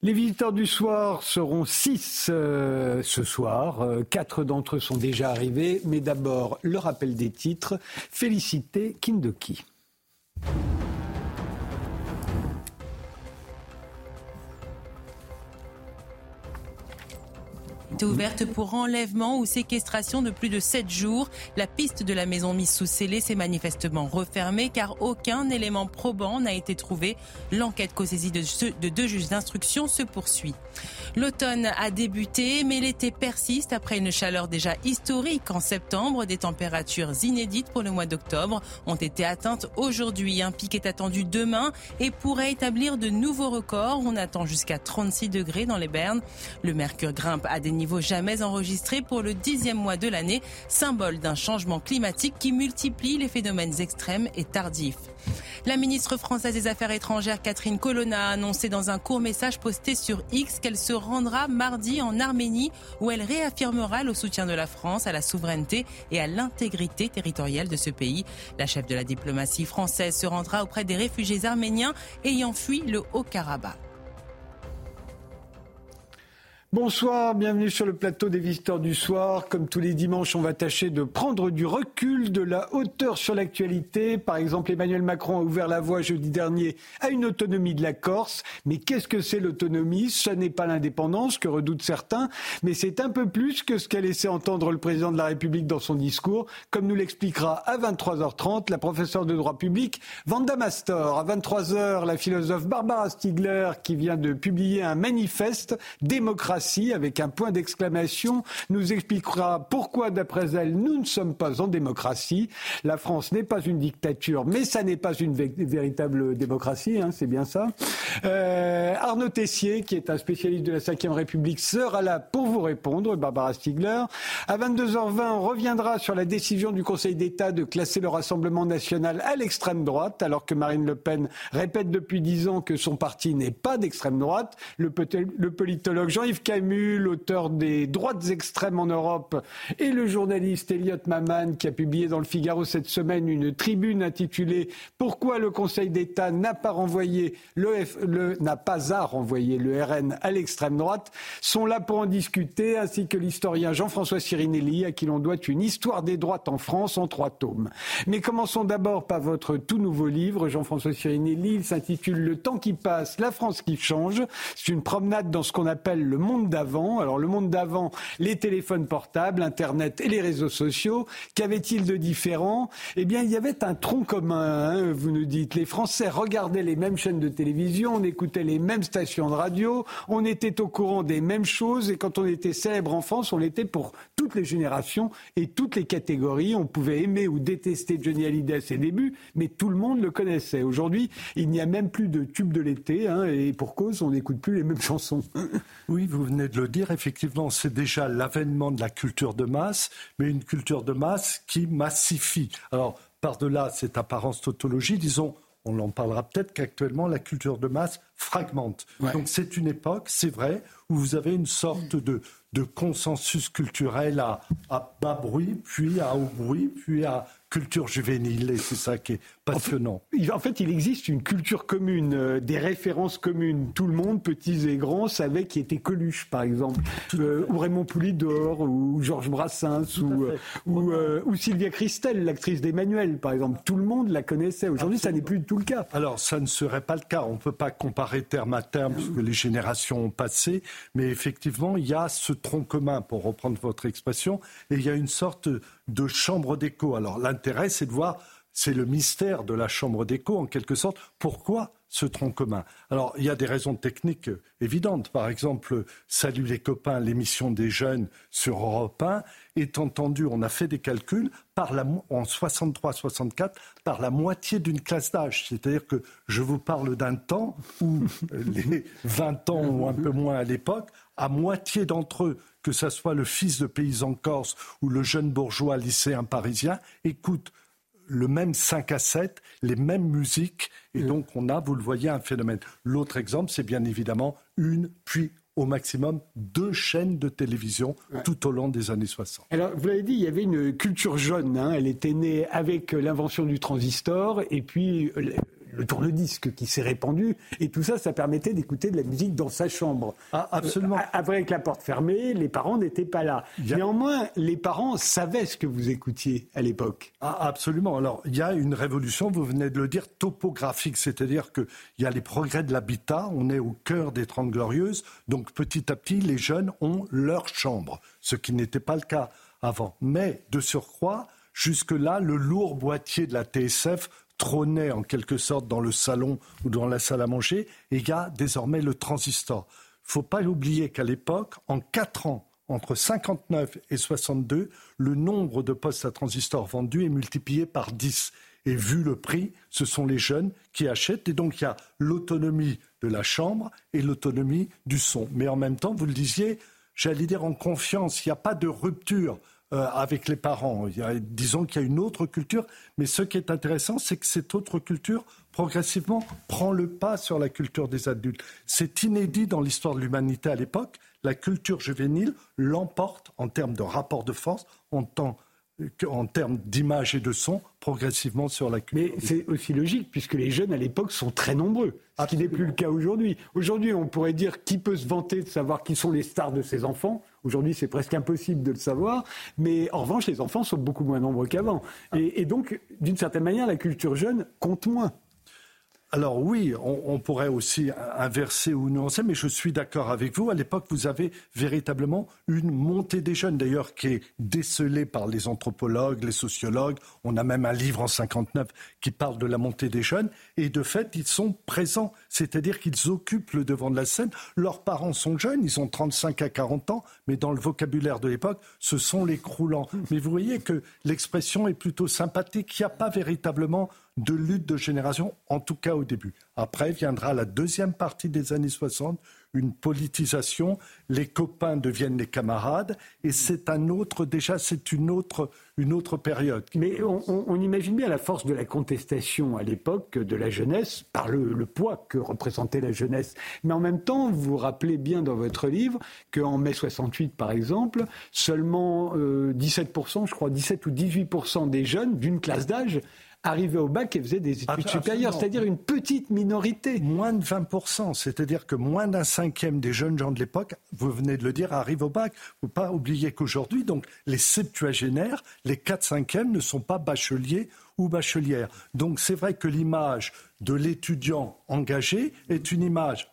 Les visiteurs du soir seront six euh, ce soir. Euh, quatre d'entre eux sont déjà arrivés. Mais d'abord, le rappel des titres. Félicité Kindoki. Ouverte pour enlèvement ou séquestration de plus de 7 jours. La piste de la maison mise sous scellé s'est manifestement refermée car aucun élément probant n'a été trouvé. L'enquête de, de deux juges d'instruction se poursuit. L'automne a débuté, mais l'été persiste après une chaleur déjà historique en septembre. Des températures inédites pour le mois d'octobre ont été atteintes aujourd'hui. Un pic est attendu demain et pourrait établir de nouveaux records. On attend jusqu'à 36 degrés dans les Bernes. Le mercure grimpe à des niveaux jamais enregistrés pour le dixième mois de l'année, symbole d'un changement climatique qui multiplie les phénomènes extrêmes et tardifs. La ministre française des Affaires étrangères Catherine Colonna a annoncé dans un court message posté sur X qu'elle se rendra mardi en Arménie où elle réaffirmera le soutien de la France à la souveraineté et à l'intégrité territoriale de ce pays. La chef de la diplomatie française se rendra auprès des réfugiés arméniens ayant fui le Haut-Karabakh. Bonsoir, bienvenue sur le plateau des visiteurs du soir. Comme tous les dimanches, on va tâcher de prendre du recul, de la hauteur sur l'actualité. Par exemple, Emmanuel Macron a ouvert la voie jeudi dernier à une autonomie de la Corse. Mais qu'est-ce que c'est l'autonomie? Ce n'est pas l'indépendance que redoutent certains, mais c'est un peu plus que ce qu'a laissé entendre le président de la République dans son discours, comme nous l'expliquera à 23h30 la professeure de droit public Vanda Mastor. À 23h, la philosophe Barbara Stiegler qui vient de publier un manifeste démocratique avec un point d'exclamation nous expliquera pourquoi, d'après elle, nous ne sommes pas en démocratie. La France n'est pas une dictature, mais ça n'est pas une véritable démocratie, hein, c'est bien ça. Euh, Arnaud Tessier, qui est un spécialiste de la Ve République, sera là pour vous répondre, Barbara Stiegler. À 22h20, on reviendra sur la décision du Conseil d'État de classer le Rassemblement national à l'extrême droite, alors que Marine Le Pen répète depuis dix ans que son parti n'est pas d'extrême droite. Le, le politologue Jean-Yves Camus, l'auteur des droites extrêmes en Europe, et le journaliste Elliot Maman, qui a publié dans le Figaro cette semaine une tribune intitulée Pourquoi le Conseil d'État n'a pas renvoyé le, n'a pas à renvoyer le RN à l'extrême droite, sont là pour en discuter, ainsi que l'historien Jean-François Sirinelli, à qui l'on doit une histoire des droites en France en trois tomes. Mais commençons d'abord par votre tout nouveau livre, Jean-François Sirinelli. Il s'intitule Le temps qui passe, la France qui change. C'est une promenade dans ce qu'on appelle le monde d'avant. Alors le monde d'avant, les téléphones portables, Internet et les réseaux sociaux. Qu'avait-il de différent? Eh bien, il y avait un tronc commun, hein, vous nous dites. Les Français regardaient les mêmes chaînes de télévision, on écoutait les mêmes stations de radio, on était au courant des mêmes choses et quand on était célèbre en France, on l'était pour toutes les générations et toutes les catégories. On pouvait aimer ou détester Johnny Hallyday à ses débuts, mais tout le monde le connaissait. Aujourd'hui, il n'y a même plus de tube de l'été hein, et pour cause, on n'écoute plus les mêmes chansons. Oui, vous venez de le dire, effectivement, c'est déjà l'avènement de la culture de masse, mais une culture de masse qui massifie. Alors, par-delà cette apparence tautologie, disons, on en parlera peut-être qu'actuellement, la culture de masse fragmente. Donc c'est une époque, c'est vrai, où vous avez une sorte de, de consensus culturel à, à bas bruit, puis à haut bruit, puis à culture juvénile, et c'est ça qui est passionnant. En fait, il existe une culture commune, euh, des références communes. Tout le monde, petits et grands, savait qui était Coluche, par exemple, euh, ou Raymond Poulidor, ou Georges Brassens, ou, euh, ou, Sylvia Christel, l'actrice d'Emmanuel, par exemple. Tout le monde la connaissait. Aujourd'hui, ça n'est plus du tout le cas. Alors, ça ne serait pas le cas. On ne peut pas comparer terme à terme, puisque les générations ont passé, mais effectivement, il y a ce tronc commun, pour reprendre votre expression, et il y a une sorte de chambre d'écho. Alors l'intérêt, c'est de voir, c'est le mystère de la chambre d'écho en quelque sorte. Pourquoi ce tronc commun? Alors il y a des raisons techniques évidentes. Par exemple, Salut les copains, l'émission des jeunes sur Europe 1 est entendue, on a fait des calculs, par la, en 63-64 par la moitié d'une classe d'âge. C'est-à-dire que je vous parle d'un temps où les 20 ans ou un peu moins à l'époque, à moitié d'entre eux que ce soit le fils de paysan corse ou le jeune bourgeois lycéen parisien, écoute le même 5 à 7, les mêmes musiques, et donc on a, vous le voyez, un phénomène. L'autre exemple, c'est bien évidemment une, puis au maximum deux chaînes de télévision tout au long des années 60. Alors, vous l'avez dit, il y avait une culture jeune. Hein. Elle était née avec l'invention du transistor et puis le tourne-disque qui s'est répandu. Et tout ça, ça permettait d'écouter de la musique dans sa chambre. Ah, absolument. Euh, avec la porte fermée, les parents n'étaient pas là. Néanmoins, les parents savaient ce que vous écoutiez à l'époque. Ah, absolument. Alors, il y a une révolution, vous venez de le dire, topographique. C'est-à-dire qu'il y a les progrès de l'habitat. On est au cœur des Trente Glorieuses. Donc, petit à petit, les jeunes ont leur chambre, ce qui n'était pas le cas avant. Mais, de surcroît, jusque-là, le lourd boîtier de la TSF trônait en quelque sorte dans le salon ou dans la salle à manger, et il y a désormais le transistor. Il ne faut pas oublier qu'à l'époque, en quatre ans, entre 59 et 62, le nombre de postes à transistor vendus est multiplié par 10. Et vu le prix, ce sont les jeunes qui achètent. Et donc il y a l'autonomie de la chambre et l'autonomie du son. Mais en même temps, vous le disiez, j'allais dire en confiance, il n'y a pas de rupture euh, avec les parents. disons qu'il y a une autre culture, mais ce qui est intéressant, c'est que cette autre culture, progressivement, prend le pas sur la culture des adultes. C'est inédit dans l'histoire de l'humanité à l'époque. La culture juvénile l'emporte en termes de rapport de force, en temps en termes d'image et de son, progressivement sur la culture. Mais c'est aussi logique, puisque les jeunes à l'époque sont très nombreux, ce qui n'est plus le cas aujourd'hui. Aujourd'hui, on pourrait dire qui peut se vanter de savoir qui sont les stars de ses enfants? Aujourd'hui, c'est presque impossible de le savoir. Mais en revanche, les enfants sont beaucoup moins nombreux qu'avant. Et, et donc, d'une certaine manière, la culture jeune compte moins. Alors oui, on, pourrait aussi inverser ou nuancer, mais je suis d'accord avec vous. À l'époque, vous avez véritablement une montée des jeunes, d'ailleurs, qui est décelée par les anthropologues, les sociologues. On a même un livre en 59 qui parle de la montée des jeunes. Et de fait, ils sont présents, c'est-à-dire qu'ils occupent le devant de la scène. Leurs parents sont jeunes, ils ont 35 à 40 ans, mais dans le vocabulaire de l'époque, ce sont les croulants. Mais vous voyez que l'expression est plutôt sympathique. Il n'y a pas véritablement de lutte de génération, en tout cas au début. Après viendra la deuxième partie des années 60, une politisation, les copains deviennent les camarades, et c'est un autre, déjà c'est une autre, une autre période. Mais on, imagine bien la force de la contestation à l'époque de la jeunesse, par le, poids que représentait la jeunesse. Mais en même temps, vous rappelez bien dans votre livre qu'en mai 68, par exemple, seulement 17%, euh, je crois 17 ou 18% des jeunes d'une classe d'âge arrivaient au bac et faisaient des études supérieures, c'est-à-dire une petite minorité. Moins de 20%, c'est-à-dire que moins d'un cinquième des jeunes gens de l'époque, vous venez de le dire, arrivent au bac. Il ne faut pas oublier qu'aujourd'hui, donc, les septuagénaires, les 4 cinquièmes ne sont pas bacheliers ou bachelières. Donc c'est vrai que l'image de l'étudiant engagé est une image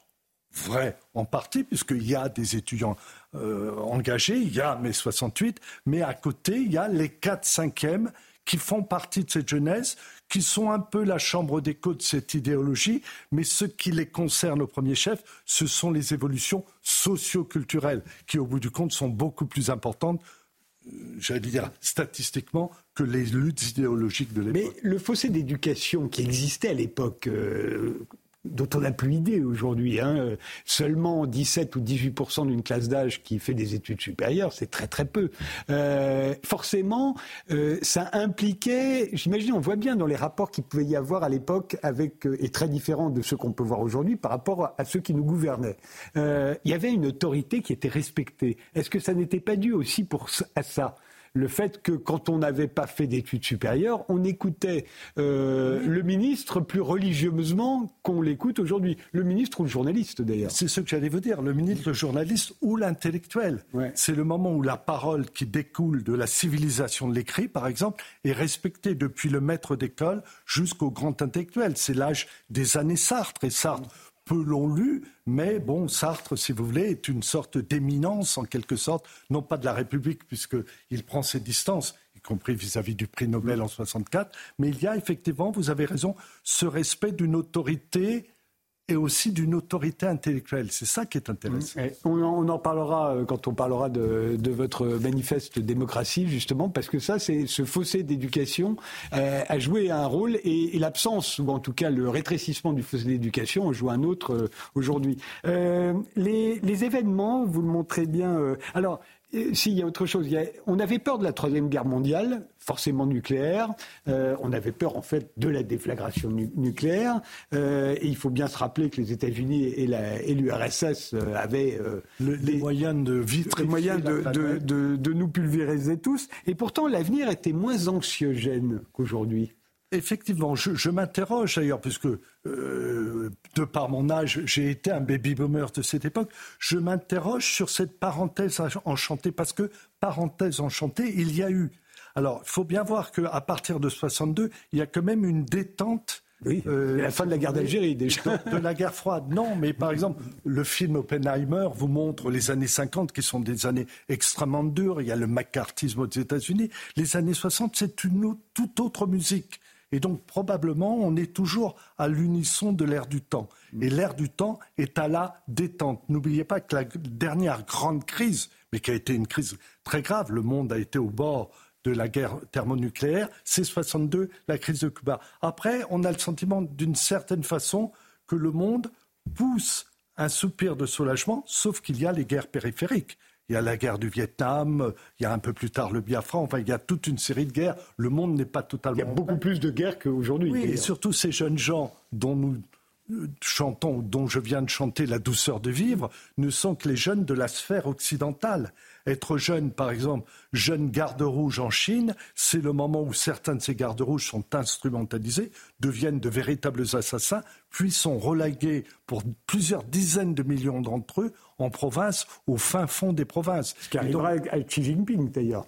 vraie en partie, puisqu'il y a des étudiants euh, engagés, il y a mai 68, mais à côté, il y a les 4 cinquièmes qui font partie de cette jeunesse, qui sont un peu la chambre d'écho de cette idéologie, mais ce qui les concerne au premier chef, ce sont les évolutions socio-culturelles, qui au bout du compte sont beaucoup plus importantes euh, j'allais dire statistiquement, que les luttes idéologiques de l'époque. Mais le fossé d'éducation qui existait à l'époque, euh, dont on n'a plus idée aujourd'hui. Hein. Seulement 17 ou 18% d'une classe d'âge qui fait des études supérieures, c'est très très peu. Euh, forcément, euh, ça impliquait, j'imagine, on voit bien dans les rapports qu'il pouvait y avoir à l'époque avec, euh, et très différents de ceux qu'on peut voir aujourd'hui par rapport à ceux qui nous gouvernaient. il y avait une autorité qui était respectée. Est-ce que ça n'était pas dû aussi pour, à ça? Le fait que quand on n'avait pas fait d'études supérieures, on écoutait euh, le ministre plus religieusement qu'on l'écoute aujourd'hui. Le ministre ou le journaliste d'ailleurs. C'est ce que j'allais vous dire, le ministre, le journaliste ou l'intellectuel. C'est le moment où la parole qui découle de la civilisation de l'écrit, par exemple, est respectée depuis le maître d'école jusqu'au grand intellectuel. C'est l'âge des années Sartre. Et Sartre peu l'ont lu, mais bon, Sartre, si vous voulez, est une sorte d'éminence en quelque sorte, non pas de la République, puisqu'il prend ses distances, y compris vis-à-vis du prix Nobel en 64, mais il y a effectivement, vous avez raison, ce respect d'une autorité et aussi d'une autorité intellectuelle. C'est ça qui est intéressant. On en, parlera euh, quand on parlera de, votre manifeste démocratie, justement, parce que ça, c'est ce fossé d'éducation euh, a joué un rôle et, l'absence, ou en tout cas le rétrécissement du fossé d'éducation, joue un autre euh, aujourd'hui. les, les, événements, vous le montrez bien. alors, s'il y a autre chose, on avait peur de la Troisième Guerre mondiale, forcément nucléaire. Euh, on avait peur, en fait, de la déflagration nucléaire. Euh, et il faut bien se rappeler que les États-Unis et l'URSS euh, avaient les moyens de les moyens de, nous pulvériser tous. Et pourtant, l'avenir était moins anxiogène qu'aujourd'hui. Effectivement, je, m'interroge d'ailleurs, puisque euh, de par mon âge, j'ai été un baby boomer de cette époque, je m'interroge sur cette parenthèse enchantée, parce que parenthèse enchantée, il y a eu. Alors, il faut bien voir qu'à partir de 62, il y a quand même une détente oui, euh, la fin de la guerre d'Algérie déjà. De, la guerre froide, non, mais par exemple, le film Oppenheimer vous montre les années 50 qui sont des années extrêmement dures. Il y a le macartisme aux États-Unis. Les années 60, c'est une toute autre musique. Et donc probablement, on est toujours à l'unisson de l'ère du temps. Et l'ère du temps est à la détente. N'oubliez pas que la dernière grande crise, mais qui a été une crise très grave, le monde a été au bord de la guerre thermonucléaire, c'est 62, la crise de Cuba. Après, on a le sentiment d'une certaine façon que le monde pousse un soupir de soulagement, sauf qu'il y a les guerres périphériques. Il y a la guerre du Vietnam, il y a un peu plus tard le Biafra, enfin il y a toute une série de guerres. Le monde n'est pas totalement... Il y a beaucoup plus de guerres qu'aujourd'hui. Oui, et surtout ces jeunes gens dont nous chantons, dont je viens de chanter La douceur de vivre, ne sont que les jeunes de la sphère occidentale. Être jeune, par exemple, jeune garde-rouge en Chine, c'est le moment où certains de ces gardes-rouges sont instrumentalisés, deviennent de véritables assassins, puis sont relégués pour plusieurs dizaines de millions d'entre eux en province, au fin fond des provinces. Ce qui arrivera à Xi Jinping d'ailleurs.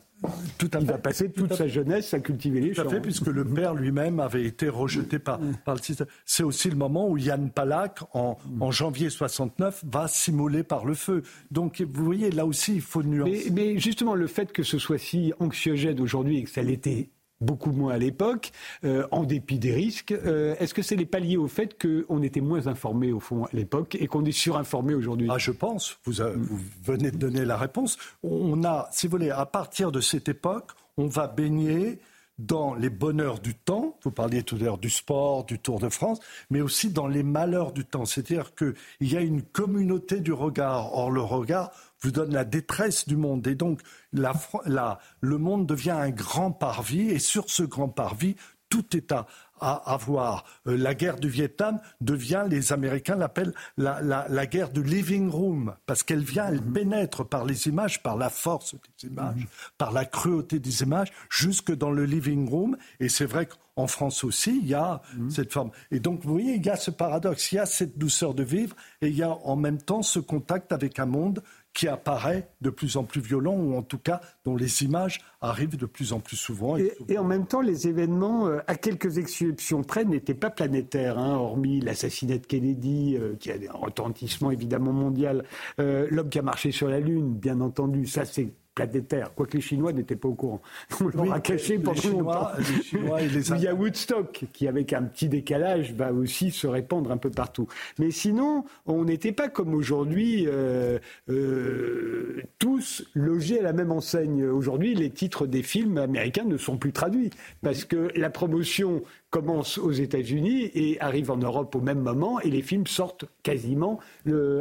Tout à il va passer toute sa jeunesse à cultiver les champs. Tout à fait, puisque le père lui-même avait été rejeté par, par le système. C'est aussi le moment où Yann Palak, en, en, janvier 69, va s'immoler par le feu. Donc, vous voyez, là aussi, il faut nuancer. Mais, mais justement, le fait que ce soit si anxiogène aujourd'hui et que ça l'était beaucoup moins à l'époque, euh, en dépit des risques. Euh, est-ce que c'est les paliers au fait qu'on était moins informé au fond à l'époque et qu'on est surinformé aujourd'hui? Ah, je pense. Vous, vous, venez de donner la réponse. On a, si vous voulez, à partir de cette époque, on va baigner dans les bonheurs du temps, vous parliez tout à l'heure du sport, du Tour de France, mais aussi dans les malheurs du temps. C'est-à-dire qu'il y a une communauté du regard. Or, le regard vous donne la détresse du monde. Et donc, la, le monde devient un grand parvis. Et sur ce grand parvis, tout est à, à avoir. Euh, la guerre du Vietnam devient, les Américains l'appellent la, la, guerre du living room, parce qu'elle vient, elle mhm. pénètre par les images, par la force des images, mhm. par la cruauté des images, jusque dans le living room. Et c'est vrai qu'en France aussi, il y a mhm. cette forme. Et donc, vous voyez, il y a ce paradoxe, il y a cette douceur de vivre, et il y a en même temps ce contact avec un monde qui apparaît de plus en plus violent, ou en tout cas dont les images arrivent de plus en plus souvent. Et, en même temps, les événements, euh, à quelques exceptions près, n'étaient pas planétaires, hein, hormis l'assassinat de Kennedy, euh, qui a un retentissement évidemment mondial, euh, l'homme qui a marché sur la Lune, bien entendu, ça c'est planétaire, quoique les Chinois n'étaient pas au courant. On leur a caché pendant longtemps. Il y a Woodstock, qui avec un petit décalage va aussi se répandre un peu partout. Mais sinon, on n'était pas comme aujourd'hui, euh, euh, tous logés à la même enseigne. Aujourd'hui, les titres des films américains ne sont plus traduits, parce que la promotion commence aux États-Unis et arrive en Europe au même moment et les films sortent quasiment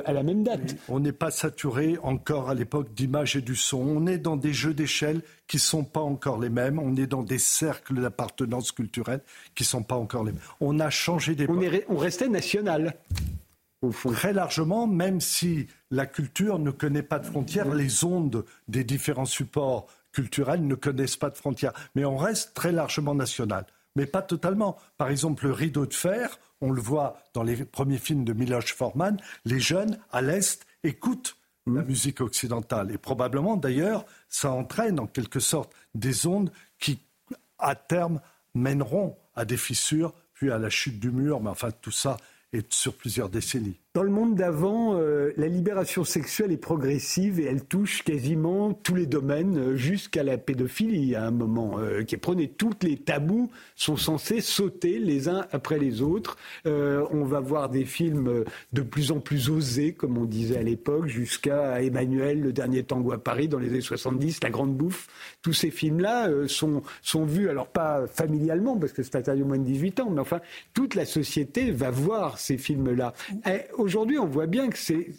à la même date. On n'est pas saturé encore à l'époque d'images et du son. On est dans des jeux d'échelle qui ne sont pas encore les mêmes. On est dans des cercles d'appartenance culturelle qui ne sont pas encore les mêmes. On a changé d'époque. On, on restait national. Au fond. Très largement, même si la culture ne connaît pas de frontières, les ondes des différents supports culturels ne connaissent pas de frontières. Mais on reste très largement national mais pas totalement. Par exemple, le rideau de fer, on le voit dans les premiers films de Miloš Forman, les jeunes à l'Est écoutent la mmh. musique occidentale. Et probablement, d'ailleurs, ça entraîne en quelque sorte des ondes qui, à terme, mèneront à des fissures, puis à la chute du mur. Mais enfin, tout ça est sur plusieurs décennies. Dans le monde d'avant, euh, la libération sexuelle est progressive et elle touche quasiment tous les domaines, euh, jusqu'à la pédophilie à un moment, euh, qui prenait tous les tabous sont censés sauter les uns après les autres. on va voir des films de plus en plus osés, comme on disait à l'époque, jusqu'à Emmanuel, Le Dernier Tango à Paris dans les années 70, La Grande Bouffe. Tous ces films-là sont, sont vus, alors pas familialement, parce que c'est interdit au moins de 18 ans, mais enfin, toute la société va voir ces films-là aujourd'hui, on voit bien que c'est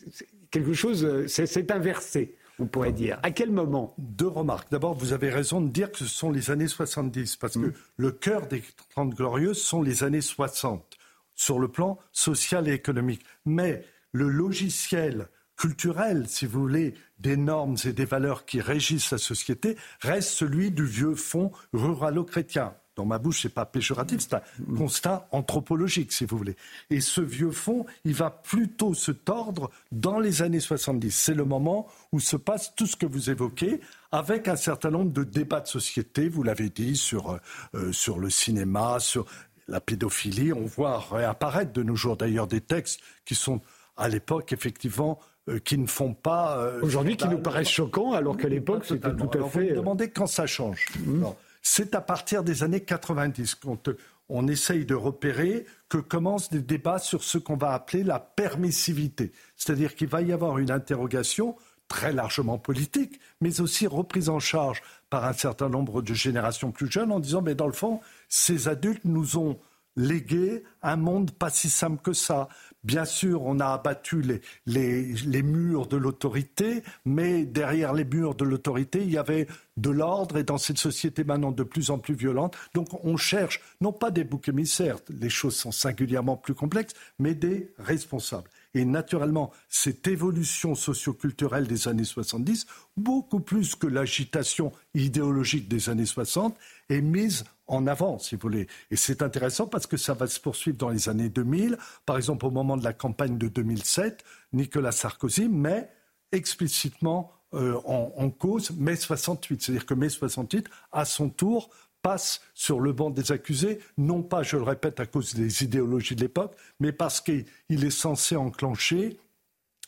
quelque chose, euh, c'est inversé on pourrait dire. À quel moment? Deux remarques. D'abord, vous avez raison de dire que ce sont les années 70, parce que mm. le cœur des Trente Glorieuses sont les années 60, sur le plan social et économique. Mais le logiciel culturel, si vous voulez, des normes et des valeurs qui régissent la société, reste celui du vieux fond ruralo-chrétien dans ma bouche, c'est pas péjoratif, c'est un constat anthropologique, si vous voulez. Et ce vieux fond, il va plutôt se tordre dans les années 70. C'est le moment où se passe tout ce que vous évoquez, avec un certain nombre de débats de société, vous l'avez dit, sur, euh, euh, sur le cinéma, sur la pédophilie. On voit réapparaître de nos jours d'ailleurs des textes qui sont à l'époque effectivement euh, qui ne font pas. Aujourd'hui, qui nous paraissent choquants, alors qu'à l'époque, c'était tout à fait. Vous me demandez quand ça change. Mmh. C'est à partir des années 90 quand on essaye de repérer que commencent des débats sur ce qu'on va appeler la permissivité. C'est-à-dire qu'il va y avoir une interrogation très largement politique, mais aussi reprise en charge par un certain nombre de générations plus jeunes en disant, mais dans le fond, ces adultes nous ont légué un monde pas si simple que ça. Bien sûr, on a abattu les, murs de l'autorité, mais derrière les murs de l'autorité, il y avait de l'ordre et dans cette société maintenant de plus en plus violente. Donc on cherche non pas des boucs émissaires, les choses sont singulièrement plus complexes, mais des responsables. Et naturellement, cette évolution socioculturelle des années 70, beaucoup plus que l'agitation idéologique des années 60, est mise en avant, si vous voulez. Et c'est intéressant parce que ça va se poursuivre dans les années 2000. Par exemple, au moment de la campagne de 2007, Nicolas Sarkozy met explicitement euh, en, en, cause mai 68. C'est-à-dire que mai 68, à son tour, passe sur le banc des accusés, non pas, je le répète, à cause des idéologies de l'époque, mais parce qu'il est censé enclencher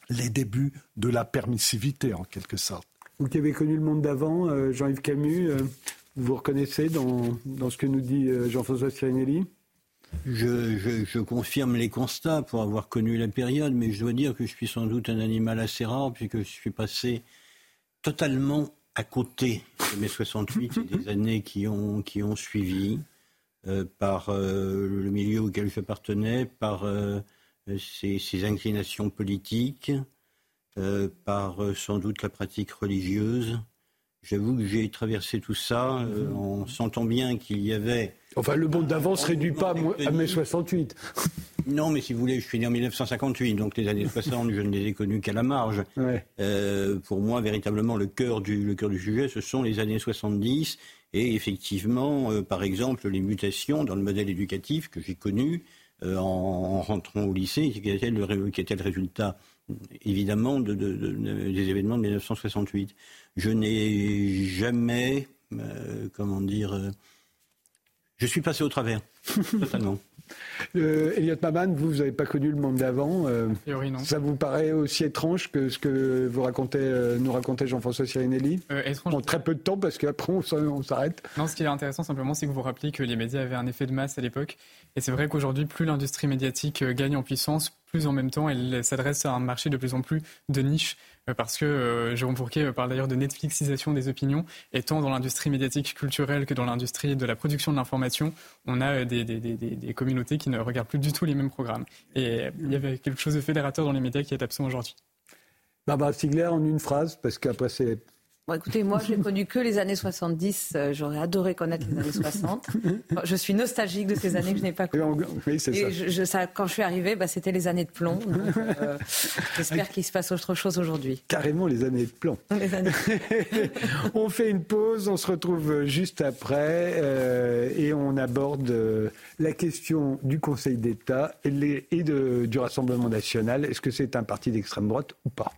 les débuts de la permissivité, en quelque sorte. Vous qui avez connu le monde d'avant, euh, Jean-Yves Camus, euh, vous vous reconnaissez dans, dans, ce que nous dit euh, Jean-François Sirinelli je, je, je, confirme les constats pour avoir connu la période, mais je dois dire que je suis sans doute un animal assez rare, puisque je suis passé totalement à côté de mai 68 et des années qui ont, qui ont suivi, euh, par euh, le milieu auquel j'appartenais, par euh, ses, ses, inclinations politiques, euh, par euh, sans doute la pratique religieuse. J'avoue que j'ai traversé tout ça euh, en sentant bien qu'il y avait. Enfin, le monde d'avant ne se réduit pas à mai 68. Non, mais si vous voulez, je suis né en 1958, donc les années 60, je ne les ai connues qu'à la marge. Ouais. Euh, pour moi, véritablement, le cœur, du, le cœur du sujet, ce sont les années 70. Et effectivement, euh, par exemple, les mutations dans le modèle éducatif que j'ai connu en, en, rentrant au lycée, qui était le, qui était le résultat, évidemment, de, de, de, des événements de 1968. Je n'ai jamais, euh, comment dire, je suis passé au travers, totalement. Euh, Elliot Maman, vous, vous n'avez pas connu le monde d'avant. Euh, théorie, non. Ça vous paraît aussi étrange que ce que vous racontez, euh, nous racontait Jean-François Sirinelli euh, étrange. En très peu de temps, parce qu'après, on s'arrête. Non, ce qui est intéressant, simplement, c'est que vous rappelez que les médias avaient un effet de masse à l'époque. Et c'est vrai qu'aujourd'hui, plus l'industrie médiatique gagne en puissance, plus en même temps, elle s'adresse à un marché de plus en plus de niche parce que euh, Jérôme Fourquet parle d'ailleurs de Netflixisation des opinions, et tant dans l'industrie médiatique culturelle que dans l'industrie de la production de l'information, on a des, des, des, des, communautés qui ne regardent plus du tout les mêmes programmes. Et il y avait quelque chose de fédérateur dans les médias qui est absent aujourd'hui. Barbara Stigler, en une phrase, parce qu'après c'est Bon, écoutez, moi, je n'ai connu que les années 70. Euh, J'aurais adoré connaître les années 60. je suis nostalgique de ces années que je n'ai pas connues. Oui, c'est ça. Je, je, ça. Quand je suis arrivée, bah, c'était les années de plomb. Euh, J'espère qu'il se passe autre chose aujourd'hui. Carrément les années de plomb. Années... on fait une pause, on se retrouve juste après euh, et on aborde euh, la question du Conseil d'État et, les, et de, du Rassemblement national. Est-ce que c'est un parti d'extrême droite ou pas?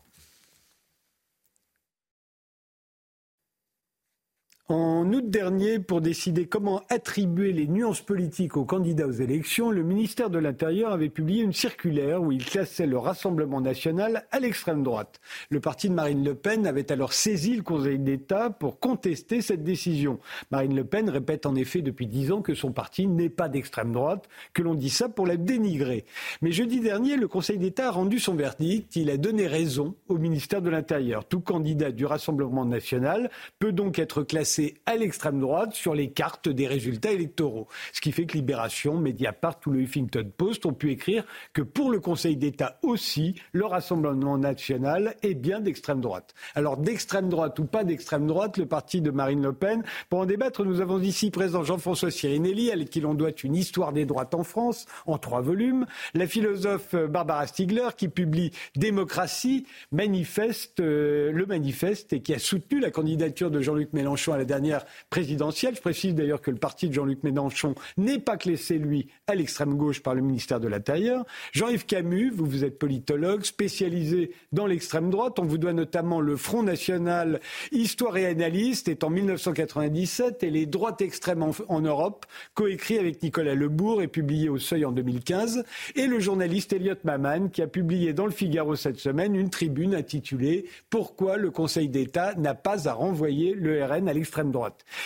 En août dernier, pour décider comment attribuer les nuances politiques aux candidats aux élections, le ministère de l'Intérieur avait publié une circulaire où il classait le Rassemblement national à l'extrême droite. Le parti de Marine Le Pen avait alors saisi le Conseil d'État pour contester cette décision. Marine Le Pen répète en effet depuis dix ans que son parti n'est pas d'extrême droite, que l'on dit ça pour la dénigrer. Mais jeudi dernier, le Conseil d'État a rendu son verdict. Il a donné raison au ministère de l'Intérieur. Tout candidat du Rassemblement national peut donc être classé à l'extrême droite sur les cartes des résultats électoraux. Ce qui fait que Libération, Mediapart ou le Huffington Post ont pu écrire que pour le Conseil d'État aussi, le Rassemblement national est bien d'extrême droite. Alors d'extrême droite ou pas d'extrême droite, le parti de Marine Le Pen, pour en débattre, nous avons ici présent Jean-François Sirinelli, à qui l'on doit une histoire des droites en France, en trois volumes, la philosophe Barbara Stiegler, qui publie Démocratie, manifeste, euh, le manifeste, et qui a soutenu la candidature de Jean-Luc Mélenchon à la dernière présidentielle. Je précise d'ailleurs que le parti de Jean-Luc Mélenchon n'est pas classé, lui, à l'extrême gauche par le ministère de l'Intérieur. Jean-Yves Camus, vous, vous êtes politologue, spécialisé dans l'extrême droite. On vous doit notamment le Front National, Histoire et Analyste, est en 1997, et les droites extrêmes en, Europe, coécrit avec Nicolas Lebourg et publié au Seuil en 2015, et le journaliste Elliot Maman, qui a publié dans le Figaro cette semaine une tribune intitulée Pourquoi le Conseil d'État n'a pas à renvoyer le RN à l'extrême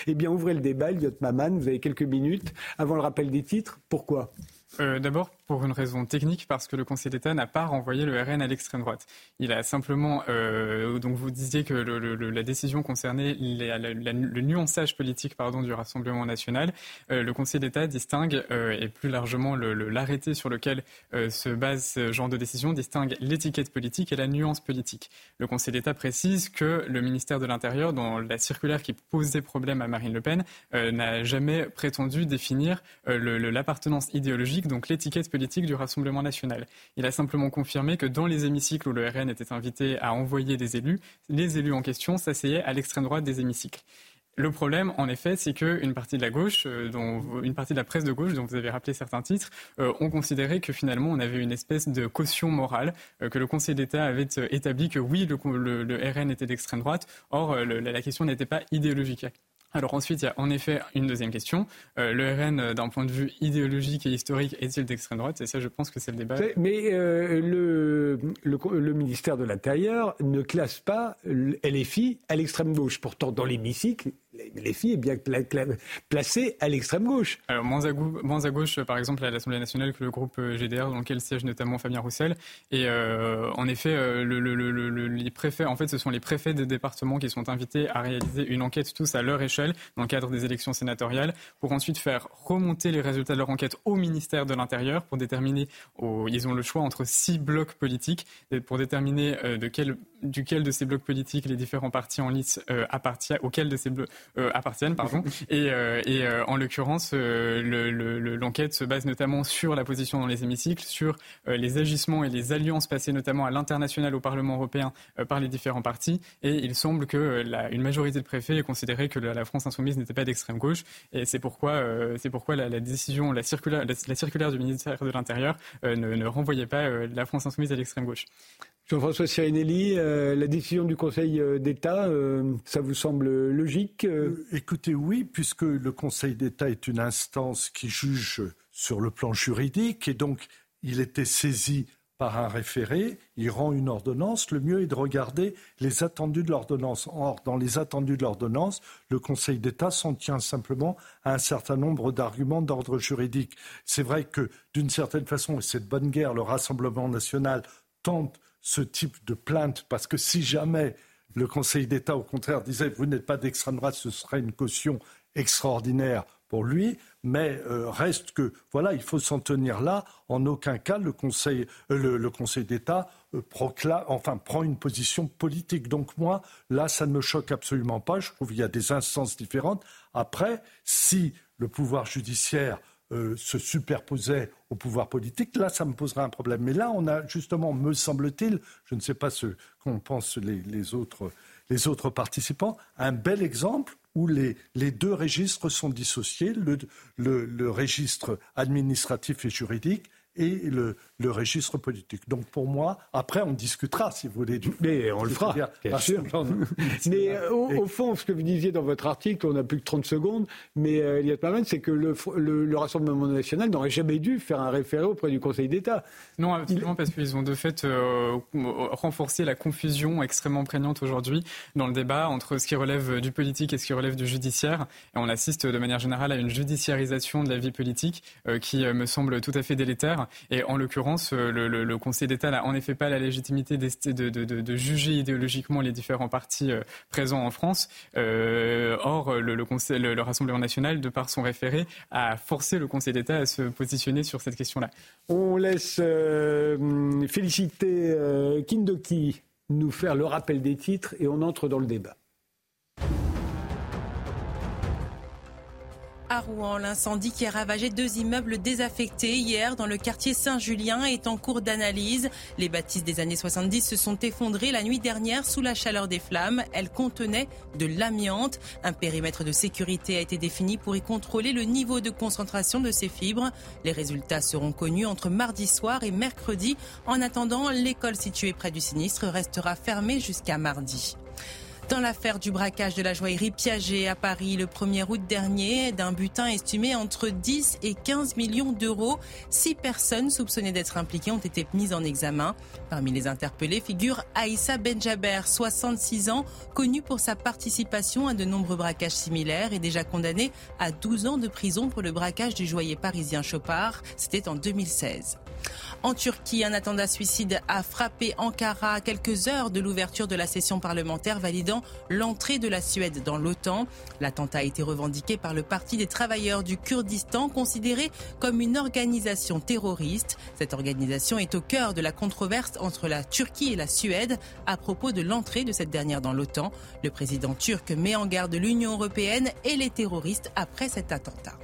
Eh bien, ouvrez le débat, Elliot Maman, vous avez quelques minutes avant le rappel des titres. Pourquoi? Euh, D'abord, pour une raison technique, parce que le Conseil d'État n'a pas renvoyé le RN à l'extrême droite. Il a simplement, euh, donc vous disiez que le, la décision concernait le nuançage politique pardon, du Rassemblement national. Euh, le Conseil d'État distingue, euh, et plus largement l'arrêté sur lequel se base ce genre de décision, distingue l'étiquette politique et la nuance politique. Le Conseil d'État précise que le ministère de l'Intérieur, dans la circulaire qui posait problème à Marine Le Pen, n'a jamais prétendu définir l'appartenance idéologique, donc l'étiquette du Rassemblement national. Il a simplement confirmé que dans les hémicycles où le RN était invité à envoyer des élus, les élus en question s'asseyaient à l'extrême droite des hémicycles. Le problème, en effet, c'est qu'une partie de la gauche, euh, une partie de la presse de gauche, dont vous avez rappelé certains titres, euh, ont considéré que finalement on avait une espèce de caution morale, euh, que le Conseil d'État avait établi que oui, le, RN était d'extrême droite. Or, la question n'était pas idéologique. Alors ensuite, il y a en effet une deuxième question. Euh, le RN, euh, d'un point de vue idéologique et historique, est-il d'extrême droite? Et ça, je pense que c'est le débat. Mais euh, le, le, le, ministère de l'Intérieur ne classe pas LFI à l'extrême gauche. Pourtant, dans l'hémicycle, LFI est bien placé à l'extrême gauche. Alors, moins à, moins à, gauche, par exemple, à l'Assemblée nationale que le groupe GDR, dans lequel siège notamment Fabien Roussel. Et euh, en effet, le, les préfets, en fait, ce sont les préfets des départements qui sont invités à réaliser une enquête tous à leur échelle dans le cadre des élections sénatoriales, pour ensuite faire remonter les résultats de leur enquête au ministère de l'Intérieur pour déterminer, ils ont le choix entre six blocs politiques, pour déterminer euh, de quel, duquel de ces blocs politiques les différents partis en lice euh, appartiennent, auquel de ces blocs euh, appartiennent, pardon. Et, euh, et euh, en l'occurrence, l'enquête se base notamment sur la position dans les hémicycles, sur les agissements et les alliances passées notamment à l'international au Parlement européen par les différents partis. Et il semble que la, une majorité de préfets ait considéré que la, France insoumise n'était pas d'extrême gauche. Et c'est pourquoi, c'est pourquoi la, la, décision, la circulaire, la, circulaire du ministère de l'Intérieur ne, ne, renvoyait pas la France insoumise à l'extrême gauche. Jean-François Sirinelli, euh, la décision du Conseil d'État, euh, ça vous semble logique euh Écoutez, oui, puisque le Conseil d'État est une instance qui juge sur le plan juridique et donc il était saisi par un référé, il rend une ordonnance, le mieux est de regarder les attendus de l'ordonnance. Or, dans les attendus de l'ordonnance, le Conseil d'État s'en tient simplement à un certain nombre d'arguments d'ordre juridique. C'est vrai que, d'une certaine façon, et c'est de bonne guerre, le Rassemblement national tente ce type de plainte, parce que si jamais le Conseil d'État, au contraire, disait vous n'êtes pas d'extrême droite, ce serait une caution extraordinaire pour lui, mais euh, reste que voilà, il faut s'en tenir là. En aucun cas, le Conseil, euh, d'État euh, proclame, enfin prend une position politique. Donc moi, là, ça ne me choque absolument pas. Je trouve qu'il y a des instances différentes. Après, si le pouvoir judiciaire euh, se superposait au pouvoir politique, là, ça me poserait un problème. Mais là, on a justement, me semble-t-il, je ne sais pas ce qu'en pensent les, autres, les autres participants, un bel exemple où les, les deux registres sont dissociés, le, le registre administratif et juridique et le, le, registre politique. Donc pour moi, après on discutera si vous voulez. Du... Mais on le fera, bien, bien sûr. mais euh, au, au, fond, ce que vous disiez dans votre article, on n'a plus que 30 secondes, mais euh, Eliott Maman, c'est que le, le, le, Rassemblement national n'aurait jamais dû faire un référé auprès du Conseil d'État. Non, absolument, Il... parce qu'ils ont de fait euh, renforcé la confusion extrêmement prégnante aujourd'hui dans le débat entre ce qui relève du politique et ce qui relève du judiciaire. Et on assiste de manière générale à une judiciarisation de la vie politique euh, qui me semble tout à fait délétère. Et en l'occurrence, euh, le, Conseil d'État n'a en effet pas la légitimité de, juger idéologiquement les différents partis euh, présents en France. Euh, or, le, conseil, le, Rassemblement national, de par son référé, a forcé le Conseil d'État à se positionner sur cette question-là. On laisse féliciter Kindoki nous faire le rappel des titres et on entre dans le débat. À Rouen, l'incendie qui a ravagé deux immeubles désaffectés hier dans le quartier Saint-Julien est en cours d'analyse. Les bâtisses des années 70 se sont effondrées la nuit dernière sous la chaleur des flammes. Elles contenaient de l'amiante. Un périmètre de sécurité a été défini pour y contrôler le niveau de concentration de ces fibres. Les résultats seront connus entre mardi soir et mercredi. En attendant, l'école située près du sinistre restera fermée jusqu'à mardi. Dans l'affaire du braquage de la joaillerie Piaget à Paris le 1er août dernier, d'un butin estimé entre 10 et 15 millions d'euros, six personnes soupçonnées d'être impliquées ont été mises en examen. Parmi les interpellés figure Aïssa Benjaber, 66 ans, connue pour sa participation à de nombreux braquages similaires et déjà condamnée à 12 ans de prison pour le braquage du joaillier parisien Chopard. C'était en 2016. En Turquie, un attentat suicide a frappé Ankara à quelques heures de l'ouverture de la session parlementaire validant l'entrée de la Suède dans l'OTAN. L'attentat a été revendiqué par le Parti des travailleurs du Kurdistan, considéré comme une organisation terroriste. Cette organisation est au cœur de la controverse entre la Turquie et la Suède à propos de l'entrée de cette dernière dans l'OTAN. Le président turc met en garde l'Union européenne et les terroristes après cet attentat.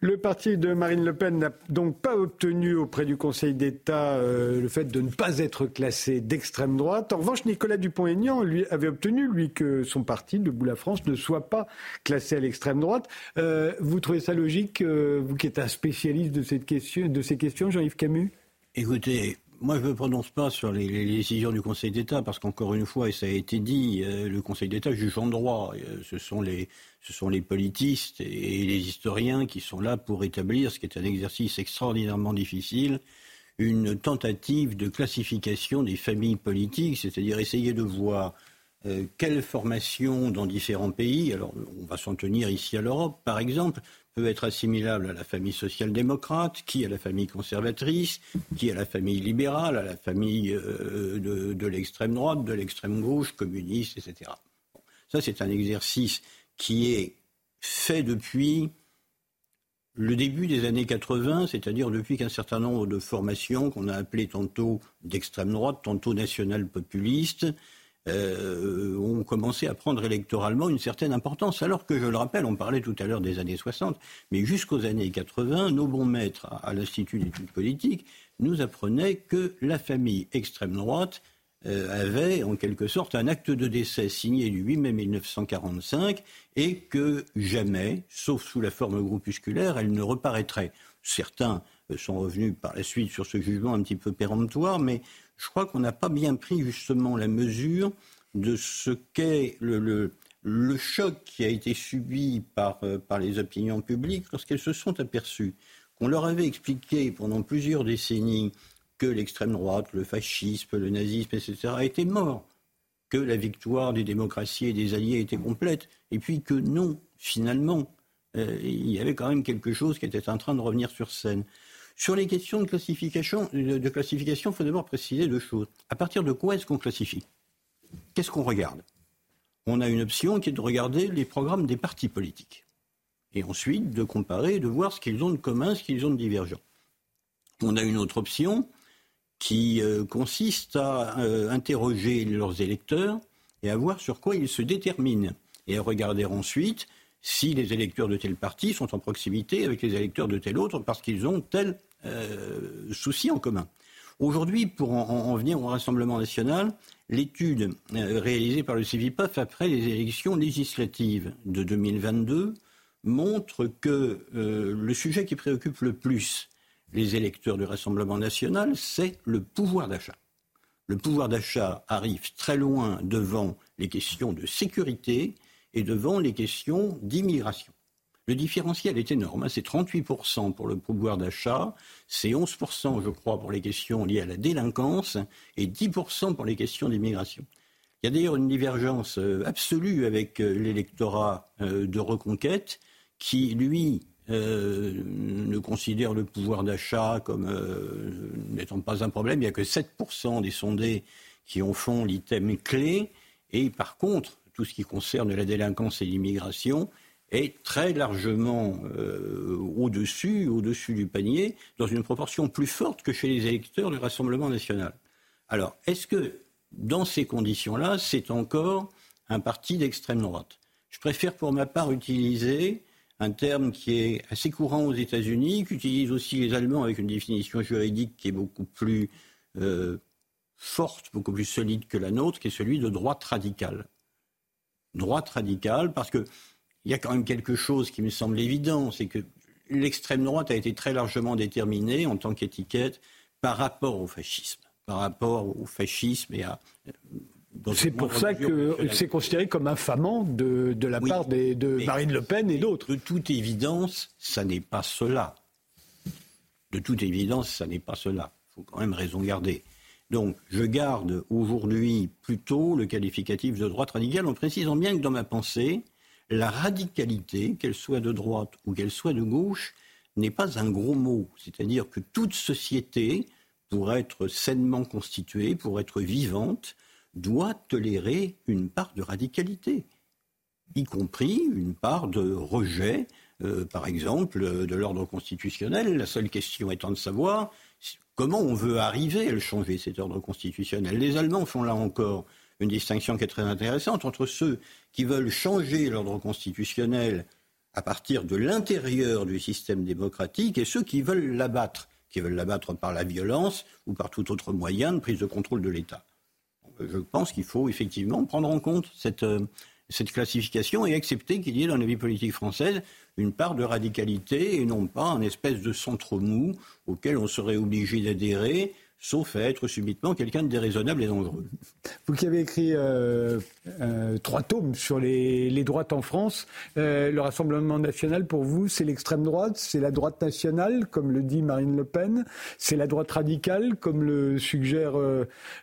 Le parti de Marine Le Pen n'a donc pas obtenu auprès du Conseil d'État euh, le fait de ne pas être classé d'extrême droite. En revanche, Nicolas Dupont-Aignan lui avait obtenu, lui, que son parti, Debout la France, ne soit pas classé à l'extrême droite. Euh, vous trouvez ça logique, euh, vous qui êtes un spécialiste de, question, de ces questions, Jean-Yves Camus? Écoutez, moi, je ne me prononce pas sur les, décisions du Conseil d'État, parce qu'encore une fois, et ça a été dit, le Conseil d'État juge en droit. ce sont les, ce sont les politistes et les historiens qui sont là pour établir, ce qui est un exercice extraordinairement difficile, une tentative de classification des familles politiques, c'est-à-dire essayer de voir euh, quelle formation dans différents pays, alors on va s'en tenir ici à l'Europe par exemple, peut être assimilable à la famille social-démocrate, qui à la famille conservatrice, qui à la famille libérale, à la famille euh, de, l'extrême droite, de l'extrême gauche, communiste, etc. Ça, c'est un exercice qui est fait depuis le début des années 80, c'est-à-dire depuis qu'un certain nombre de formations qu'on a appelées tantôt d'extrême droite, tantôt nationales populistes, euh, ont commencé à prendre électoralement une certaine importance. Alors que, je le rappelle, on parlait tout à l'heure des années 60, mais jusqu'aux années 80, nos bons maîtres à l'Institut d'études politiques nous apprenaient que la famille extrême droite euh, avait en quelque sorte un acte de décès signé du 8 mai 1945 et que jamais, sauf sous la forme groupusculaire, elle ne reparaîtrait. Certains euh, sont revenus par la suite sur ce jugement un petit peu péremptoire, mais je crois qu'on n'a pas bien pris justement la mesure de ce qu'est le, choc qui a été subi par, euh, par les opinions publiques lorsqu'elles se sont aperçues qu'on leur avait expliqué pendant plusieurs décennies que l'extrême droite, le fascisme, le nazisme, etc., étaient morts, que la victoire des démocraties et des alliés était complète, et puis que non, finalement, euh, il y avait quand même quelque chose qui était en train de revenir sur scène. Sur les questions de classification, il faut d'abord préciser deux choses. À partir de quoi est-ce qu'on classifie? Qu'est-ce qu'on regarde? On a une option qui est de regarder les programmes des partis politiques. Et ensuite de comparer, de voir ce qu'ils ont de commun, ce qu'ils ont de divergent. On a une autre option qui euh, consiste à euh, interroger leurs électeurs et à voir sur quoi ils se déterminent, et à regarder ensuite si les électeurs de tel parti sont en proximité avec les électeurs de tel autre parce qu'ils ont tel euh, souci en commun. Aujourd'hui, pour en, venir au Rassemblement national, l'étude réalisée par le CIVIPAF après les élections législatives de 2022 montre que le sujet qui préoccupe le plus les électeurs du Rassemblement national, c'est le pouvoir d'achat. Le pouvoir d'achat arrive très loin devant les questions de sécurité et devant les questions d'immigration. Le différentiel est énorme, hein. c'est 38% pour le pouvoir d'achat, c'est 11% je crois pour les questions liées à la délinquance et 10% pour les questions d'immigration. Il y a d'ailleurs une divergence euh, absolue avec euh, l'électorat euh, de reconquête qui, lui, ne considère le pouvoir d'achat comme n'étant pas un problème. Il n'y a que 7% des sondés qui en font l'item clé. Et par contre, tout ce qui concerne la délinquance et l'immigration est très largement euh, au-dessus, au-dessus du panier, dans une proportion plus forte que chez les électeurs du Rassemblement national. Alors, est-ce que dans ces conditions-là, c'est encore un parti d'extrême droite? Je préfère pour ma part utiliser un terme qui est assez courant aux États-Unis, qu'utilisent aussi les Allemands avec une définition juridique qui est beaucoup plus euh, forte, beaucoup plus solide que la nôtre, qui est celui de droite radicale. Droite radicale, parce qu'il y a quand même quelque chose qui me semble évident, c'est que l'extrême droite a été très largement déterminée en tant qu'étiquette par rapport au fascisme, par rapport au fascisme et à c'est pour ça que c'est considéré comme infamant de, de la part de Marine Le Pen et d'autres. De toute évidence, ça n'est pas cela. De toute évidence, ça n'est pas cela. Il faut quand même raison garder. Donc, je garde aujourd'hui plutôt le qualificatif de droite radicale en précisant bien que dans ma pensée, la radicalité, qu'elle soit de droite ou qu'elle soit de gauche, n'est pas un gros mot. C'est-à-dire que toute société, pour être sainement constituée, pour être vivante, doit tolérer une part de radicalité, y compris une part de rejet, euh, par exemple, de l'ordre constitutionnel. La seule question étant de savoir comment on veut arriver à le changer, cet ordre constitutionnel. Les Allemands font là encore une distinction qui est très intéressante entre ceux qui veulent changer l'ordre constitutionnel à partir de l'intérieur du système démocratique et ceux qui veulent l'abattre, qui veulent l'abattre par la violence ou par tout autre moyen de prise de contrôle de l'État. Je pense qu'il faut effectivement prendre en compte cette, euh, cette classification et accepter qu'il y ait dans la vie politique française une part de radicalité et non pas un espèce de centre mou auquel on serait obligé d'adhérer sauf à être subitement quelqu'un de déraisonnable et dangereux. Vous qui avez écrit euh, euh, trois tomes sur les, droites en France, euh, le Rassemblement national, pour vous, c'est l'extrême droite, c'est la droite nationale, comme le dit Marine Le Pen, c'est la droite radicale, comme le suggère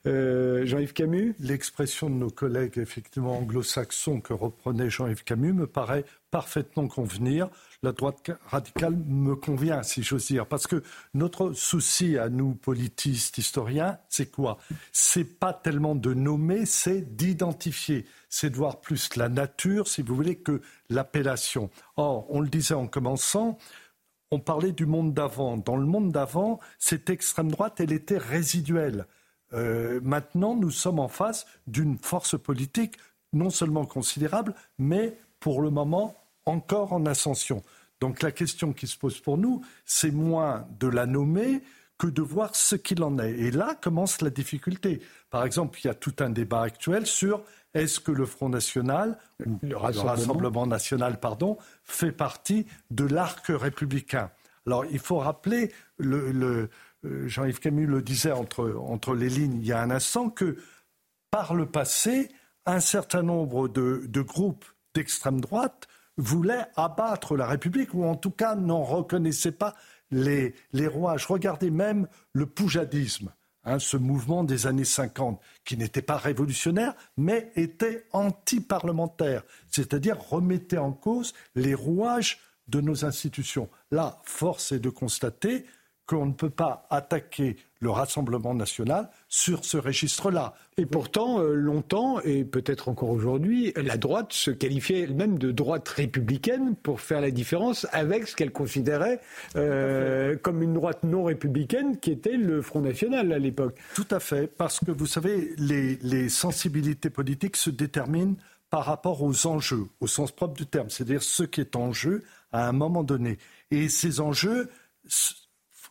Jean-Yves Camus? L'expression de nos collègues, effectivement, anglo-saxons que reprenait Jean-Yves Camus, me paraît parfaitement convenir la droite radicale me convient, si j'ose dire. Parce que notre souci à nous, politistes, historiens, c'est quoi? C'est pas tellement de nommer, c'est d'identifier. C'est de voir plus la nature, si vous voulez, que l'appellation. Or, on le disait en commençant, on parlait du monde d'avant. Dans le monde d'avant, cette extrême droite, elle était résiduelle. Euh, maintenant, nous sommes en face d'une force politique non seulement considérable, mais pour le moment encore en ascension. Donc la question qui se pose pour nous, c'est moins de la nommer que de voir ce qu'il en est. Et là commence la difficulté. Par exemple, il y a tout un débat actuel sur est-ce que le Front National, le Rassemblement, National, pardon, fait partie de l'arc républicain. Alors il faut rappeler, le, euh, Jean-Yves Camus le disait entre, entre les lignes il y a un instant, que par le passé, un certain nombre de, de groupes d'extrême droite voulait abattre la République, ou en tout cas n'en reconnaissait pas les, les rouages. Regardez même le poujadisme, hein, ce mouvement des années 50, qui n'était pas révolutionnaire, mais était anti-parlementaire, c'est-à-dire remettait en cause les rouages de nos institutions. Là, force est de constater qu'on ne peut pas attaquer le Rassemblement national sur ce registre-là. Et pourtant, euh, longtemps, et peut-être encore aujourd'hui, la droite se qualifiait elle-même de droite républicaine pour faire la différence avec ce qu'elle considérait euh, comme une droite non républicaine qui était le Front National à l'époque. Tout à fait, parce que vous savez, les, les sensibilités politiques se déterminent par rapport aux enjeux, au sens propre du terme, c'est-à-dire ce qui est en jeu à un moment donné. Et ces enjeux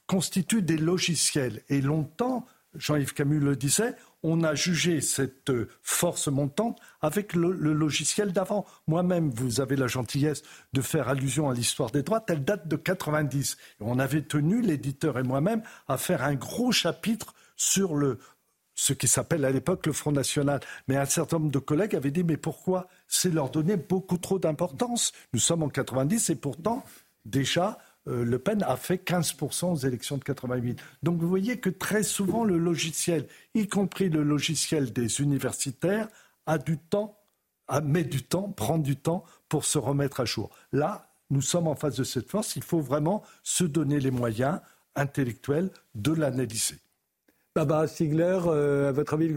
constituent des logiciels. Et longtemps, Jean-Yves Camus le disait, on a jugé cette force montante avec le, logiciel d'avant. Moi-même, vous avez la gentillesse de faire allusion à l'histoire des droites, elle date de 90. on avait tenu, l'éditeur et moi-même, à faire un gros chapitre sur le, ce qui s'appelle à l'époque le Front National. Mais un certain nombre de collègues avaient dit, mais pourquoi C'est leur donner beaucoup trop d'importance? Nous sommes en 90 et pourtant, déjà, euh, Le Pen a fait 15% aux élections de 88. Donc vous voyez que très souvent le logiciel, y compris le logiciel des universitaires, a du temps, met du temps, prend du temps pour se remettre à jour. Là, nous sommes en face de cette force. Il faut vraiment se donner les moyens intellectuels de l'analyser. Stiegler, euh, à votre avis,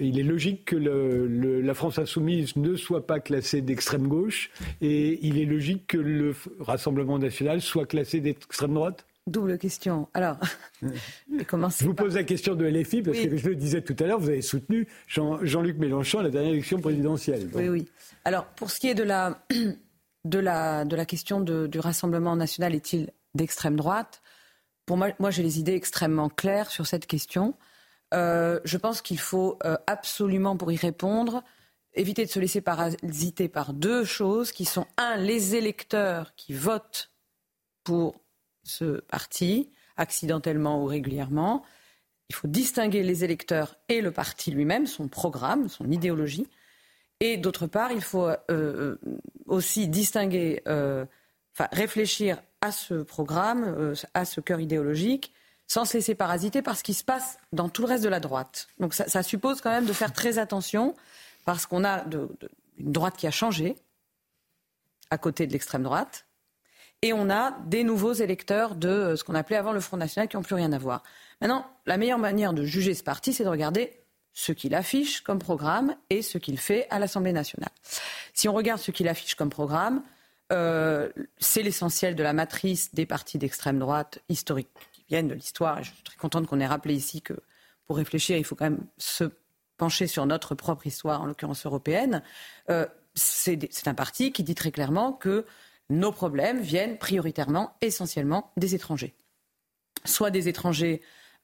il est logique que la France insoumise ne soit pas classée d'extrême gauche et il est logique que le Rassemblement national soit classé d'extrême droite Double question. Alors, je vous pose la question de LFI parce que je le disais tout à l'heure, vous avez soutenu Jean-Luc Mélenchon à la dernière élection présidentielle. Oui, oui. Alors, pour ce qui est de la, de la, de la question du Rassemblement national, est-il d'extrême droite? Pour moi, moi j'ai les idées extrêmement claires sur cette question. Euh, je pense qu'il faut euh, absolument, pour y répondre, éviter de se laisser parasiter par deux choses qui sont, un, les électeurs qui votent pour ce parti, accidentellement ou régulièrement. Il faut distinguer les électeurs et le parti lui-même, son programme, son idéologie. Et d'autre part, il faut euh, aussi distinguer, enfin réfléchir à ce programme, à ce cœur idéologique, sans se laisser parasiter par ce qui se passe dans tout le reste de la droite. Donc ça, suppose quand même de faire très attention parce qu'on a une droite qui a changé à côté de l'extrême droite et on a des nouveaux électeurs de euh, ce qu'on appelait avant le Front National qui n'ont plus rien à voir. Maintenant, la meilleure manière de juger ce parti, c'est de regarder ce qu'il affiche comme programme et ce qu'il fait à l'Assemblée nationale. Si on regarde ce qu'il affiche comme programme, euh, c'est l'essentiel de la matrice des partis d'extrême droite historique viennent de l'histoire. Je suis très contente qu'on ait rappelé ici que pour réfléchir, il faut quand même se pencher sur notre propre histoire, en l'occurrence européenne. Euh, c'est un parti qui dit très clairement que nos problèmes viennent prioritairement, essentiellement des étrangers. Soit des étrangers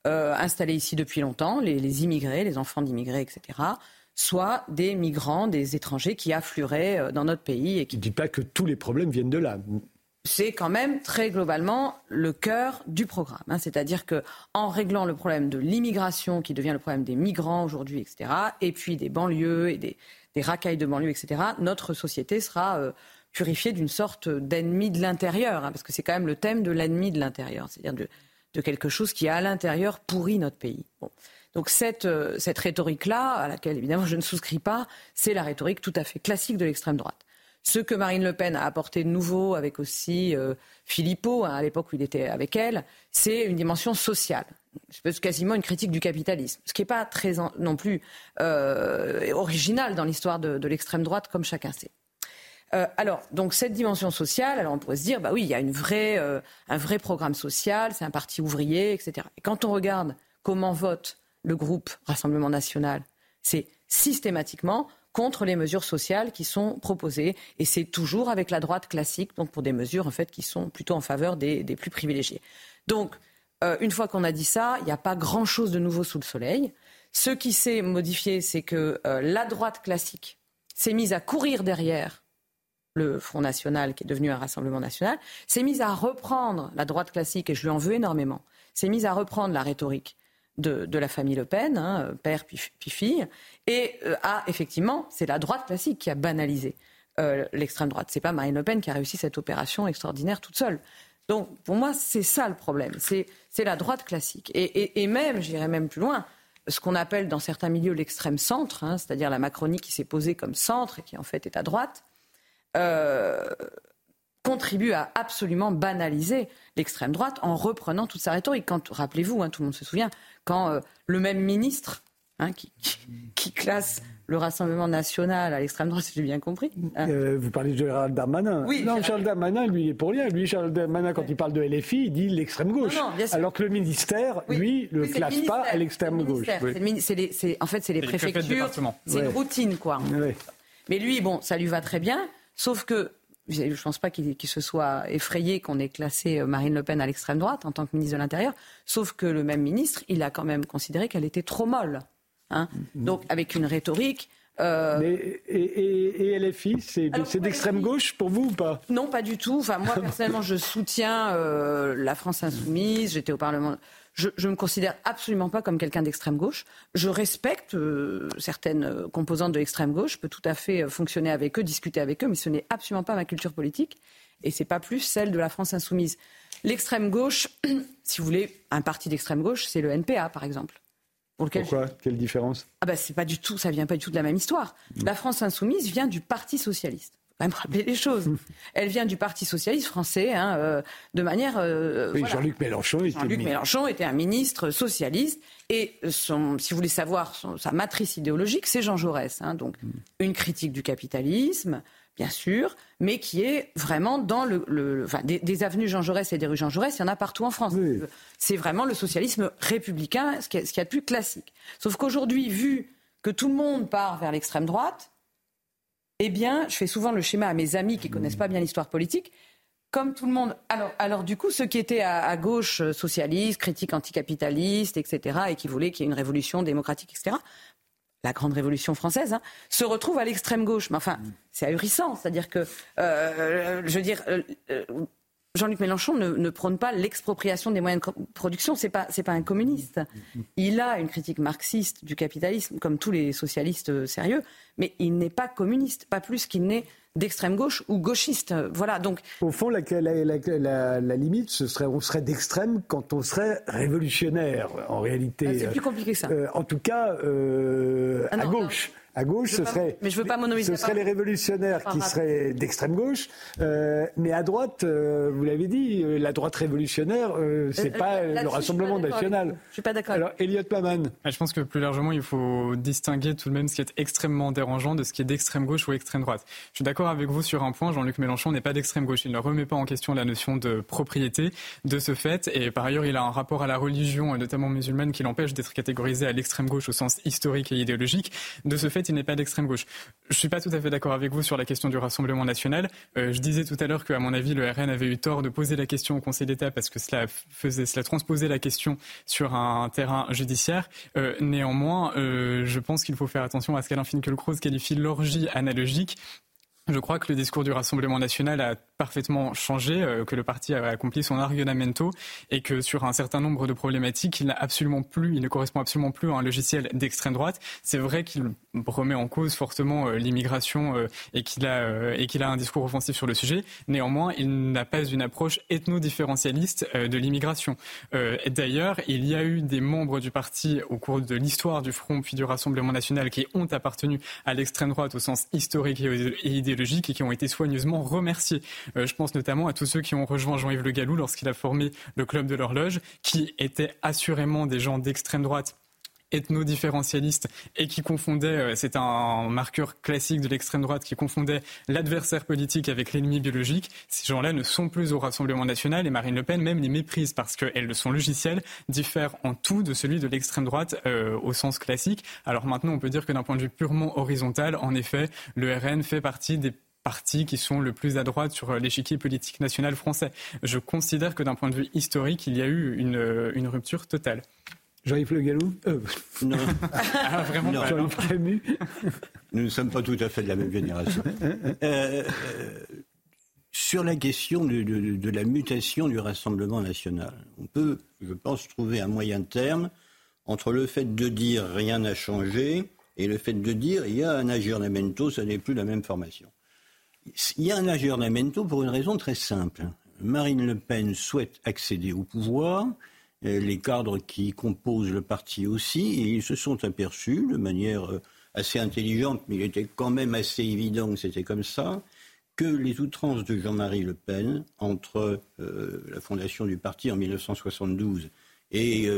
euh, installés ici depuis longtemps, les, immigrés, les enfants d'immigrés, etc., soit des migrants, des étrangers qui afflueraient euh, dans notre pays. Et qui... ne dit pas que tous les problèmes viennent de là c'est quand même très globalement le cœur du programme. Hein. C'est-à-dire que en réglant le problème de l'immigration, qui devient le problème des migrants aujourd'hui, etc., et puis des banlieues et des, racailles de banlieues, etc., notre société sera euh, purifiée d'une sorte d'ennemi de l'intérieur, hein, parce que c'est quand même le thème de l'ennemi de l'intérieur, c'est-à-dire de, quelque chose qui à l'intérieur pourrit notre pays. Donc cette, euh, cette rhétorique-là, à laquelle évidemment je ne souscris pas, c'est la rhétorique tout à fait classique de l'extrême droite. Ce que Marine Le Pen a apporté de nouveau, avec aussi euh, Philippot, hein, à l'époque où il était avec elle, c'est une dimension sociale. C'est quasiment une critique du capitalisme, ce qui n'est pas très non plus euh, original dans l'histoire de, l'extrême droite, comme chacun sait. Euh, alors, donc cette dimension sociale, alors on pourrait se dire, bah oui, il y a une vraie, un vrai programme social, c'est un parti ouvrier, etc. Et quand on regarde comment vote le groupe Rassemblement national, c'est systématiquement contre les mesures sociales qui sont proposées. Et c'est toujours avec la droite classique, donc pour des mesures en fait qui sont plutôt en faveur des, plus privilégiés. Donc, euh, une fois qu'on a dit ça, il n'y a pas grand-chose de nouveau sous le soleil. Ce qui s'est modifié, c'est que euh, la droite classique s'est mise à courir derrière le Front National, qui est devenu un Rassemblement National, s'est mise à reprendre la droite classique, et je lui en veux énormément, s'est mise à reprendre la rhétorique de, la famille Le Pen, hein, père puis, fille, et euh, effectivement, c'est la droite classique qui a banalisé euh, l'extrême droite. C'est pas Marine Le Pen qui a réussi cette opération extraordinaire toute seule. Donc pour moi, c'est ça le problème. C'est la droite classique. Et, même, j'irais même plus loin, ce qu'on appelle dans certains milieux l'extrême centre, hein, c'est-à-dire la Macronie qui s'est posée comme centre et qui en fait est à droite. Euh, contribue à absolument banaliser l'extrême droite en reprenant toute sa rhétorique. Quand, rappelez-vous, hein, tout le monde se souvient, quand euh, le même ministre hein, qui, qui, classe le Rassemblement national à l'extrême droite, si j'ai bien compris. Hein. Euh, vous parlez de Gérald Darmanin. Oui, non, Gérald Darmanin, lui, il est pour rien. Lui, Gérald Darmanin, quand il parle de LFI, il dit l'extrême gauche. alors que le ministère, lui, ne le classe pas à l'extrême gauche. en fait, c'est les préfectures. C'est une routine, quoi. Mais lui, bon, ça lui va très bien. Sauf que je ne pense pas qu'il se soit effrayé qu'on ait classé euh, Marine Le Pen à l'extrême droite en tant que ministre de l'Intérieur, sauf que le même ministre, il a quand même considéré qu'elle était trop molle. Hein. Mm-hmm. Donc avec une rhétorique. Euh... Mais, et, et, LFI, c'est d'extrême gauche pour vous ou pas? Non, pas du tout. Enfin, moi personnellement, je soutiens euh, la France insoumise. J'étais au Parlement je ne me considère absolument pas comme quelqu'un d'extrême gauche. Je respecte euh, certaines composantes de l'extrême gauche. Je peux tout à fait euh, fonctionner avec eux, discuter avec eux, mais ce n'est absolument pas ma culture politique. Et ce n'est pas plus celle de la France insoumise. L'extrême gauche, si vous voulez, un parti d'extrême gauche, c'est le NPA, par exemple. Pourquoi? Quelle différence? Ah ben, c'est pas du tout, ça vient pas du tout de la même histoire. Mmh. La France insoumise vient du Parti socialiste quand même rappeler les choses. Elle vient du Parti socialiste français, hein, euh, de manière. Euh, oui, Jean-Luc Mélenchon était. Jean-Luc Mélenchon était un ministre socialiste et son, si vous voulez savoir sa matrice idéologique, c'est Jean Jaurès. Hein, donc mm. une critique du capitalisme, bien sûr, mais qui est vraiment dans le, enfin, des, avenues Jean Jaurès et des rues Jean Jaurès, il y en a partout en France. C'est vraiment le socialisme républicain, ce qui est, ce qui est plus classique. Sauf qu'aujourd'hui, vu que tout le monde part vers l'extrême droite, eh bien, je fais souvent le schéma à mes amis qui connaissent pas bien l'histoire politique. Comme tout le monde. Alors, alors du coup, ceux qui étaient à, gauche, euh, socialistes, critiques anticapitalistes, etc., et qui voulaient qu'il y ait une révolution démocratique, etc., la grande révolution française, hein, se retrouvent à l'extrême gauche. Mais enfin, c'est ahurissant. C'est-à-dire que, euh, je veux dire, euh, Jean-Luc Mélenchon ne, prône pas l'expropriation des moyens de production. C'est pas c'est pas un communiste. Il a une critique marxiste du capitalisme, comme tous les socialistes euh, sérieux, mais il n'est pas communiste, pas plus qu'il n'est d'extrême gauche ou gauchiste. Voilà. Donc au fond, la, la, limite, ce serait on serait d'extrême quand on serait révolutionnaire. En réalité, ah, c'est plus compliqué que ça. Euh, en tout cas, euh, ah à gauche. À gauche, ce serait, mais je veux pas ce serait les révolutionnaires qui seraient d'extrême gauche, euh, mais à droite, euh, vous l'avez dit, euh, la droite révolutionnaire, euh, c'est pas le Rassemblement national. Je suis pas d'accord. Alors, Elliot Maman. Je pense que plus largement, il faut distinguer tout de même ce qui est extrêmement dérangeant de ce qui est d'extrême gauche ou extrême droite. Je suis d'accord avec vous sur un point, Jean-Luc Mélenchon n'est pas d'extrême gauche. Il ne remet pas en question la notion de propriété de ce fait, et par ailleurs, il a un rapport à la religion, notamment musulmane, qui l'empêche d'être catégorisé à l'extrême gauche au sens historique et idéologique. De ce fait, il n'est pas d'extrême gauche. Je suis pas tout à fait d'accord avec vous sur la question du Rassemblement national. Euh, je disais tout à l'heure qu'à mon avis, le RN avait eu tort de poser la question au Conseil d'État parce que cela faisait, cela transposait la question sur un terrain judiciaire. Euh, néanmoins, euh, je pense qu'il faut faire attention à ce qu'Alain Finkielkraut qualifie l'orgie analogique je crois que le discours du Rassemblement national a parfaitement changé, que le parti a accompli son argumento et que sur un certain nombre de problématiques, il n'a absolument plus, il ne correspond absolument plus à un logiciel d'extrême droite. C'est vrai qu'il remet en cause fortement euh, l'immigration euh, et qu'il a et qu'il a un discours offensif sur le sujet. Néanmoins, il n'a pas une approche ethno-différentialiste de l'immigration. D'ailleurs, il y a eu des membres du parti au cours de l'histoire du Front puis du Rassemblement national qui ont appartenu à l'extrême droite au sens historique et idéologique et qui ont été soigneusement remerciés. Euh, je pense notamment à tous ceux qui ont rejoint Jean-Yves Le Gallou lorsqu'il a formé le club de l'horloge, qui étaient assurément des gens d'extrême droite ethno-différentialiste et qui confondait, euh, c'est un marqueur classique de l'extrême droite, qui confondait l'adversaire politique avec l'ennemi biologique. Ces gens-là ne sont plus au Rassemblement national et Marine Le Pen même les méprise parce que de son logiciel diffère en tout de celui de l'extrême droite euh, au sens classique. Alors maintenant, on peut dire que d'un point de vue purement horizontal, en effet, le RN fait partie des partis qui sont le plus à droite sur l'échiquier politique national français. Je considère que d'un point de vue historique, il y a eu une rupture totale. Jean-Yves Le Gallou euh, Non. Ah, vraiment non. Jean-Yves Camus Nous ne sommes pas tout à fait de la même génération. Euh, euh, sur la question de, de, de, la mutation du Rassemblement national, on peut, je pense, trouver un moyen terme entre le fait de dire rien n'a changé et le fait de dire il y a un aggiornamento, ça n'est plus la même formation. Il y a un aggiornamento pour une raison très simple. Marine Le Pen souhaite accéder au pouvoir les cadres qui composent le parti aussi, et ils se sont aperçus de manière euh, assez intelligente, mais il était quand même assez évident que c'était comme ça, que les outrances de Jean-Marie Le Pen entre euh, la fondation du parti en 1972 et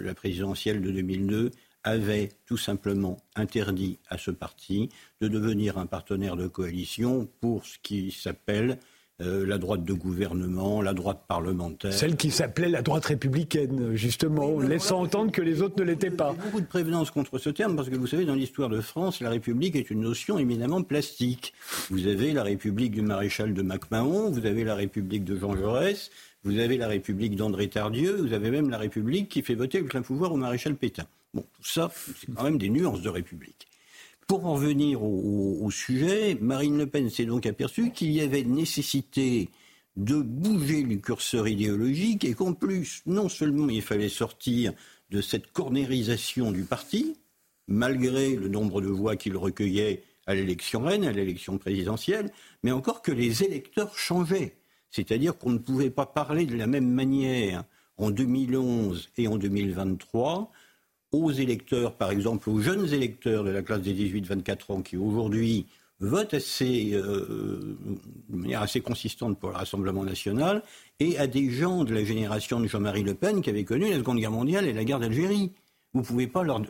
la présidentielle de 2002 avaient tout simplement interdit à ce parti de devenir un partenaire de coalition pour ce qui s'appelle euh, la droite de gouvernement, la droite parlementaire. Celle qui s'appelait la droite républicaine, justement, laissant entendre que les autres ne l'étaient pas. Beaucoup de prévenance contre ce terme, parce que vous savez, dans l'histoire de France, la République est une notion éminemment plastique. Vous avez la République du maréchal de MacMahon, vous avez la République de Jean Jaurès, vous avez la République d'André Tardieu, vous avez même la République qui fait voter le plein pouvoir au maréchal Pétain. Bon, tout ça, c'est quand même des nuances de République. Pour en venir au, sujet, Marine Le Pen s'est donc aperçue qu'il y avait nécessité de bouger le curseur idéologique et qu'en plus, non seulement il fallait sortir de cette cornérisation du parti, malgré le nombre de voix qu'il recueillait à l'élection reine, à l'élection présidentielle, mais encore que les électeurs changeaient. C'est-à-dire qu'on ne pouvait pas parler de la même manière en 2011 et en 2023 aux électeurs, par exemple aux jeunes électeurs de la classe des 18-24 ans qui aujourd'hui votent assez, euh, de manière assez consistante pour le Rassemblement national, et à des gens de la génération de Jean-Marie Le Pen qui avaient connu la Seconde Guerre mondiale et la guerre d'Algérie. Vous ne pouvez pas leur,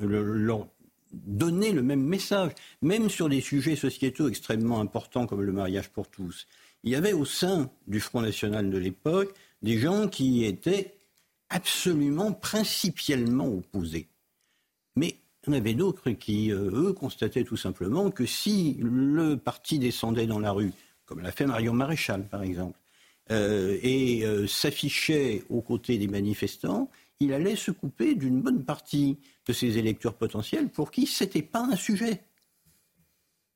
donner le même message, même sur des sujets sociétaux extrêmement importants comme le mariage pour tous. Il y avait au sein du Front National de l'époque des gens qui étaient absolument principiellement opposés. Mais il y avait d'autres qui, euh, eux, constataient tout simplement que si le parti descendait dans la rue, comme l'a fait Marion Maréchal par exemple, euh, et euh, s'affichait aux côtés des manifestants, il allait se couper d'une bonne partie de ses électeurs potentiels pour qui ce n'était pas un sujet.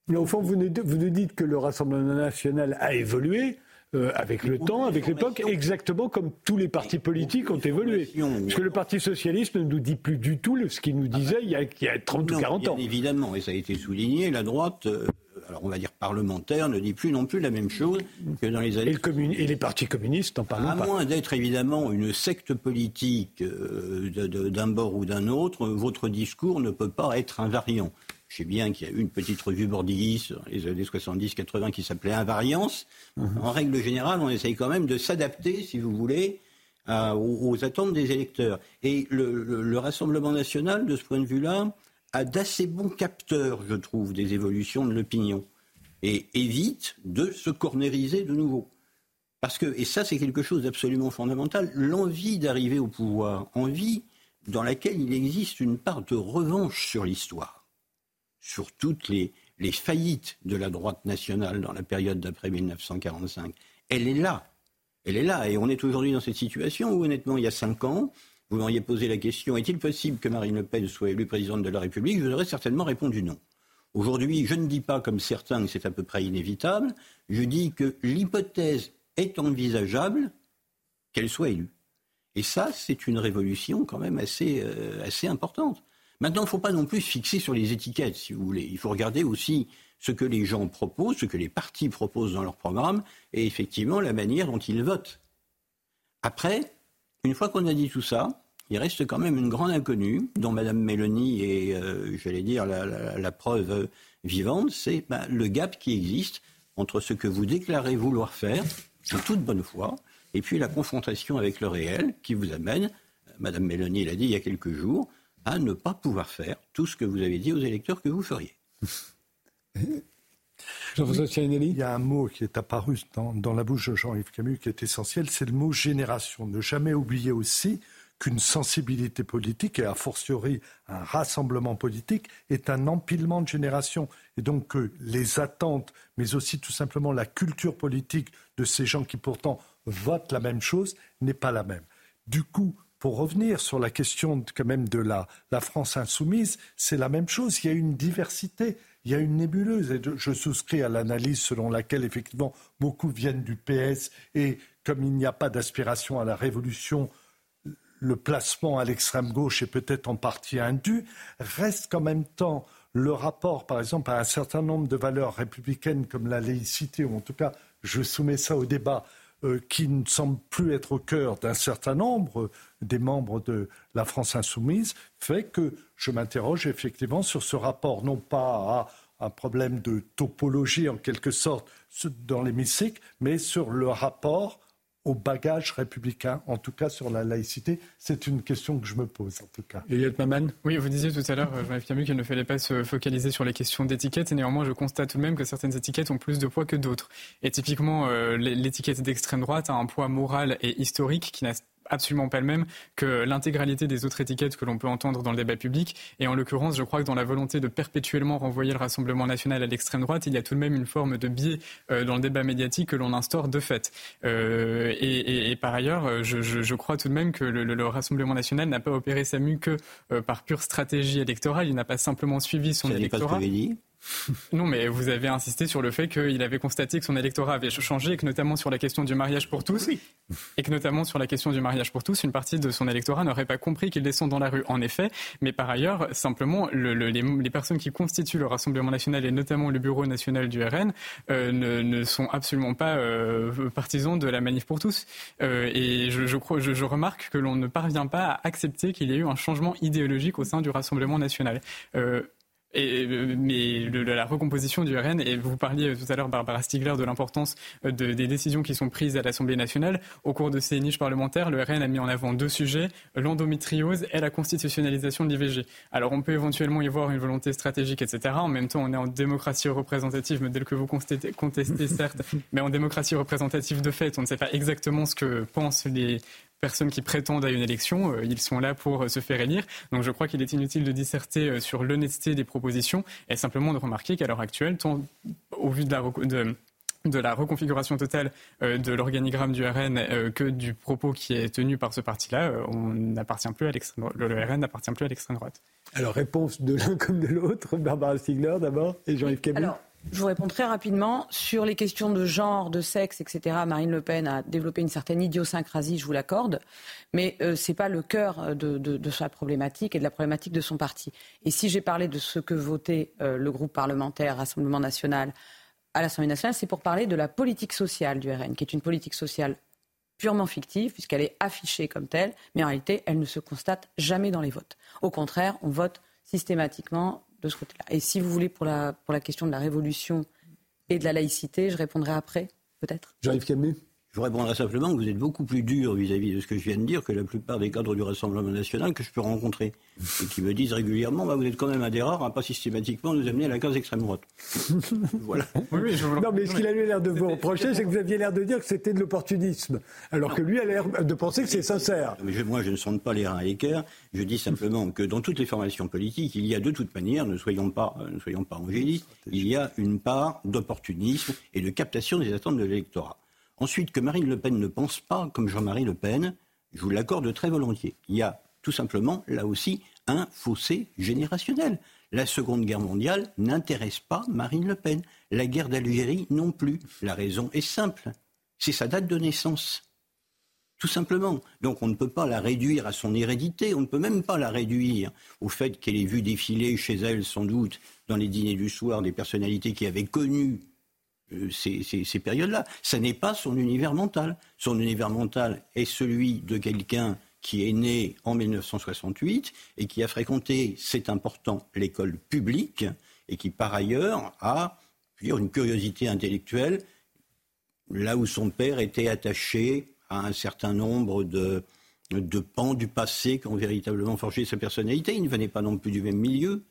Mais au fond, vous nous dites que le Rassemblement national a évolué. Euh, avec le temps, avec l'époque, exactement comme tous les partis politiques ont évolué. Parce que le Parti socialiste ne nous dit plus du tout ce qu'il nous disait il, y a, il, y a, 30 ou 40 ans. Évidemment, et ça a été souligné, la droite, euh, alors on va dire parlementaire, ne dit plus non plus la même chose que dans les années. Et, le et les partis communistes n'en parlent pas. À moins d'être évidemment une secte politique euh, d'un bord ou d'un autre, votre discours ne peut pas être invariant. Je sais bien qu'il y a eu une petite revue bordilliste dans les années 70-80 qui s'appelait Invariance. Mhm. En règle générale, on essaye quand même de s'adapter, si vous voulez, aux, attentes des électeurs. Et le, Rassemblement national, de ce point de vue-là, a d'assez bons capteurs, je trouve, des évolutions de l'opinion. Et évite de se cornériser de nouveau. Parce que, et ça c'est quelque chose d'absolument fondamental, l'envie d'arriver au pouvoir, envie dans laquelle il existe une part de revanche sur l'histoire sur toutes les, faillites de la droite nationale dans la période d'après 1945. Elle est là. Elle est là. Et on est aujourd'hui dans cette situation où, honnêtement, il y a cinq ans, vous m'auriez posé la question est-il possible que Marine Le Pen soit élue présidente de la République? Je vous aurais certainement répondu non. Aujourd'hui, je ne dis pas comme certains que c'est à peu près inévitable. Je dis que l'hypothèse est envisageable qu'elle soit élue. Et ça, c'est une révolution quand même assez, euh, assez importante. Maintenant, il ne faut pas non plus se fixer sur les étiquettes, si vous voulez. Il faut regarder aussi ce que les gens proposent, ce que les partis proposent dans leur programme, et effectivement la manière dont ils votent. Après, une fois qu'on a dit tout ça, il reste quand même une grande inconnue, dont Mme Mélanie est, euh, j'allais dire, la, preuve vivante, c'est ben, le gap qui existe entre ce que vous déclarez vouloir faire, de toute bonne foi, et puis la confrontation avec le réel qui vous amène, Mme Mélanie l'a dit il y a quelques jours, à ne pas pouvoir faire tout ce que vous avez dit aux électeurs que vous feriez. Il y a un mot qui est apparu dans, la bouche de Jean-Yves Camus qui est essentiel, c'est le mot génération. Ne jamais oublier aussi qu'une sensibilité politique, et a fortiori un rassemblement politique, est un empilement de générations. Et donc que les attentes, mais aussi tout simplement la culture politique de ces gens qui pourtant votent la même chose, n'est pas la même. Du coup, pour revenir sur la question quand même de la, France insoumise, c'est la même chose. Il y a une diversité, il y a une nébuleuse. Et je souscris à l'analyse selon laquelle effectivement beaucoup viennent du PS et comme il n'y a pas d'aspiration à la révolution, le placement à l'extrême gauche est peut-être en partie indu. Reste qu'en même temps le rapport, par exemple, à un certain nombre de valeurs républicaines comme la laïcité, ou en tout cas, je soumets ça au débat, qui ne semble plus être au cœur d'un certain nombre des membres de la France insoumise, fait que je m'interroge effectivement sur ce rapport, non pas à un problème de topologie en quelque sorte dans l'hémicycle, mais sur le rapport au bagage républicain, en tout cas sur la laïcité C'est une question que je me pose, en tout cas. Elliot Maman Oui, vous disiez tout à l'heure, Jean-Yves Camus, qu'il ne fallait pas se focaliser sur les questions d'étiquette. Et néanmoins, je constate tout de même que certaines étiquettes ont plus de poids que d'autres. Et typiquement, euh, l'étiquette d'extrême droite a un poids moral et historique qui n'a absolument pas le même que l'intégralité des autres étiquettes que l'on peut entendre dans le débat public. Et en l'occurrence, je crois que dans la volonté de perpétuellement renvoyer le Rassemblement national à l'extrême droite, il y a tout de même une forme de biais euh, dans le débat médiatique que l'on instaure de fait. Euh, et, par ailleurs, je, crois tout de même que le, Rassemblement national n'a pas opéré sa mue que euh, par pure stratégie électorale. Il n'a pas simplement suivi son électorat. Non, mais vous avez insisté sur le fait qu'il avait constaté que son électorat avait changé, et que notamment sur la question du mariage pour tous, et que notamment sur la question du mariage pour tous, une partie de son électorat n'aurait pas compris qu'il descend dans la rue, en effet. Mais par ailleurs, simplement, les, personnes qui constituent le Rassemblement national, et notamment le bureau national du RN, euh, ne, sont absolument pas euh, partisans de la manif pour tous. Euh, et je, je remarque que l'on ne parvient pas à accepter qu'il y ait eu un changement idéologique au sein du Rassemblement national Et, euh, mais la recomposition du RN, et vous parliez tout à l'heure, Barbara Stigler, de l'importance euh, de, des décisions qui sont prises à l'Assemblée nationale. Au cours de ces niches parlementaires, le RN a mis en avant deux sujets, l'endométriose et la constitutionnalisation de l'IVG. Alors on peut éventuellement y voir une volonté stratégique, etc. En même temps, on est en démocratie représentative, mais dès que vous contestez, contestez certes, mais en démocratie représentative de fait, on ne sait pas exactement ce que pensent les, personnes qui prétendent à une élection, euh, ils sont là pour euh, se faire élire. Donc je crois qu'il est inutile de disserter euh, sur l'honnêteté des propositions et simplement de remarquer qu'à l'heure actuelle, tant au vu de la, de, la reconfiguration totale de l'organigramme du RN que du propos qui est tenu par ce parti-là, on n'appartient plus à l'extrême le, RN n'appartient plus à l'extrême droite. Alors réponse de l'un comme de l'autre, Barbara Stigler d'abord et Jean-Yves Camus. Je vous réponds très rapidement. Sur les questions de genre, de sexe, etc., Marine Le Pen a développé une certaine idiosyncrasie, je vous l'accorde, mais euh, ce n'est pas le cœur de, sa problématique et de la problématique de son parti. Et si j'ai parlé de ce que votait euh, le groupe parlementaire Rassemblement national à l'Assemblée nationale, c'est pour parler de la politique sociale du RN, qui est une politique sociale purement fictive, puisqu'elle est affichée comme telle, mais en réalité, elle ne se constate jamais dans les votes. Au contraire, on vote systématiquement de ce côté-là. Et si vous voulez, pour la, pour la question de la révolution et de la laïcité, je répondrai après, peut-être. Jean-Yves je vous répondrai simplement que vous êtes beaucoup plus dur vis-à-vis de ce que je viens de dire que la plupart des cadres du Rassemblement national que je peux rencontrer et qui me disent régulièrement bah, vous êtes quand même un des rares à pas systématiquement nous amener à la case extrême droite. voilà. Non, mais ce qu'il a eu l'air de vous reprocher, c'est que vous aviez l'air de dire que c'était de l'opportunisme, alors que lui a l'air de penser que c'est sincère. Mais moi, je ne sonde pas les reins à l'équerre. Je dis simplement que dans toutes les formations politiques, il y a de toute manière, ne soyons pas, ne soyons pas angélistes, il y a une part d'opportunisme et de captation des attentes de l'électorat. Ensuite, que Marine Le Pen ne pense pas comme Jean-Marie Le Pen, je vous l'accorde très volontiers. Il y a tout simplement, là aussi, un fossé générationnel. La Seconde Guerre mondiale n'intéresse pas Marine Le Pen. La guerre d'Algérie non plus. La raison est simple. C'est sa date de naissance. Tout simplement. Donc on ne peut pas la réduire à son hérédité, on ne peut même pas la réduire au fait qu'elle ait vu défiler chez elle, sans doute, dans les dîners du soir, des personnalités qui avaient connu euh, ces, périodes-là. Ce n'est pas son univers mental. Son univers mental est celui de quelqu'un qui est né en 1968 et qui a fréquenté, c'est important, l'école publique et qui par ailleurs a une curiosité intellectuelle là où son père était attaché à un certain nombre de, de pans du passé qui ont véritablement forgé sa personnalité. Il ne venait pas non plus du même milieu.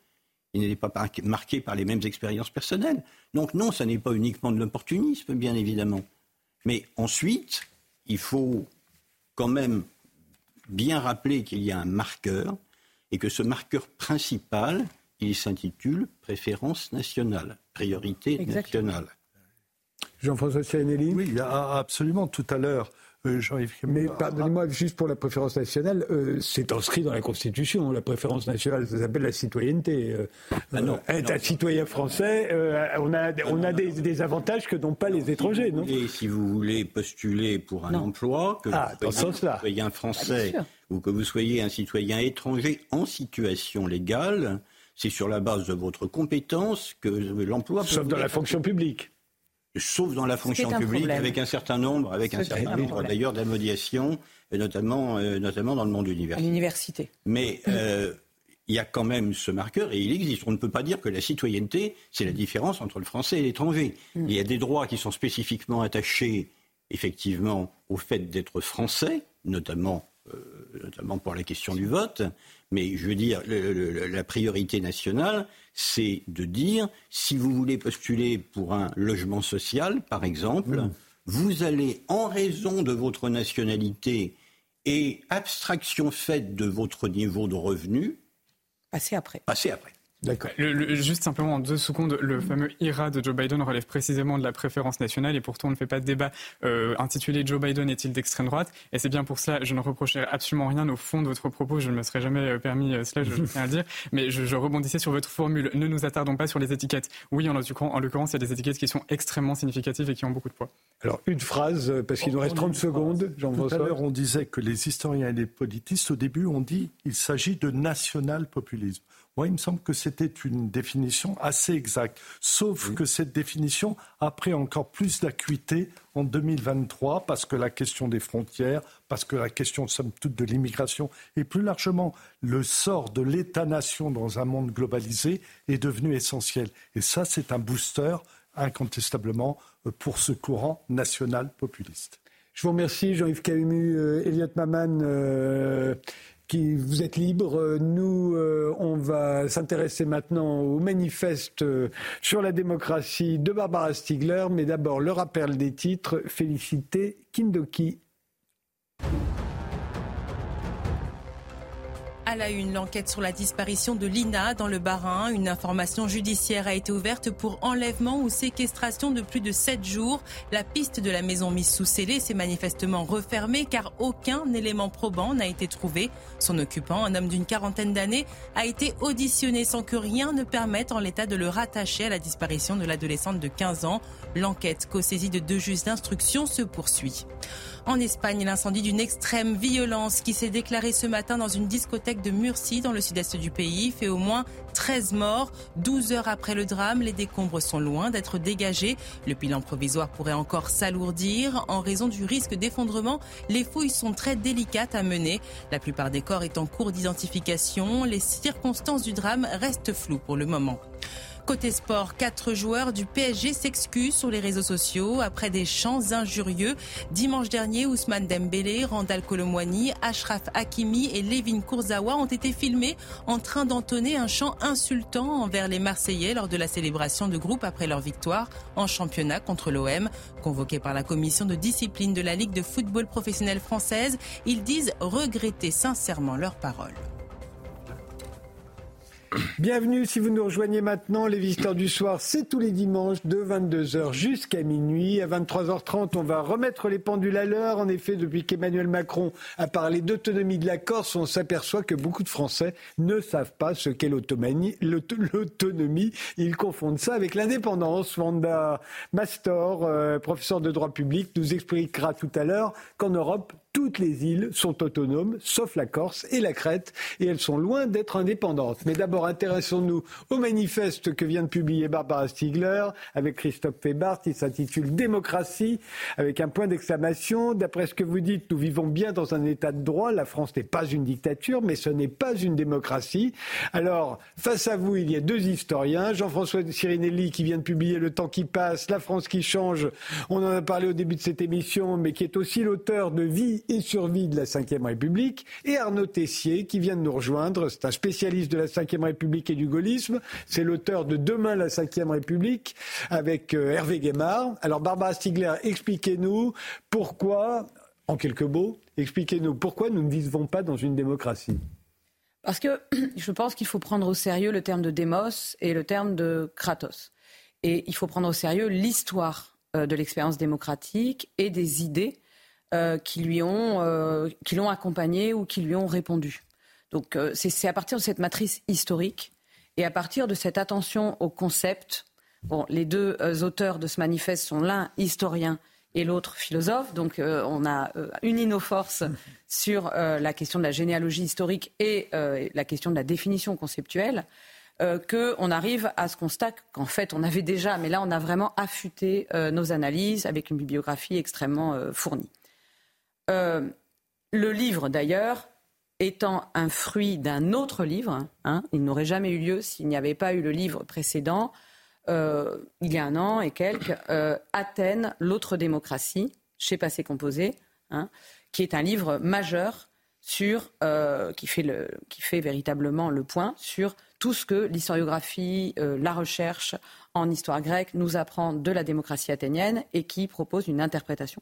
Il n'était pas marqué par les mêmes expériences personnelles. Donc non, ça n'est pas uniquement de l'opportunisme, bien évidemment. Mais ensuite, il faut quand même bien rappeler qu'il y a un marqueur et que ce marqueur principal, il s'intitule préférence nationale, priorité nationale. Jean-François Sianelli Oui, absolument. Tout à l'heure, euh, Mais pardonnez-moi, juste pour la préférence nationale, euh, c'est inscrit dans la Constitution. La préférence nationale, ça s'appelle la citoyenneté. Euh, ah non, être un citoyen français, on a, on a des, avantages que n'ont pas les étrangers, non Et si vous voulez postuler pour un emploi, que ah, vous soyez un citoyen français ou que vous soyez un citoyen étranger en situation légale, c'est sur la base de votre compétence que l'emploi. Sauf dans la fonction publique sauf dans la fonction publique, avec un certain nombre, avec un certain nombre d'ailleurs d'amodiations, notamment, euh, notamment dans le monde universitaire. l'université. Mais euh, il y a quand même ce marqueur et il existe. On ne peut pas dire que la citoyenneté, c'est la différence entre le français et l'étranger. Mm. Il y a des droits qui sont spécifiquement attachés, effectivement, au fait d'être français, notamment, euh, notamment pour la question du vote. Mais je veux dire, la priorité nationale, c'est de dire, si vous voulez postuler pour un logement social, par exemple, mmh. vous allez, en raison de votre nationalité et abstraction faite de votre niveau de revenu, passer après. Passer après. D'accord. juste simplement en deux secondes, le fameux IRA de Joe Biden relève précisément de la préférence nationale et pourtant on ne fait pas de débat euh, intitulé Joe Biden est-il d'extrême droite? Et c'est bien pour cela, je ne reprocherai absolument rien au fond de votre propos, je ne me serais jamais euh, permis euh, cela, je tiens à le dire, mais je, rebondissais sur votre formule. Ne nous attardons pas sur les étiquettes. Oui, en, en l'occurrence, il y a des étiquettes qui sont extrêmement significatives et qui ont beaucoup de poids. Alors une phrase, parce qu'il nous reste 30 secondes, Jean Tout à l'heure, on disait que les historiens et les politistes, au début, ont dit qu'il s'agit de national-populisme. Moi, il me semble que c'était une définition assez exacte. Sauf que cette définition a pris encore plus d'acuité en 2023 parce que la question des frontières, parce que la question, somme toute, de l'immigration et plus largement le sort de l'État-nation dans un monde globalisé est devenu essentiel. Et ça, c'est un booster incontestablement pour ce courant national populiste. Je vous remercie, Jean-Yves Cahumu, euh, Elliot Maman. Euh, qui vous êtes libre. Nous, euh, on va s'intéresser maintenant au manifeste sur la démocratie de Barbara Stiegler, mais d'abord le rappel des titres. Félicité Kindoki. À la une, l'enquête sur la disparition de Lina dans le Bas-Rhin. Une information judiciaire a été ouverte pour enlèvement ou séquestration de plus de 7 jours. La piste de la maison mise sous scellé s'est manifestement refermée car aucun élément probant n'a été trouvé. Son occupant, un homme d'une quarantaine d'années, a été auditionné sans que rien ne permette en l'état de le rattacher à la disparition de l'adolescente de 15 ans. L'enquête, co-saisie de deux juges d'instruction, se poursuit. En Espagne, l'incendie d'une extrême violence qui s'est déclaré ce matin dans une discothèque de Murcie, dans le sud-est du pays, fait au moins 13 morts. 12 heures après le drame, les décombres sont loin d'être dégagés. Le bilan provisoire pourrait encore s'alourdir. En raison du risque d'effondrement, les fouilles sont très délicates à mener. La plupart des corps est en cours d'identification. Les circonstances du drame restent floues pour le moment. Côté sport, quatre joueurs du PSG s'excusent sur les réseaux sociaux après des chants injurieux. Dimanche dernier, Ousmane Dembélé, Randall Colomwani, Ashraf Hakimi et Levin Kurzawa ont été filmés en train d'entonner un chant insultant envers les Marseillais lors de la célébration de groupe après leur victoire en championnat contre l'OM. Convoqués par la commission de discipline de la Ligue de football professionnel française, ils disent regretter sincèrement leurs paroles. Bienvenue si vous nous rejoignez maintenant. Les visiteurs du soir, c'est tous les dimanches de 22h jusqu'à minuit. À 23h30, on va remettre les pendules à l'heure. En effet, depuis qu'Emmanuel Macron a parlé d'autonomie de la Corse, on s'aperçoit que beaucoup de Français ne savent pas ce qu'est l'autonomie. Ils confondent ça avec l'indépendance. Wanda Mastor, euh, professeur de droit public, nous expliquera tout à l'heure qu'en Europe, toutes les îles sont autonomes, sauf la Corse et la Crète, et elles sont loin d'être indépendantes. Mais d'abord, intéressons-nous au manifeste que vient de publier Barbara Stiegler avec Christophe Febart. Il s'intitule Démocratie, avec un point d'exclamation. D'après ce que vous dites, nous vivons bien dans un état de droit. La France n'est pas une dictature, mais ce n'est pas une démocratie. Alors, face à vous, il y a deux historiens. Jean-François Sirinelli, qui vient de publier Le temps qui passe, La France qui change. On en a parlé au début de cette émission, mais qui est aussi l'auteur de Vie et survie de la Ve République, et Arnaud Tessier, qui vient de nous rejoindre. C'est un spécialiste de la Ve République et du gaullisme. C'est l'auteur de Demain la Ve République, avec euh, Hervé Guémard. Alors, Barbara Stigler, expliquez-nous pourquoi, en quelques mots, expliquez-nous pourquoi nous ne vivons pas dans une démocratie. Parce que je pense qu'il faut prendre au sérieux le terme de démos et le terme de kratos. Et il faut prendre au sérieux l'histoire euh, de l'expérience démocratique et des idées qui lui ont euh, qui l'ont accompagné ou qui lui ont répondu. Donc euh, c'est à partir de cette matrice historique et à partir de cette attention au concept. Bon, les deux auteurs de ce manifeste sont l'un historien et l'autre philosophe. Donc on a uni nos forces sur la question de la généalogie historique et la question de la définition conceptuelle. qu'on arrive à ce constat qu'en fait on avait déjà, mais là on a vraiment affûté nos analyses avec une bibliographie extrêmement fournie. Euh, le livre, d'ailleurs, étant un fruit d'un autre livre, hein, il n'aurait jamais eu lieu s'il n'y avait pas eu le livre précédent, euh, il y a un an et quelques, euh, Athènes, l'autre démocratie, chez Passé Composé, hein, qui est un livre majeur qui fait véritablement le point sur tout ce que l'historiographie, la recherche en histoire grecque nous apprend de la démocratie athénienne et qui propose une interprétation.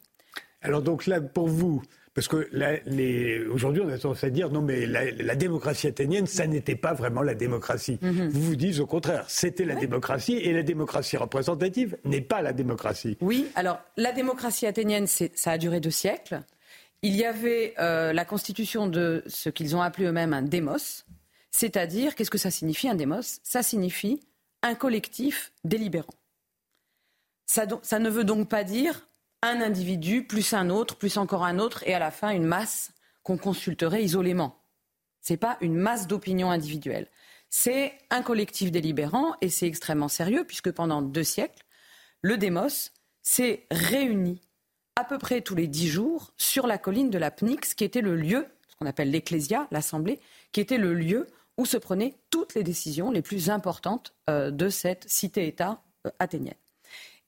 Alors donc là, pour vous, parce que aujourd'hui, on a tendance à dire non, mais la, démocratie athénienne, ça n'était pas vraiment la démocratie. Mhm. Vous vous dites au contraire, c'était la démocratie et la démocratie représentative n'est pas la démocratie. Oui, alors la démocratie athénienne, ça a duré deux siècles. Il y avait euh, la constitution de ce qu'ils ont appelé eux-mêmes un démos, c'est-à-dire, qu'est-ce que ça signifie un démos? Ça signifie un collectif délibérant. Ça, ça ne veut donc pas dire un individu, plus un autre, plus encore un autre, et à la fin une masse qu'on consulterait isolément. Ce n'est pas une masse d'opinions individuelles. c'est un collectif délibérant et c'est extrêmement sérieux puisque pendant deux siècles, le démos s'est réuni à peu près tous les dix jours sur la colline de la Pnyx, qui était le lieu, ce qu'on appelle l'Ecclésia, l'Assemblée, qui était le lieu où se prenaient toutes les décisions les plus importantes euh, de cette cité-État euh, athénienne.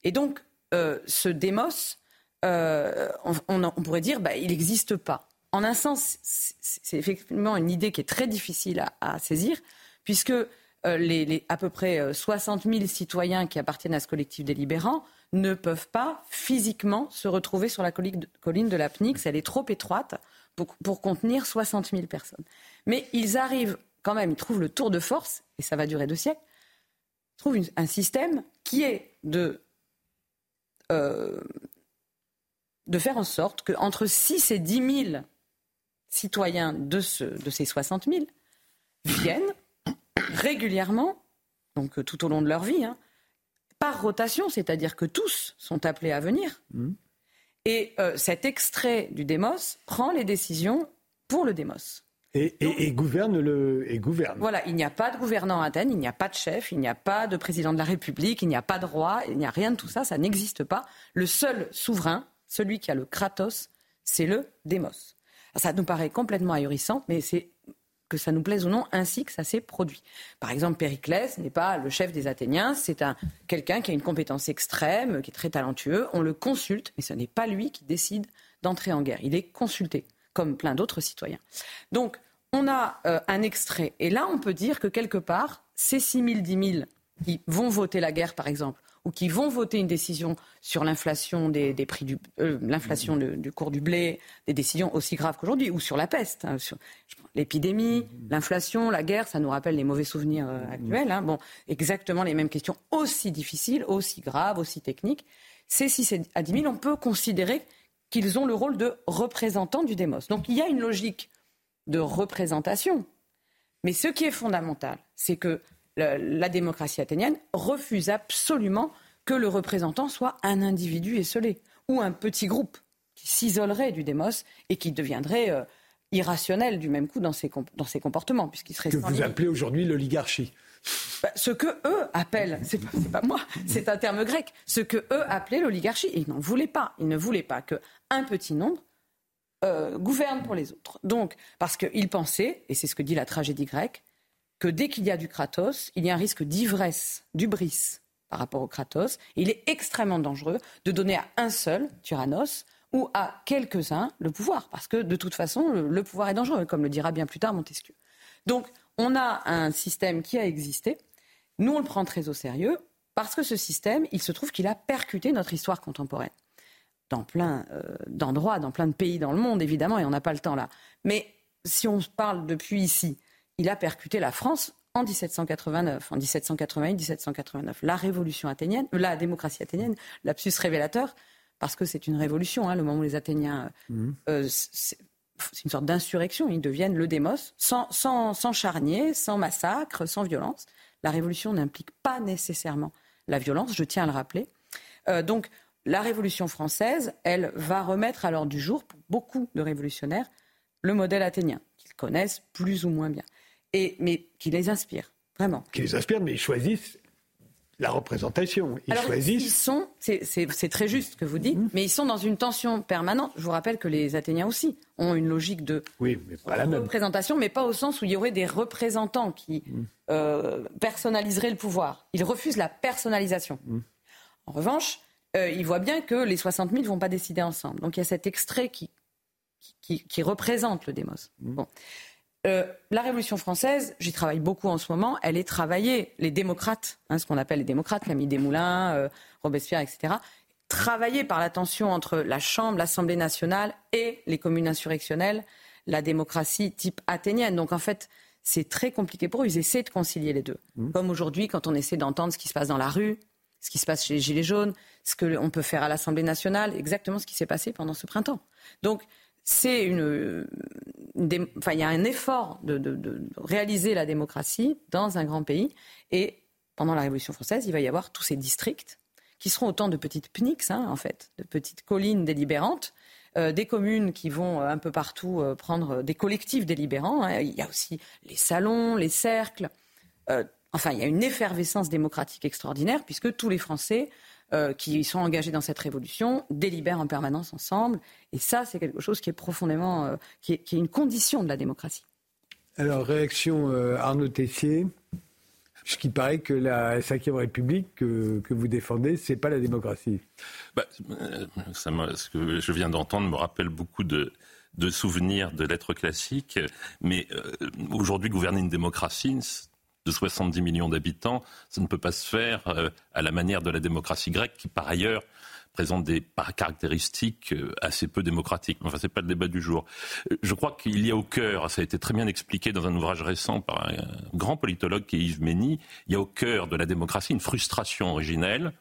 Et donc, ce démos, on, pourrait dire, bah, il n'existe pas. En un sens, c'est effectivement une idée qui est très difficile à, saisir, puisque les, à peu près 60 000 citoyens qui appartiennent à ce collectif délibérant ne peuvent pas physiquement se retrouver sur la colline de la Pnyx. Elle est trop étroite pour, contenir 60 000 personnes. Mais ils arrivent quand même, ils trouvent le tour de force, et ça va durer deux siècles, ils trouvent un système qui est de, euh, de faire en sorte qu'entre 6 et 10 000 citoyens de, ce, de ces 60 000 viennent régulièrement, donc euh, tout au long de leur vie, hein, par rotation, c'est-à-dire que tous sont appelés à venir. Mmh. Et euh, cet extrait du démos prend les décisions pour le démos. Et, gouverne le et gouverne. Voilà, il n'y a pas de gouvernant à Athènes, il n'y a pas de chef, il n'y a pas de président de la République, il n'y a pas de roi, il n'y a rien de tout ça, ça n'existe pas. Le seul souverain, celui qui a le kratos, c'est le démos. Ça nous paraît complètement ahurissant, mais c'est que ça nous plaise ou non, ainsi que ça s'est produit. Par exemple, Périclès n'est pas le chef des Athéniens, c'est un, quelqu'un qui a une compétence extrême, qui est très talentueux. On le consulte, mais ce n'est pas lui qui décide d'entrer en guerre. Il est consulté, comme plein d'autres citoyens. Donc, on a euh, un extrait. Et là, on peut dire que quelque part, ces 6 000, 10 000 qui vont voter la guerre, par exemple, ou qui vont voter une décision sur l'inflation des, prix du euh, l'inflation du cours du blé, des décisions aussi graves qu'aujourd'hui, ou sur la peste, hein, sur l'épidémie, l'inflation, la guerre, ça nous rappelle les mauvais souvenirs euh, actuels. Hein. bon, exactement les mêmes questions, aussi difficiles, aussi graves, aussi techniques. Ces 6 à 10 000, on peut considérer qu'ils ont le rôle de représentants du démos. Donc il y a une logique de représentation. Mais ce qui est fondamental, c'est que la démocratie athénienne refuse absolument que le représentant soit un individu esselé ou un petit groupe qui s'isolerait du démos et qui deviendrait euh, irrationnel du même coup dans ses, dans ses comportements, puisqu'il serait... Que vous appelez aujourd'hui l'oligarchie. Bah, ce que eux appellent, c'est pas, pas moi, c'est un terme grec, ce que eux appelaient l'oligarchie, ils n'en voulaient pas. Ils ne voulaient pas qu'un petit nombre euh, gouverne pour les autres. Donc, parce qu'ils pensaient, et c'est ce que dit la tragédie grecque, que dès qu'il y a du Kratos, il y a un risque d'ivresse, d'ubris par rapport au Kratos. Et il est extrêmement dangereux de donner à un seul, Tyrannos, ou à quelques-uns le pouvoir, parce que de toute façon, le, pouvoir est dangereux, comme le dira bien plus tard Montesquieu. Donc, on a un système qui a existé. Nous, on le prend très au sérieux, parce que ce système, il se trouve qu'il a percuté notre histoire contemporaine. Dans plein euh, d'endroits, dans plein de pays dans le monde, évidemment, et on n'a pas le temps là. Mais si on parle depuis ici, il a percuté la France en 1789, en 1788-1789. La révolution athénienne, la démocratie athénienne, l'absus révélateur, parce que c'est une révolution, hein, le moment où les Athéniens, mmh. C'est une sorte d'insurrection, ils deviennent le démos, sans, sans, charnier, sans massacre, sans violence. La révolution n'implique pas nécessairement la violence, je tiens à le rappeler. Euh, donc, la Révolution française, elle va remettre à l'ordre du jour, pour beaucoup de révolutionnaires, le modèle athénien, qu'ils connaissent plus ou moins bien, et, mais qui les inspire, vraiment. Qui les inspire, mais ils choisissent la représentation. Ils choisissent. Ils sont, c'est très juste ce que vous dites, mhm. mais ils sont dans une tension permanente. Je vous rappelle que les Athéniens aussi ont une logique de oui, mais pas la même. représentation, mais pas au sens où il y aurait des représentants qui mhm. euh, personnaliseraient le pouvoir. Ils refusent la personnalisation. Mhm. En revanche, euh, ils voient bien que les 60 000 ne vont pas décider ensemble. Donc il y a cet extrait qui, qui, qui représente le démos. Bon. Euh, la Révolution française, j'y travaille beaucoup en ce moment, elle est travaillée, les démocrates, hein, ce qu'on appelle les démocrates, Camille Desmoulins, euh, Robespierre, etc., travaillée par la tension entre la Chambre, l'Assemblée nationale et les communes insurrectionnelles, la démocratie type athénienne. Donc en fait, c'est très compliqué pour eux. Ils essaient de concilier les deux. Mmh. Comme aujourd'hui, quand on essaie d'entendre ce qui se passe dans la rue, ce qui se passe chez les Gilets jaunes, ce qu'on peut faire à l'Assemblée nationale, exactement ce qui s'est passé pendant ce printemps. Donc c'est une, enfin, il y a un effort de, réaliser la démocratie dans un grand pays. Et pendant la Révolution française, il va y avoir tous ces districts qui seront autant de petites pnix, hein, en fait, de petites collines délibérantes, euh, des communes qui vont euh, un peu partout euh, prendre des collectifs délibérants. Hein. Il y a aussi les salons, les cercles. enfin, il y a une effervescence démocratique extraordinaire puisque tous les Français euh, qui sont engagés dans cette révolution délibèrent en permanence ensemble. Et ça, c'est quelque chose qui est profondément, euh, qui, est, une condition de la démocratie. Alors, réaction euh, Arnaud Tessier. Ce qui paraît que la Ve République que, vous défendez, c'est pas la démocratie. Bah, ça ce que je viens d'entendre me rappelle beaucoup de, souvenirs de lettres classiques. Mais aujourd'hui, gouverner une démocratie, de 70 millions d'habitants, ça ne peut pas se faire euh, à la manière de la démocratie grecque, qui par ailleurs présente des caractéristiques euh, assez peu démocratiques. Enfin, ce n'est pas le débat du jour. Euh, je crois qu'il y a au cœur, ça a été très bien expliqué dans un ouvrage récent par un grand politologue qui est Yves Mény, il y a au cœur de la démocratie une frustration originelle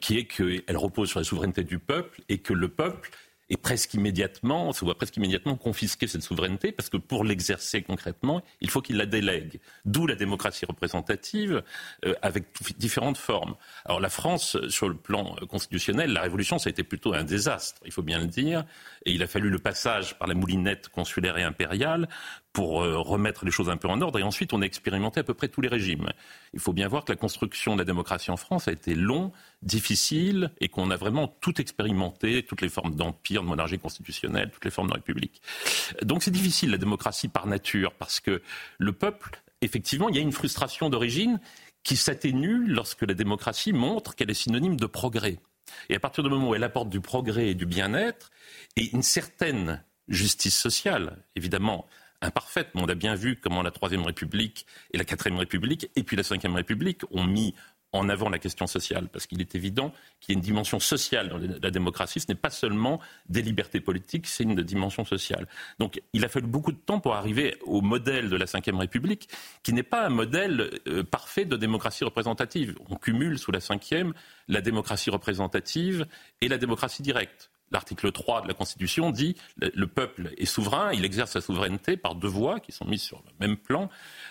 qui est qu'elle repose sur la souveraineté du peuple et que le peuple et presque immédiatement, se voit presque immédiatement confisquer cette souveraineté, parce que pour l'exercer concrètement, il faut qu'il la délègue. D'où la démocratie représentative, euh, avec différentes formes. Alors la France, sur le plan euh, constitutionnel, la Révolution, ça a été plutôt un désastre, il faut bien le dire, et il a fallu le passage par la moulinette consulaire et impériale pour euh, remettre les choses un peu en ordre. Et ensuite, on a expérimenté à peu près tous les régimes. Il faut bien voir que la construction de la démocratie en France a été long, difficile, et qu'on a vraiment tout expérimenté, toutes les formes d'empire, de monarchie constitutionnelle, toutes les formes de république. Donc c'est difficile, la démocratie par nature, parce que le peuple, effectivement, il y a une frustration d'origine qui s'atténue lorsque la démocratie montre qu'elle est synonyme de progrès. Et à partir du moment où elle apporte du progrès et du bien-être, et une certaine justice sociale, évidemment, imparfaite, mais on a bien vu comment la Troisième République et la Quatrième République et puis la Cinquième République ont mis en avant la question sociale, parce qu'il est évident qu'il y a une dimension sociale dans la démocratie. Ce n'est pas seulement des libertés politiques, c'est une dimension sociale. Donc il a fallu beaucoup de temps pour arriver au modèle de la Ve République, qui n'est pas un modèle euh, parfait de démocratie représentative. On cumule sous la Ve la démocratie représentative et la démocratie directe. L'article 3 de la Constitution dit le, le peuple est souverain, il exerce sa souveraineté par deux voies qui sont mises sur le même plan,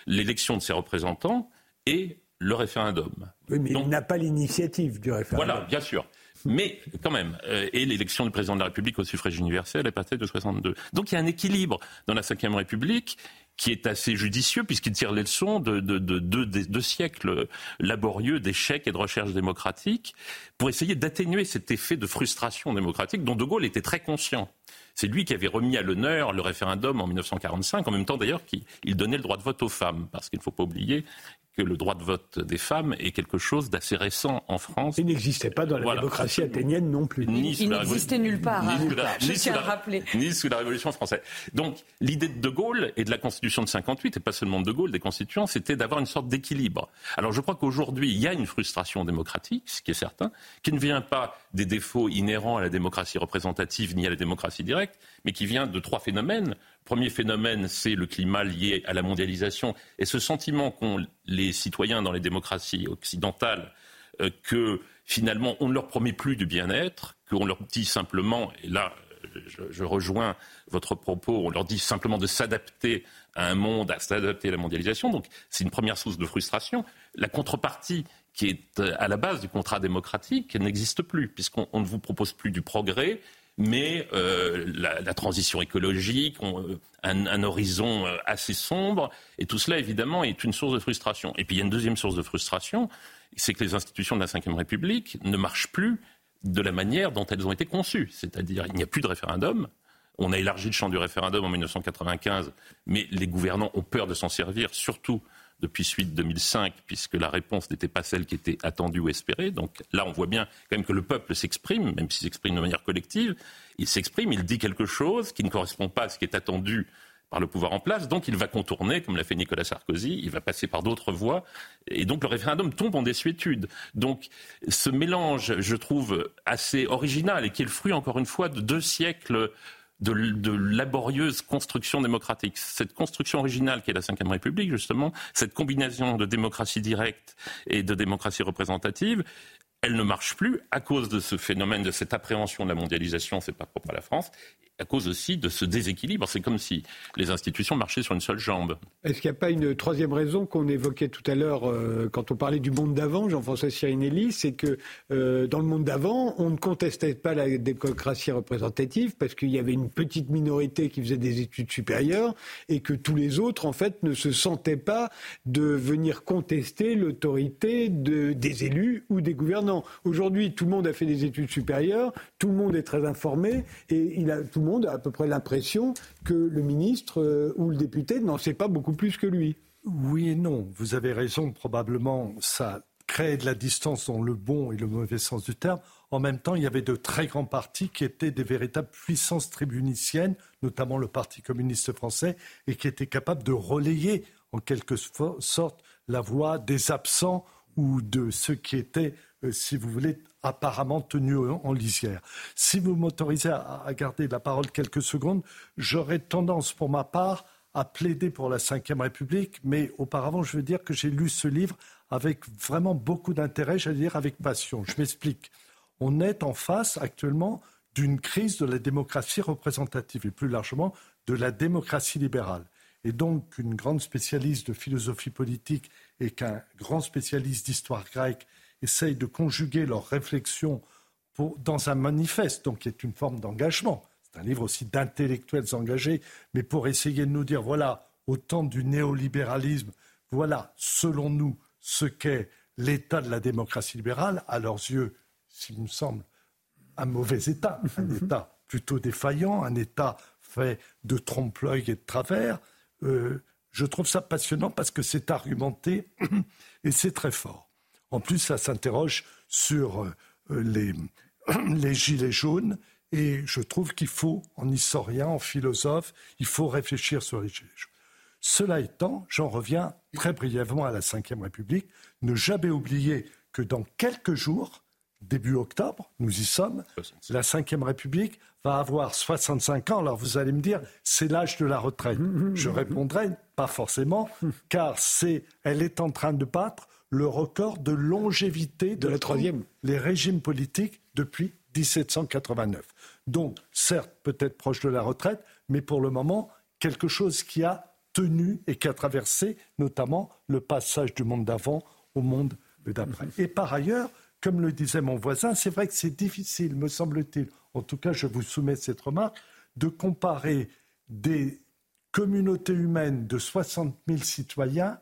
l'élection de ses représentants et le référendum. Oui, mais il n'a pas l'initiative du référendum. Voilà, bien sûr. Mais quand même, euh, et l'élection du président de la République au suffrage universel à partir de 62. Donc il y a un équilibre dans la Ve République qui est assez judicieux puisqu'il tire les leçons de deux siècles laborieux d'échecs et de recherche démocratique pour essayer d'atténuer cet effet de frustration démocratique dont De Gaulle était très conscient. C'est lui qui avait remis à l'honneur le référendum en 1945, en même temps d'ailleurs qu'il donnait le droit de vote aux femmes, parce qu'il ne faut pas oublier que le droit de vote des femmes est quelque chose d'assez récent en France. Il n'existait pas dans la démocratie athénienne non plus. il n'existait nulle part. Ni, sous la, Je tiens à rappeler. ni sous la Révolution française. Donc l'idée de De Gaulle et de la Constitution de 58, et pas seulement de De Gaulle, des constituants, c'était d'avoir une sorte d'équilibre. Alors je crois qu'aujourd'hui, il y a une frustration démocratique, ce qui est certain, qui ne vient pas des défauts inhérents à la démocratie représentative ni à la démocratie directe, mais qui vient de trois phénomènes. Premier phénomène, c'est le climat lié à la mondialisation et ce sentiment qu'ont les citoyens dans les démocraties occidentales euh, que finalement on ne leur promet plus du bien-être, qu'on leur dit simplement, et là je, rejoins votre propos, on leur dit simplement de s'adapter à un monde, à s'adapter à la mondialisation. Donc c'est une première source de frustration. La contrepartie qui est euh, à la base du contrat démocratique n'existe plus, puisqu'on ne vous propose plus du progrès, mais euh, la, transition écologique, euh, un, horizon euh, assez sombre, et tout cela évidemment est une source de frustration. Et puis il y a une deuxième source de frustration, c'est que les institutions de la Ve République ne marchent plus de la manière dont elles ont été conçues, c'est-à-dire il n'y a plus de référendum. On a élargi le champ du référendum en 1995, mais les gouvernants ont peur de s'en servir, surtout depuis suite 2005, puisque la réponse n'était pas celle qui était attendue ou espérée. Donc là, on voit bien quand même que le peuple s'exprime, même s'il s'exprime de manière collective. Il s'exprime, il dit quelque chose qui ne correspond pas à ce qui est attendu par le pouvoir en place, donc il va contourner, comme l'a fait Nicolas Sarkozy, il va passer par d'autres voies, et donc le référendum tombe en désuétude. Donc ce mélange, je trouve, assez original, et qui est le fruit, encore une fois, de deux siècles de, laborieuse construction démocratique. Cette construction originale qui est la Ve République, justement, cette combinaison de démocratie directe et de démocratie représentative, elle ne marche plus à cause de ce phénomène, de cette appréhension de la mondialisation, c'est pas propre à la France, à cause aussi de ce déséquilibre. C'est comme si les institutions marchaient sur une seule jambe. Est-ce qu'il n'y a pas une troisième raison qu'on évoquait tout à l'heure euh, quand on parlait du monde d'avant, Jean-François Sirinelli, c'est que euh, dans le monde d'avant, on ne contestait pas la démocratie représentative parce qu'il y avait une petite minorité qui faisait des études supérieures et que tous les autres, en fait, ne se sentaient pas de venir contester l'autorité de, des élus ou des gouvernants. Aujourd'hui, tout le monde a fait des études supérieures, tout le monde est très informé et tout le monde a à peu près l'impression que le ministre euh, ou le député n'en sait pas beaucoup plus que lui. Oui et non. Vous avez raison. Probablement, ça crée de la distance dans le bon et le mauvais sens du terme. En même temps, il y avait de très grands partis qui étaient des véritables puissances tribuniciennes, notamment le Parti communiste français, et qui étaient capables de relayer en quelque sorte la voix des absents ou de ceux qui étaient, euh, si vous voulez, apparemment tenus en lisière. Si vous m'autorisez à, garder la parole quelques secondes, j'aurais tendance pour ma part à plaider pour la Ve République, mais auparavant, je veux dire que j'ai lu ce livre avec vraiment beaucoup d'intérêt, j'allais dire avec passion. Je m'explique. On est en face actuellement d'une crise de la démocratie représentative et plus largement de la démocratie libérale. Et donc, une grande spécialiste de philosophie politique et qu'un grand spécialiste d'histoire grecque essayent de conjuguer leurs réflexions dans un manifeste, donc qui est une forme d'engagement. C'est un livre aussi d'intellectuels engagés, mais pour essayer de nous dire, voilà, au temps du néolibéralisme, voilà, selon nous, ce qu'est l'état de la démocratie libérale, à leurs yeux, s'il me semble, un mauvais état, un état plutôt défaillant, un état fait de trompe-l'œil et de travers. Euh, je trouve ça passionnant parce que c'est argumenté et c'est très fort. En plus, ça s'interroge sur euh, les, les gilets jaunes. Et je trouve qu'il faut, en historien, en philosophe, il faut réfléchir sur les gilets jaunes. Cela étant, j'en reviens très brièvement à la Ve République. Ne jamais oublier que dans quelques jours, début octobre, nous y sommes, la Ve République va avoir 65 ans. Alors vous allez me dire, c'est l'âge de la retraite. Je répondrai, pas forcément, car c'est, elle est en train de battre le record de longévité de, la troisième. les régimes politiques depuis 1789. Donc, certes, peut-être proche de la retraite, mais pour le moment, quelque chose qui a tenu et qui a traversé notamment le passage du monde d'avant au monde d'après. Et par ailleurs, comme le disait mon voisin, c'est vrai que c'est difficile, me semble-t-il, en tout cas je vous soumets cette remarque, de comparer des communautés humaines de 60 000 citoyens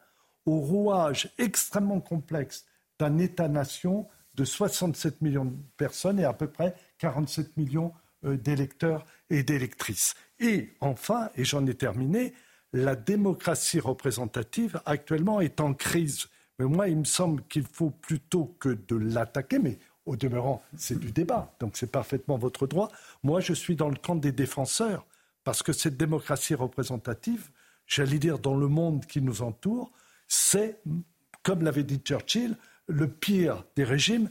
au rouage extrêmement complexe d'un État-nation de 67 millions de personnes et à peu près 47 millions euh, d'électeurs et d'électrices. Et enfin, et j'en ai terminé, la démocratie représentative actuellement est en crise. Mais moi, il me semble qu'il faut plutôt que de l'attaquer, mais au demeurant, c'est du débat, donc c'est parfaitement votre droit. Moi, je suis dans le camp des défenseurs, parce que cette démocratie représentative, j'allais dire dans le monde qui nous entoure, c'est, comme l'avait dit Churchill, le pire des régimes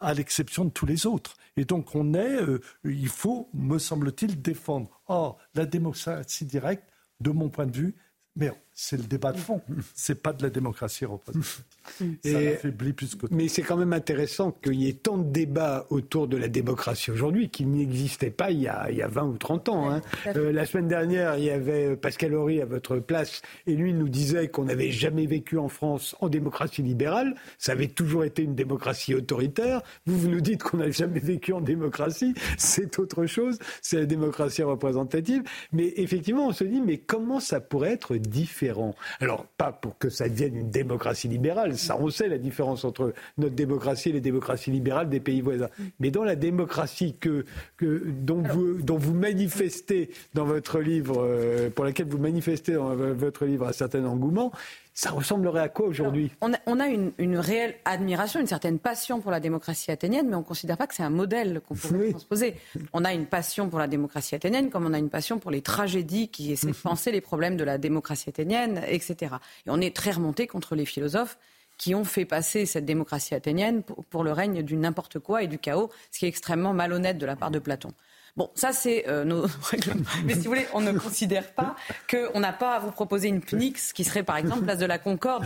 à l'exception de tous les autres. Et donc on est, euh, il faut, me semble-t-il, défendre. Or, la démocratie directe, de mon point de vue, mais c'est le débat de fond. C'est pas de la démocratie représentative. Mais c'est quand même intéressant qu'il y ait tant de débats autour de la démocratie aujourd'hui qui n'existaient pas il y, a, il y, a, 20 ou 30 ans. Hein. Euh, la semaine dernière, il y avait Pascal Horry à votre place et lui nous disait qu'on n'avait jamais vécu en France en démocratie libérale. Ça avait toujours été une démocratie autoritaire. Vous, vous nous dites qu'on n'a jamais vécu en démocratie. C'est autre chose. C'est la démocratie représentative. Mais effectivement, on se dit, mais comment ça pourrait être différent? Alors, pas pour que ça devienne une démocratie libérale, ça on sait la différence entre notre démocratie et les démocraties libérales des pays voisins. Mais dans la démocratie que, dont, vous, dont vous manifestez dans votre livre, euh, pour laquelle vous manifestez dans votre livre un certain engouement, ça ressemblerait à quoi aujourd'hui? On a, une, réelle admiration, une certaine passion pour la démocratie athénienne, mais on ne considère pas que c'est un modèle qu'on pourrait transposer. On a une passion pour la démocratie athénienne, comme on a une passion pour les tragédies qui essaient de penser les problèmes de la démocratie athénienne, etc. Et on est très remonté contre les philosophes qui ont fait passer cette démocratie athénienne pour, pour le règne du n'importe quoi et du chaos, ce qui est extrêmement malhonnête de la part de Platon. Bon, ça c'est euh, nos règlements. Mais si vous voulez, on ne considère pas qu'on n'a pas à vous proposer une PNIX qui serait par exemple place de la Concorde.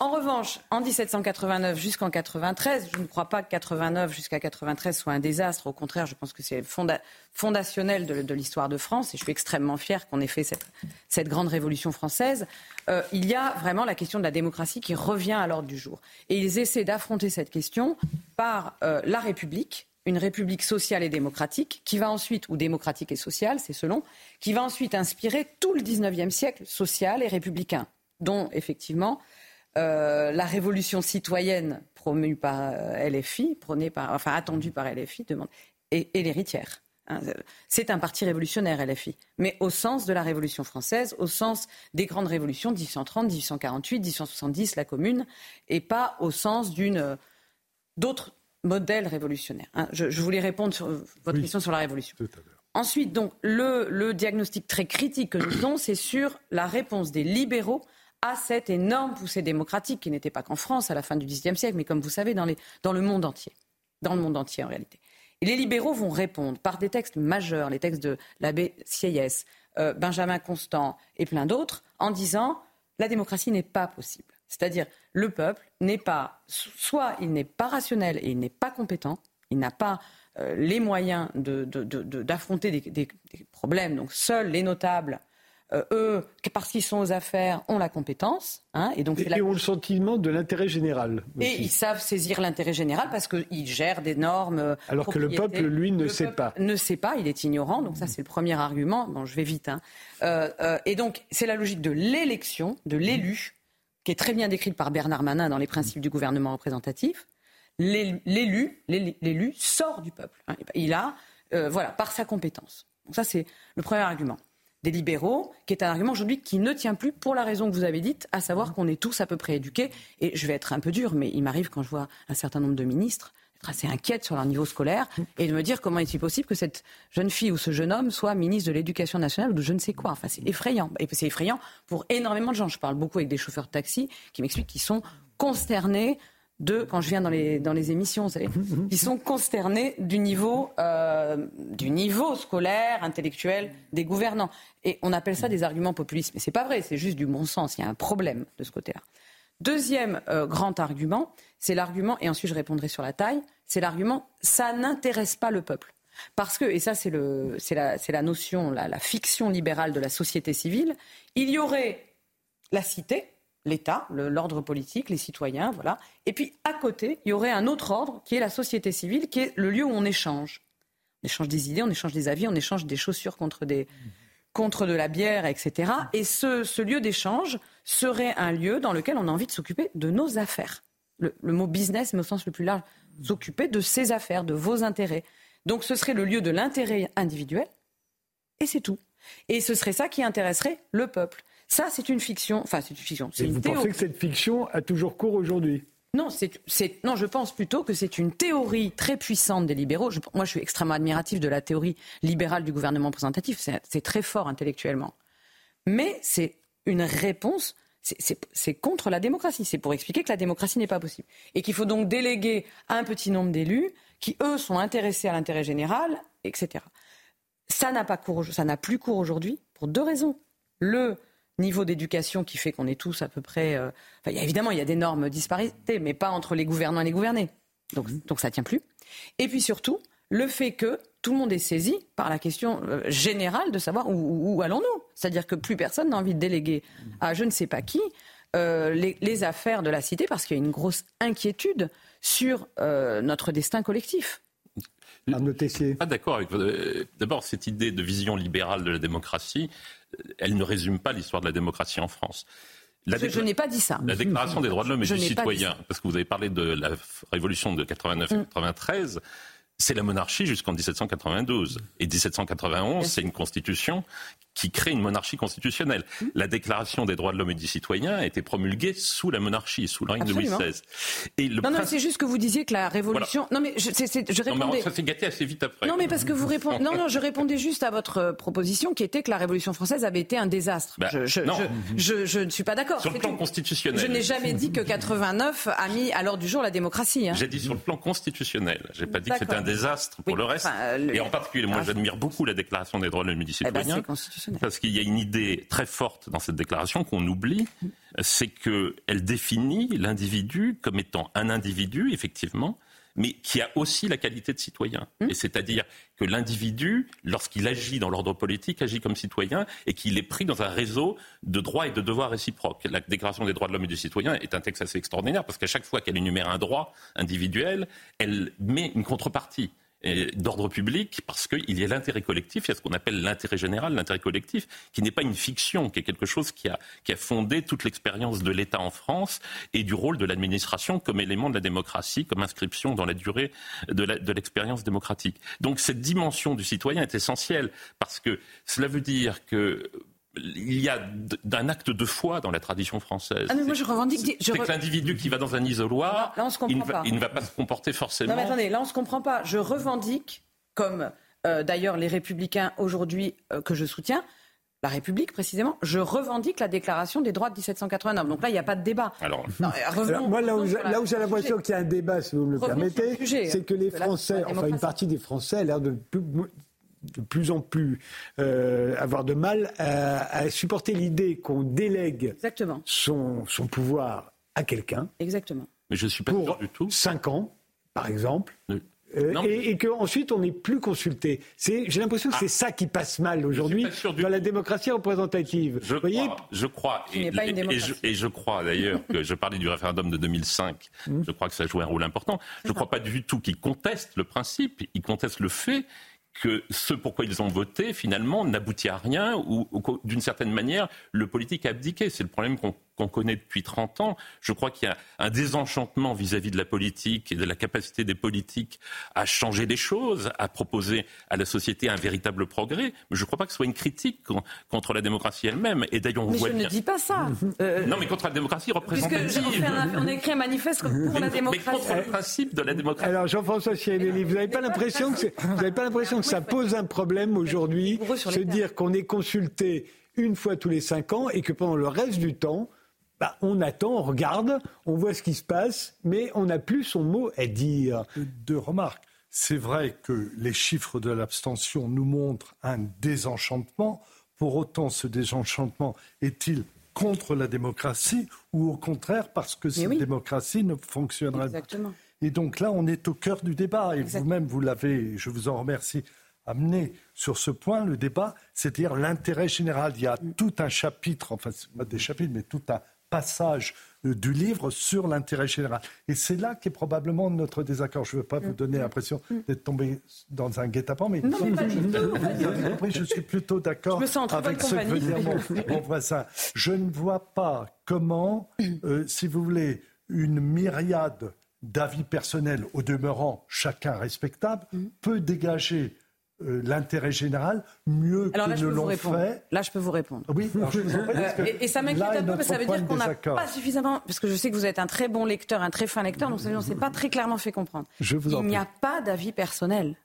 En revanche, en 1789 jusqu'en 93, je ne crois pas que 89 jusqu'à 93 soit un désastre. Au contraire, je pense que c'est fondationnel de, l'histoire de France et je suis extrêmement fier qu'on ait fait cette, cette grande révolution française. Euh, il y a vraiment la question de la démocratie qui revient à l'ordre du jour. Et ils essaient d'affronter cette question par euh, la République une république sociale et démocratique, qui va ensuite, ou démocratique et sociale, c'est selon, qui va ensuite inspirer tout le 19e siècle social et républicain, dont effectivement euh, la révolution citoyenne promue par euh, LFI, prônée par, enfin attendue par LFI, demande, et, l'héritière. Hein, c'est un parti révolutionnaire, LFI, mais au sens de la Révolution française, au sens des grandes révolutions 1830, 1848, 1870, la Commune, et pas au sens d'une d'autres modèle révolutionnaire. Hein. Je, voulais répondre sur votre question sur la révolution. Ensuite, donc, le, diagnostic très critique que nous faisons, c'est sur la réponse des libéraux à cette énorme poussée démocratique qui n'était pas qu'en France à la fin du XIXe siècle, mais comme vous savez, dans, dans le monde entier. Dans le monde entier, en réalité. Et les libéraux vont répondre par des textes majeurs, les textes de l'abbé Sieyès, euh, Benjamin Constant et plein d'autres, en disant la démocratie n'est pas possible. C'est-à-dire, le peuple n'est pas, soit il n'est pas rationnel et il n'est pas compétent, il n'a pas euh, les moyens d'affronter des, problèmes. Donc, seuls les notables, euh, eux, parce qu'ils sont aux affaires, ont la compétence. Hein, et donc, et, ont le sentiment de l'intérêt général. Et ils savent saisir l'intérêt général parce qu'ils gèrent des normes. Euh, Alors que le peuple, lui, ne sait pas. Ne sait pas, il est ignorant. Donc, ça, c'est le premier argument. Bon, je vais vite. Hein. et donc, c'est la logique de l'élection, de l'élu qui est très bien décrite par Bernard Manin dans les principes du gouvernement représentatif. L'élu, l'élu sort du peuple. Hein. Il a, euh, voilà, par sa compétence. Donc ça, c'est le premier argument des libéraux, qui est un argument aujourd'hui qui ne tient plus pour la raison que vous avez dite, à savoir qu'on est tous à peu près éduqués. Et je vais être un peu dur, mais il m'arrive quand je vois un certain nombre de ministres être assez inquiète sur leur niveau scolaire et de me dire comment est-il possible que cette jeune fille ou ce jeune homme soit ministre de l'Éducation nationale ou de je ne sais quoi. Enfin, c'est effrayant. Et c'est effrayant pour énormément de gens. Je parle beaucoup avec des chauffeurs de taxi qui m'expliquent qu'ils sont consternés de, quand je viens dans les, dans les émissions, vous savez, ils sont consternés du niveau, euh, du niveau scolaire, intellectuel des gouvernants. Et on appelle ça des arguments populistes. Mais c'est pas vrai, c'est juste du bon sens. Il y a un problème de ce côté-là. Deuxième euh, grand argument, c'est l'argument, et ensuite je répondrai sur la taille, c'est l'argument ça n'intéresse pas le peuple. Parce que, et ça c'est la, notion, la, fiction libérale de la société civile, il y aurait la cité, l'État, l'ordre politique, les citoyens, voilà. Et puis à côté, il y aurait un autre ordre qui est la société civile, qui est le lieu où on échange. On échange des idées, on échange des avis, on échange des chaussures contre de la bière, etc. Et ce, lieu d'échange serait un lieu dans lequel on a envie de s'occuper de nos affaires. Le, mot business, mais au sens le plus large, s'occuper de ses affaires, de vos intérêts. Donc ce serait le lieu de l'intérêt individuel, et c'est tout. Et ce serait ça qui intéresserait le peuple. Ça, c'est une fiction. Enfin, c'est une fiction. Et vous pensez que cette fiction a toujours cours aujourd'hui? Non, c'est, non, je pense plutôt que c'est une théorie très puissante des libéraux. moi, je suis extrêmement admiratif de la théorie libérale du gouvernement représentatif. C'est, très fort intellectuellement. Mais c'est une réponse, c'est, contre la démocratie. C'est pour expliquer que la démocratie n'est pas possible. Et qu'il faut donc déléguer un petit nombre d'élus qui, eux, sont intéressés à l'intérêt général, etc. Ça n'a, pas cours, ça n'a plus cours aujourd'hui pour deux raisons. Le niveau d'éducation qui fait qu'on est tous à peu près. Euh, enfin, y a, évidemment, il y a d'énormes disparités, mais pas entre les gouvernants et les gouvernés. Donc, mmh. donc ça tient plus. Et puis surtout, le fait que tout le monde est saisi par la question euh, générale de savoir où, allons-nous. C'est-à-dire que plus personne n'a envie de déléguer à je ne sais pas qui euh, les, affaires de la cité parce qu'il y a une grosse inquiétude sur notre destin collectif. Je suis pas d'accord avec D'abord, cette idée de vision libérale de la démocratie, elle ne résume pas l'histoire de la démocratie en France. je, n'ai pas dit ça. La Déclaration des droits de l'homme et du citoyen, parce que vous avez parlé de la révolution de 89-93, c'est la monarchie jusqu'en 1792. Et 1791, c'est une constitution qui crée une monarchie constitutionnelle. La Déclaration des droits de l'homme et du citoyen a été promulguée sous la monarchie, sous le règne de Louis XVI. Et non, non, c'est juste que vous disiez que la révolution. Non, mais je, je répondais. Non, mais ça s'est gâté assez vite après. Non, mais parce que vous répondez. Non, non, je répondais juste à votre euh, proposition qui était que la Révolution française avait été un désastre. Bah, je, non. Je, ne suis pas d'accord. Sur le plan constitutionnel. Je n'ai jamais dit que 89 a mis à l'ordre du jour la démocratie. Hein. J'ai dit sur le plan constitutionnel. J'ai pas dit que c'était un désastre pour le reste. Et en particulier, moi, j'admire beaucoup la Déclaration des droits de l'homme et du eh ben, citoyen. parce qu'il y a une idée très forte dans cette déclaration qu'on oublie, c'est qu'elle définit l'individu comme étant un individu, effectivement, mais qui a aussi la qualité de citoyen. Hum. Et c'est-à-dire que l'individu, lorsqu'il agit dans l'ordre politique, agit comme citoyen et qu'il est pris dans un réseau de droits et de devoirs réciproques. La Déclaration des droits de l'homme et du citoyen est un texte assez extraordinaire parce qu'à chaque fois qu'elle énumère un droit individuel, elle met une contrepartie d'ordre public parce qu'il y a l'intérêt collectif, il y a ce qu'on appelle l'intérêt général, l'intérêt collectif, qui n'est pas une fiction, qui est quelque chose qui a, qui a fondé toute l'expérience de l'État en France et du rôle de l'administration comme élément de la démocratie, comme inscription dans la durée de l'expérience démocratique. Donc cette dimension du citoyen est essentielle parce que cela veut dire que il y a d'un acte de foi dans la tradition française. Ah, moi je revendique. C'est que l'individu qui va dans un isoloir, il, ne va pas se comporter forcément. Non, mais attendez, là on ne se comprend pas. Je revendique, comme euh, d'ailleurs les républicains aujourd'hui euh, que je soutiens, la République précisément, je revendique la déclaration des droits de 1789. Donc là, il n'y a pas de débat. Alors, moi, là où, j'ai l'impression qu'il y a un débat, si vous me le permettez, c'est que les Français, enfin une partie des Français, a l'air de de plus en plus euh, avoir de mal à, supporter l'idée qu'on délègue Son, son pouvoir à quelqu'un. Exactement. Mais je suis pas pour du tout. Cinq ans, par exemple. Euh, et, et qu'ensuite on n'est plus consulté. J'ai l'impression que c'est ça qui passe mal aujourd'hui dans la démocratie représentative. Je voyez crois, je crois et, je, crois d'ailleurs que je parlais du référendum de 2005. Mmh. Je crois que ça joue un rôle important. Je ne crois pas du tout qu'ils contestent le principe, ils contestent le fait que ce pourquoi ils ont voté, finalement, n'aboutit à rien ou, d'une certaine manière, le politique a abdiqué. C'est le problème qu'on qu'on connaît depuis 30 ans. Je crois qu'il y a un désenchantement vis-à-vis de la politique et de la capacité des politiques à changer les choses, à proposer à la société un véritable progrès. Mais je ne crois pas que ce soit une critique contre la démocratie elle-même. Et d'ailleurs, on mais voit je ne dis pas ça. Euh, non, mais contre la démocratie représentative. On, on écrit un manifeste pour la démocratie. Mais contre le principe de la démocratie. Alors, Jean-François Chiavelli, vous n'avez pas l'impression que, vous n'avez pas l'impression que ça pose un problème aujourd'hui, se dire qu'on est consulté une fois tous les cinq ans et que pendant le reste du temps, bah, on attend, on regarde, on voit ce qui se passe, mais on n'a plus son mot à dire. Deux remarques. C'est vrai que les chiffres de l'abstention nous montrent un désenchantement. Pour autant, ce désenchantement est-il contre la démocratie ou au contraire parce que cette démocratie ne fonctionnerait Exactement. pas Et donc là, on est au cœur du débat. Et vous-même, vous l'avez, je vous en remercie, amené sur ce point, le débat, c'est-à-dire l'intérêt général. Il y a tout un chapitre, enfin, pas des chapitres, mais tout un passage euh, du livre sur l'intérêt général. Et c'est là qu'est probablement notre désaccord. Je ne veux pas vous donner l'impression d'être tombé dans un guet-apens, mais, non, mais je suis plutôt d'accord avec ce que veut dire mon, voisin. Je ne vois pas comment, euh, si vous voulez, une myriade d'avis personnels, au demeurant chacun respectable, mm. peut dégager euh, l'intérêt général mieux que ne l'ont fait. Là, je peux vous répondre. Oui, et, ça m'inquiète un peu, parce que ça veut dire qu'on n'a pas suffisamment. Parce que je sais que vous êtes un très bon lecteur, un très fin lecteur, donc ça ne s'est pas très clairement fait comprendre. Il n'y a pas d'avis personnel.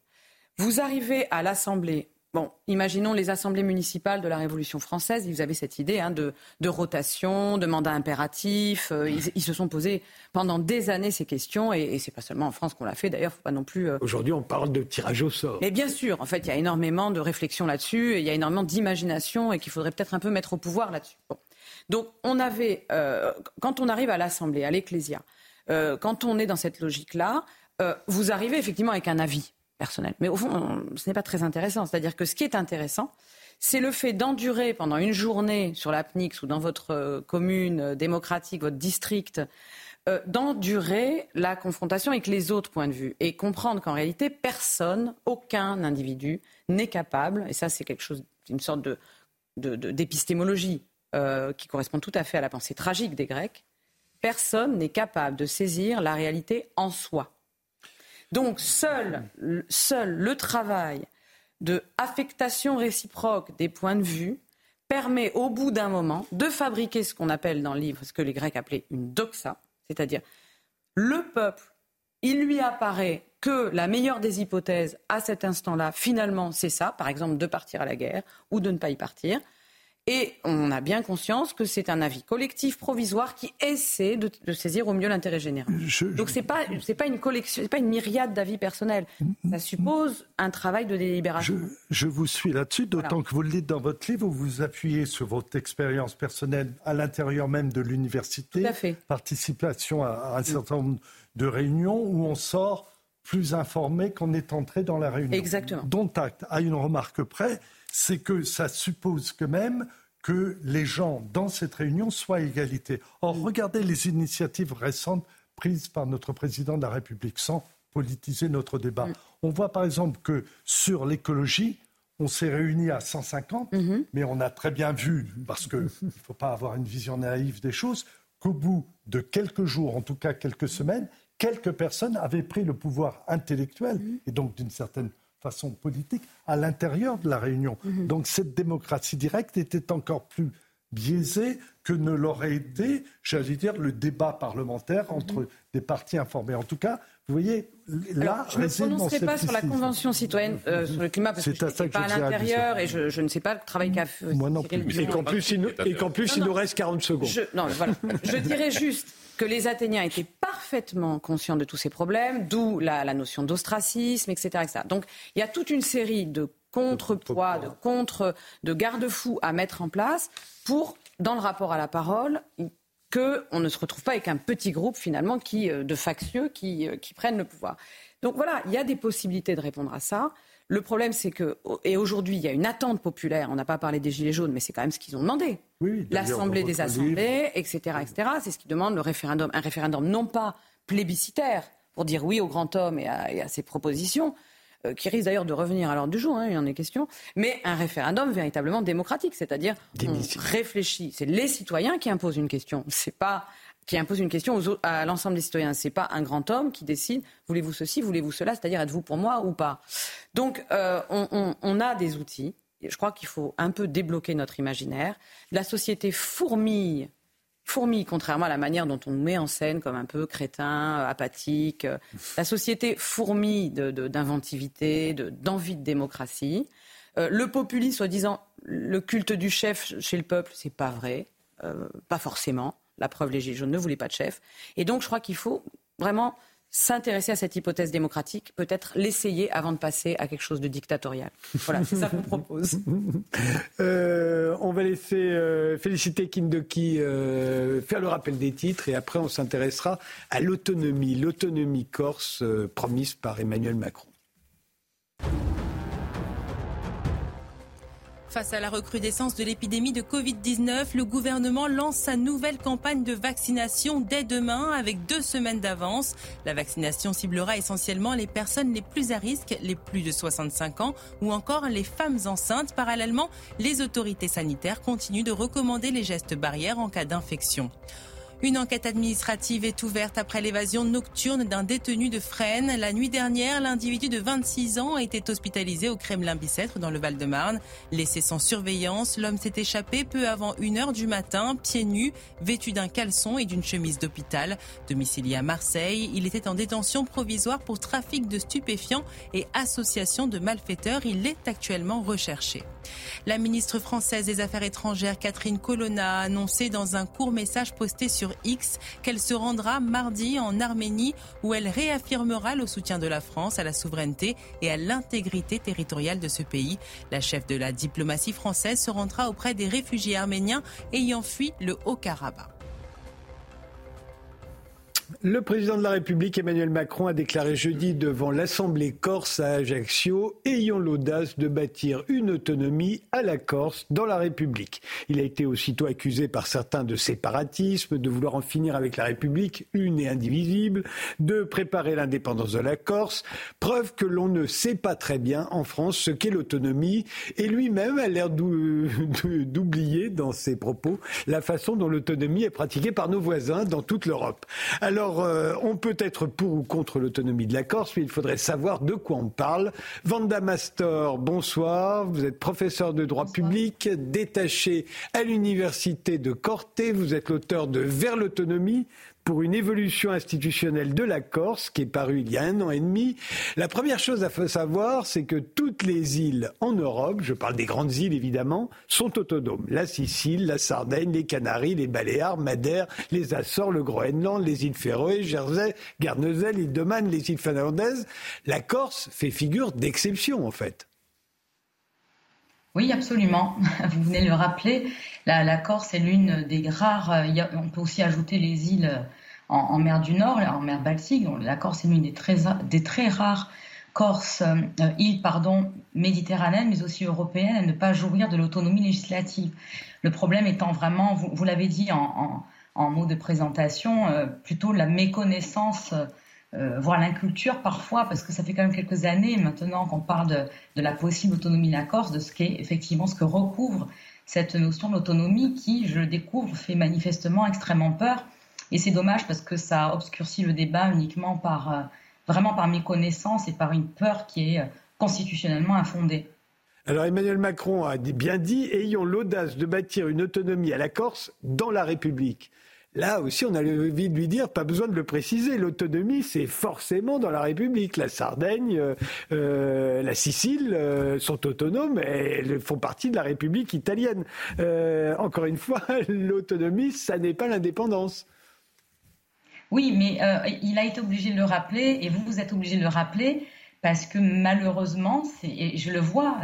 Vous arrivez à l'Assemblée Bon, imaginons les assemblées municipales de la Révolution française. Vous avez cette idée hein, de, rotation, de mandat impératif. Euh, ils, se sont posés pendant des années ces questions, et, et c'est pas seulement en France qu'on l'a fait. D'ailleurs, faut pas non plus. Euh, Aujourd'hui, on parle de tirage au sort. Mais bien sûr, en fait, il y a énormément de réflexion là-dessus, et il y a énormément d'imagination, et qu'il faudrait peut-être un peu mettre au pouvoir là-dessus. Donc, on avait, euh, quand on arrive à l'Assemblée, à l'Ecclésia, quand on est dans cette logique-là, vous arrivez effectivement avec un avis personnel. Mais au fond, ce n'est pas très intéressant. C'est-à-dire que ce qui est intéressant, c'est le fait d'endurer pendant une journée sur la PNIX ou dans votre euh, commune euh, démocratique, votre district, euh, d'endurer la confrontation avec les autres points de vue et comprendre qu'en réalité, personne, aucun individu n'est capable, et ça c'est quelque chose, une sorte d'épistémologie qui correspond tout à fait à la pensée tragique des Grecs, personne n'est capable de saisir la réalité en soi. Donc seul, le travail de affectation réciproque des points de vue permet au bout d'un moment de fabriquer ce qu'on appelle dans le livre, ce que les Grecs appelaient une doxa, c'est-à-dire le peuple, il lui apparaît que la meilleure des hypothèses à cet instant-là, finalement, c'est ça, par exemple de partir à la guerre ou de ne pas y partir. Et on a bien conscience que c'est un avis collectif provisoire qui essaie de, saisir au mieux l'intérêt général. Donc c'est pas c'est pas une collection, c'est pas une myriade d'avis personnels. Ça suppose un travail de délibération. Je, vous suis là-dessus, d'autant que vous le dites dans votre livre, vous vous appuyez sur votre expérience personnelle à l'intérieur même de l'université. Tout à. Participation à, un certain nombre de réunions où on sort plus informé qu'on est entré dans la réunion. Exactement. Dont acte, à une remarque près, c'est que ça suppose quand même que les gens dans cette réunion soient à égalité. Or, regardez les initiatives récentes prises par notre président de la République sans politiser notre débat. Mm. On voit par exemple que sur l'écologie, on s'est réunis à 150, mm-hmm. mais on a très bien vu, parce qu'il ne faut pas avoir une vision naïve des choses, qu'au bout de quelques jours, en tout cas quelques semaines, quelques personnes avaient pris le pouvoir intellectuel mm-hmm. et donc d'une certaine façon politique à l'intérieur de la Réunion. Mhm. Donc cette démocratie directe était encore plus biaisée que ne l'aurait été, j'allais dire, le débat parlementaire entre mhm. des partis informés. En tout cas, vous voyez, là, je ne me prononcerai pas sur la Convention citoyenne euh, sur le climat parce que je ne pas à l'intérieur et je, ne sais pas le travail qu'a fait. Moi non plus. Et qu'en plus, il, il nous reste 40 secondes. Je, non, voilà. je dirais juste que les Athéniens étaient parfaitement conscients de tous ces problèmes, d'où la, notion d'ostracisme, etc., etc. Donc il y a toute une série de contrepoids, de contre, de garde-fous à mettre en place pour, dans le rapport à la parole, qu'on ne se retrouve pas avec un petit groupe finalement qui, euh, de factieux qui, euh, qui prennent le pouvoir. Donc voilà, il y a des possibilités de répondre à ça. Le problème, c'est que, et aujourd'hui, il y a une attente populaire. On n'a pas parlé des Gilets jaunes, mais c'est quand même ce qu'ils ont demandé. L'Assemblée des assemblées, etc., etc. C'est ce qui demande le référendum. Un référendum non pas plébiscitaire, pour dire oui au grand homme et à, ses propositions, euh, qui risque d'ailleurs de revenir à l'ordre du jour, hein, il y en est question, mais un référendum véritablement démocratique, c'est-à-dire on réfléchit. C'est les citoyens qui imposent une question. C'est pas qui impose une question à l'ensemble des citoyens. Ce n'est pas un grand homme qui décide voulez-vous ceci, voulez-vous cela, c'est-à-dire êtes-vous pour moi ou pas. Donc euh, on, a des outils. Je crois qu'il faut un peu débloquer notre imaginaire. La société fourmille, fourmille, contrairement à la manière dont on nous met en scène comme un peu crétin, euh, apathique. La société fourmille d'inventivité, de, d'envie de, démocratie. Euh, le populisme, soi-disant, le culte du chef chez le peuple, c'est pas vrai, pas forcément. La preuve, les Gilets jaunes ne voulaient pas de chef. Et donc, je crois qu'il faut vraiment s'intéresser à cette hypothèse démocratique, peut-être l'essayer avant de passer à quelque chose de dictatorial. Voilà, c'est ça qu'on propose. Euh, on va laisser euh, féliciter Kindoki euh, faire le rappel des titres et après on s'intéressera à l'autonomie, l'autonomie corse promise par Emmanuel Macron. Face à la recrudescence de l'épidémie de Covid-19, le gouvernement lance sa nouvelle campagne de vaccination dès demain avec deux semaines d'avance. La vaccination ciblera essentiellement les personnes les plus à risque, les plus de 65 ans ou encore les femmes enceintes. Parallèlement, les autorités sanitaires continuent de recommander les gestes barrières en cas d'infection. Une enquête administrative est ouverte après l'évasion nocturne d'un détenu de Fresnes. La nuit dernière, l'individu de 26 ans a été hospitalisé au Kremlin-Bicêtre dans le Val-de-Marne. Laissé sans surveillance, l'homme s'est échappé peu avant 1h du matin, pieds nus, vêtu d'un caleçon et d'une chemise d'hôpital. Domicilié à Marseille, il était en détention provisoire pour trafic de stupéfiants et association de malfaiteurs. Il est actuellement recherché. La ministre française des Affaires étrangères Catherine Colonna a annoncé dans un court message posté sur X qu'elle se rendra mardi en Arménie où elle réaffirmera le soutien de la France à la souveraineté et à l'intégrité territoriale de ce pays. La chef de la diplomatie française se rendra auprès des réfugiés arméniens ayant fui le Haut-Karabakh. Le président de la République, Emmanuel Macron, a déclaré jeudi devant l'Assemblée corse à Ajaccio Ayons l'audace de bâtir une autonomie à la Corse dans la République. Il a été aussitôt accusé par certains de séparatisme, de vouloir en finir avec la République, une et indivisible, de préparer l'indépendance de la Corse. Preuve que l'on ne sait pas très bien en France ce qu'est l'autonomie. Et lui-même a l'air d'oublier dans ses propos la façon dont l'autonomie est pratiquée par nos voisins dans toute l'Europe. Alors, Alors, euh, on peut être pour ou contre l'autonomie de la Corse, mais il faudrait savoir de quoi on parle. Vanda Mastor, bonsoir. Vous êtes professeur de droit public, détaché à l'université de Corte. Vous êtes l'auteur de Vers l'autonomie, pour une évolution institutionnelle de la Corse, qui est paru il y a un an et demi. La première chose à savoir, c'est que toutes les îles en Europe, je parle des grandes îles évidemment, sont autonomes. La Sicile, la Sardaigne, les Canaries, les Baléares, Madère, les Açores, le Groenland, les îles Féroé, Jersey, Guernesey, l'île de Man, les îles finlandaises. La Corse fait figure d'exception en fait. Oui, absolument. Vous venez de le rappeler. La, Corse est l'une des rares. Euh, on peut aussi ajouter les îles en, mer du Nord, en mer Baltique. la Corse est l'une des très, des très rares Corse, euh, îles pardon, méditerranéennes, mais aussi européennes, à ne pas jouir de l'autonomie législative. Le problème étant vraiment, vous, l'avez dit en, en, mots de présentation, euh, plutôt la méconnaissance euh, voire l'inculture parfois, parce que ça fait quand même quelques années maintenant qu'on parle de, la possible autonomie de la Corse, de ce qu'est effectivement ce que recouvre cette notion d'autonomie qui, je le découvre, fait manifestement extrêmement peur. Et c'est dommage parce que ça obscurcit le débat uniquement par euh, vraiment par méconnaissance et par une peur qui est euh, constitutionnellement infondée. Alors Emmanuel Macron a bien dit ayons l'audace de bâtir une autonomie à la Corse dans la République. Là aussi, on a envie de lui dire, pas besoin de le préciser, l'autonomie, c'est forcément dans la République. La Sardaigne, euh, euh, la Sicile euh, sont autonomes et elles font partie de la République italienne. encore une fois, l'autonomie, ça n'est pas l'indépendance. Oui, mais il a été obligé de le rappeler et vous, vous êtes obligé de le rappeler parce que malheureusement, et je le vois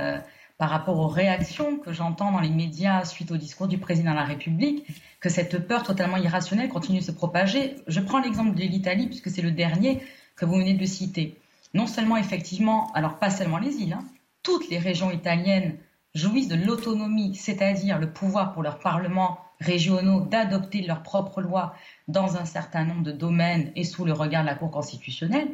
par rapport aux réactions que j'entends dans les médias suite au discours du président de la République, que cette peur totalement irrationnelle continue de se propager. Je prends l'exemple de l'Italie, puisque c'est le dernier que vous venez de citer. Non seulement, effectivement, alors pas seulement les îles, hein, toutes les régions italiennes jouissent de l'autonomie, c'est-à-dire le pouvoir pour leurs parlements régionaux d'adopter leurs propres lois dans un certain nombre de domaines et sous le regard de la Cour constitutionnelle,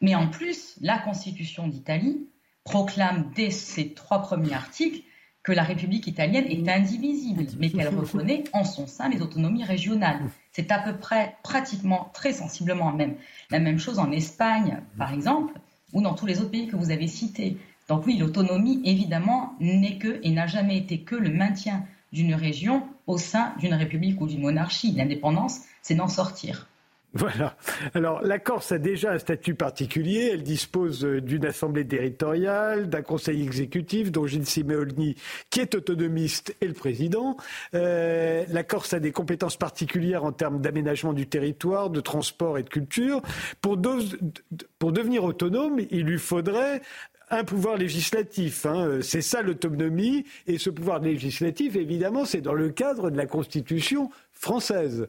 mais en plus, la Constitution d'Italie proclame dès ses trois premiers articles que la République italienne est indivisible, mais qu'elle reconnaît en son sein les autonomies régionales. C'est à peu près, pratiquement, très sensiblement même, la même chose en Espagne, par exemple, ou dans tous les autres pays que vous avez cités. Donc oui, l'autonomie, évidemment, n'est que et n'a jamais été que le maintien d'une région au sein d'une république ou d'une monarchie. L'indépendance, c'est d'en sortir. Voilà. Alors, la Corse a déjà un statut particulier. Elle dispose euh, d'une assemblée territoriale, d'un conseil exécutif, dont Gilles Simeoni, qui est autonomiste, est le président. Euh, la Corse a des compétences particulières en termes d'aménagement du territoire, de transport et de culture. Pour, devenir autonome, il lui faudrait un pouvoir législatif. Hein. C'est ça l'autonomie. Et ce pouvoir législatif, évidemment, c'est dans le cadre de la Constitution française.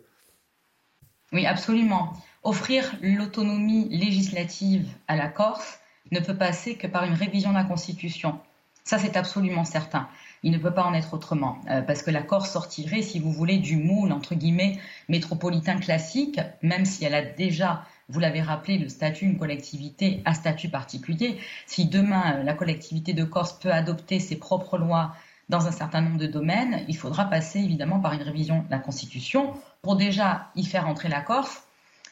Oui, absolument. Offrir l'autonomie législative à la Corse ne peut passer que par une révision de la Constitution. Ça, c'est absolument certain. Il ne peut pas en être autrement, euh, parce que la Corse sortirait, si vous voulez, du moule, entre guillemets, métropolitain classique, même si elle a déjà, vous l'avez rappelé, le statut, une collectivité à statut particulier. Si demain, euh, la collectivité de Corse peut adopter ses propres lois dans un certain nombre de domaines, il faudra passer évidemment par une révision de la Constitution pour déjà y faire entrer la Corse.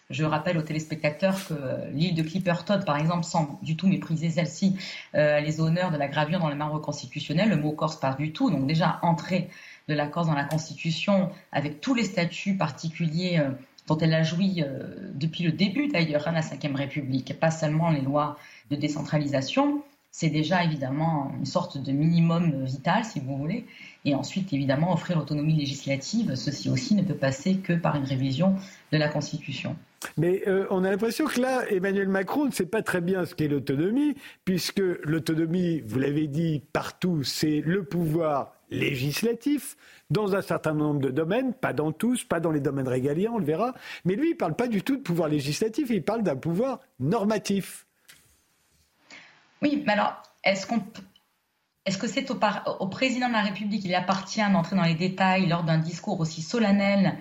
Je rappelle aux téléspectateurs que l'île de Clipperton, par exemple, sans du tout mépriser celle-ci, euh, les honneurs de la gravure dans le marbre constitutionnel. Le mot Corse part du tout. Donc déjà, entrer de la Corse dans la Constitution avec tous les statuts particuliers euh, dont elle a joui euh, depuis le début d'ailleurs, hein, la Ve République, pas seulement les lois de décentralisation c'est déjà évidemment une sorte de minimum vital, si vous voulez. Et ensuite, évidemment, offrir l'autonomie législative, ceci aussi ne peut passer que par une révision de la Constitution. Mais euh, on a l'impression que là, Emmanuel Macron ne sait pas très bien ce qu'est l'autonomie, puisque l'autonomie, vous l'avez dit partout, c'est le pouvoir législatif dans un certain nombre de domaines, pas dans tous, pas dans les domaines régaliens, on le verra. Mais lui, il ne parle pas du tout de pouvoir législatif, il parle d'un pouvoir normatif. Oui, mais alors, est-ce que c'est au, président de la République qu'il appartient d'entrer dans les détails lors d'un discours aussi solennel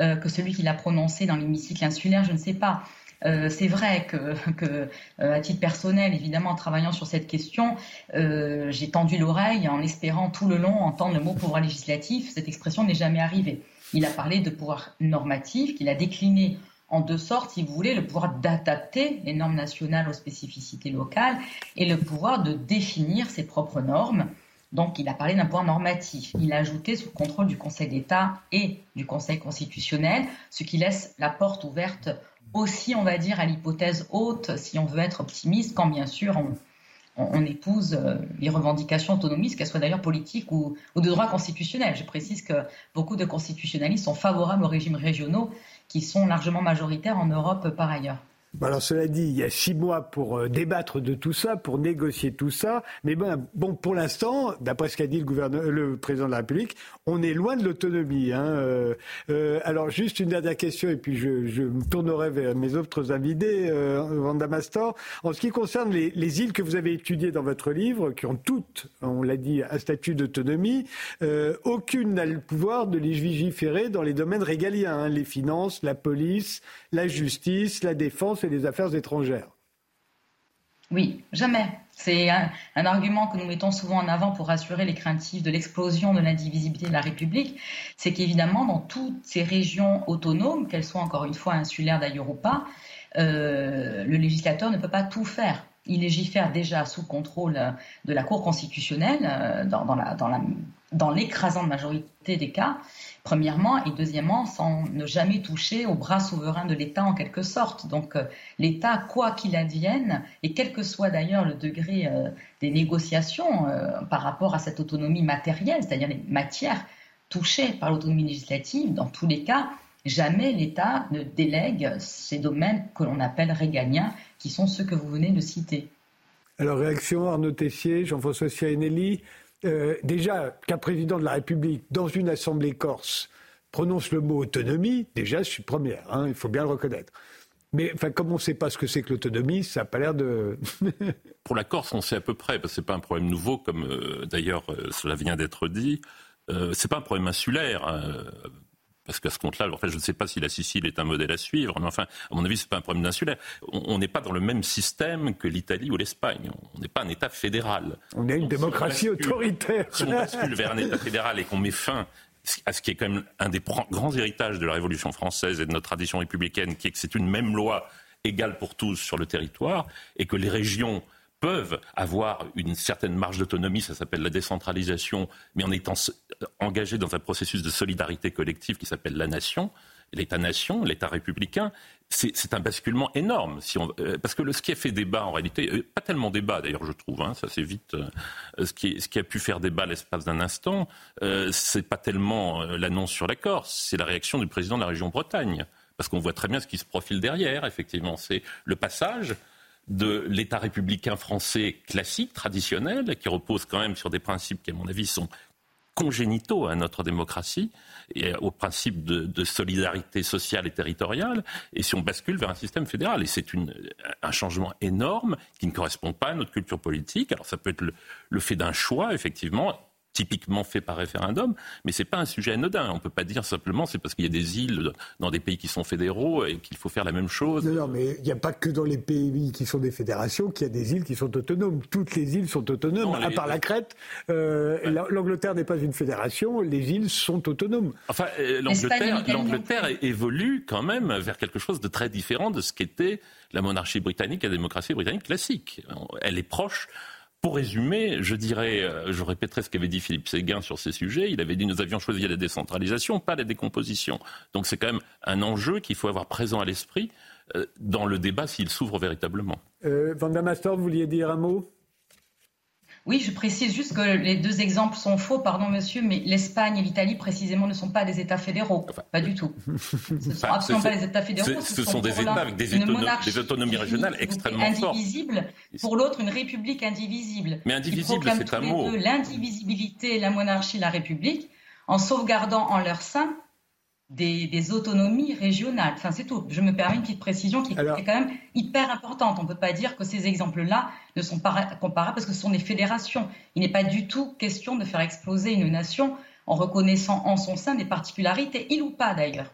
euh, que celui qu'il a prononcé dans l'hémicycle insulaire? Je ne sais pas. Euh, c'est vrai que, euh, à titre personnel, évidemment, en travaillant sur cette question, j'ai tendu l'oreille en espérant tout le long entendre le mot pouvoir législatif. Cette expression n'est jamais arrivée. Il a parlé de pouvoir normatif, qu'il a décliné en deux sortes, si vous voulez, le pouvoir d'adapter les normes nationales aux spécificités locales et le pouvoir de définir ses propres normes. Donc, il a parlé d'un pouvoir normatif. Il a ajouté sous le contrôle du Conseil d'État et du Conseil constitutionnel, ce qui laisse la porte ouverte aussi, on va dire, à l'hypothèse haute, si on veut être optimiste, quand bien sûr on, on, épouse euh, les revendications autonomistes, qu'elles soient d'ailleurs politiques ou, ou, de droit constitutionnel. Je précise que beaucoup de constitutionnalistes sont favorables aux régimes régionaux qui sont largement majoritaires en Europe par ailleurs. Alors cela dit, il y a six mois pour euh, débattre de tout ça, pour négocier tout ça. Mais bon, pour l'instant, d'après ce qu'a dit le, président de la République, on est loin de l'autonomie. Hein. Euh, euh, alors juste une dernière question, et puis je, me tournerai vers mes autres invités, euh, Vanda Mastor. En ce qui concerne les, les, îles que vous avez étudiées dans votre livre, qui ont toutes, on l'a dit, un statut d'autonomie, aucune n'a le pouvoir de légiférer dans les domaines régaliens, hein, les finances, la police, la justice, la défense et les affaires étrangères. Oui, jamais. C'est un, argument que nous mettons souvent en avant pour rassurer les craintifs de l'explosion de l'indivisibilité de la République. C'est qu'évidemment, dans toutes ces régions autonomes, qu'elles soient encore une fois insulaires d'ailleurs ou pas, euh, le législateur ne peut pas tout faire. Il légifère déjà sous contrôle de la Cour constitutionnelle euh, dans, l'écrasante majorité des cas premièrement, et deuxièmement, sans ne jamais toucher au bras souverain de l'État en quelque sorte. Donc euh, l'État, quoi qu'il advienne, et quel que soit d'ailleurs le degré euh, des négociations euh, par rapport à cette autonomie matérielle, c'est-à-dire les matières touchées par l'autonomie législative, dans tous les cas, jamais l'État ne délègue ces domaines que l'on appelle régaliens, qui sont ceux que vous venez de citer. Alors, réaction Arnaud Tessier, Jean-François Siainelli. Euh, déjà qu'un président de la République, dans une assemblée corse, prononce le mot autonomie, déjà, je suis première, hein, il faut bien le reconnaître. Mais enfin, comme on ne sait pas ce que c'est que l'autonomie, ça n'a pas l'air de. Pour la Corse, on sait à peu près, parce que ce n'est pas un problème nouveau, comme euh, d'ailleurs euh, cela vient d'être dit. Euh, ce n'est pas un problème insulaire. Hein, parce qu'à ce compte-là, en fait, je ne sais pas si la Sicile est un modèle à suivre, mais enfin, à mon avis, ce n'est pas un problème insulaire. On n'est pas dans le même système que l'Italie ou l'Espagne. On n'est pas un État fédéral. On est une Donc, démocratie si autoritaire. Si on bascule vers un État fédéral et qu'on met fin à ce qui est quand même un des grands héritages de la Révolution française et de notre tradition républicaine, qui est que c'est une même loi égale pour tous sur le territoire, et que les régions peuvent avoir une certaine marge d'autonomie, ça s'appelle la décentralisation, mais en étant engagés dans un processus de solidarité collective qui s'appelle la nation, l'État-nation, l'État républicain, c'est un basculement énorme. Si on, euh, parce que le, ce qui a fait débat, en réalité, euh, pas tellement débat d'ailleurs, je trouve, hein, ça c'est vite. Euh, ce, qui, ce, qui, a pu faire débat l'espace d'un instant, euh, c'est pas tellement l'annonce sur la Corse, c'est la réaction du président de la région Bretagne. Parce qu'on voit très bien ce qui se profile derrière, effectivement. C'est le passage de l'État républicain français classique, traditionnel, qui repose quand même sur des principes qui, à mon avis, sont congénitaux à notre démocratie et au principe de, solidarité sociale et territoriale, et si on bascule vers un système fédéral. Et c'est un changement énorme qui ne correspond pas à notre culture politique. Alors ça peut être le fait d'un choix, effectivement, typiquement fait par référendum, mais ce n'est pas un sujet anodin. On ne peut pas dire simplement c'est parce qu'il y a des îles dans des pays qui sont fédéraux et qu'il faut faire la même chose. Non, non mais il n'y a pas que dans les pays qui sont des fédérations qu'il y a des îles qui sont autonomes. Toutes les îles sont autonomes, non, à part la Crète. Euh, ouais. L'Angleterre n'est pas une fédération, les îles sont autonomes. Enfin, euh, l'Angleterre évolue quand même vers quelque chose de très différent de ce qu'était la monarchie britannique et la démocratie britannique classique. Elle est proche pour résumer, je dirais, euh, je répéterai ce qu'avait dit Philippe Séguin sur ces sujets. Il avait dit nous avions choisi la décentralisation, pas la décomposition. Donc c'est quand même un enjeu qu'il faut avoir présent à l'esprit euh, dans le débat s'il s'ouvre véritablement. Euh, vous vouliez dire un mot? Oui, je précise juste que les deux exemples sont faux, pardon monsieur, mais l'Espagne et l'Italie précisément ne sont pas des États fédéraux, enfin, pas du tout. Ce ne sont absolument pas des États fédéraux. Ce, ce sont, sont des États avec des, autonomies, des autonomies régionales extrêmement fortes. Pour l'autre une république indivisible. Mais indivisible, c'est un mot. L'indivisibilité, la monarchie, la république, en sauvegardant en leur sein des, des, autonomies régionales. Enfin, c'est tout. Je me permets une petite précision qui Alors, est quand même hyper importante. On ne peut pas dire que ces exemples-là ne sont pas comparables parce que ce sont des fédérations. Il n'est pas du tout question de faire exploser une nation en reconnaissant en son sein des particularités, il ou pas d'ailleurs.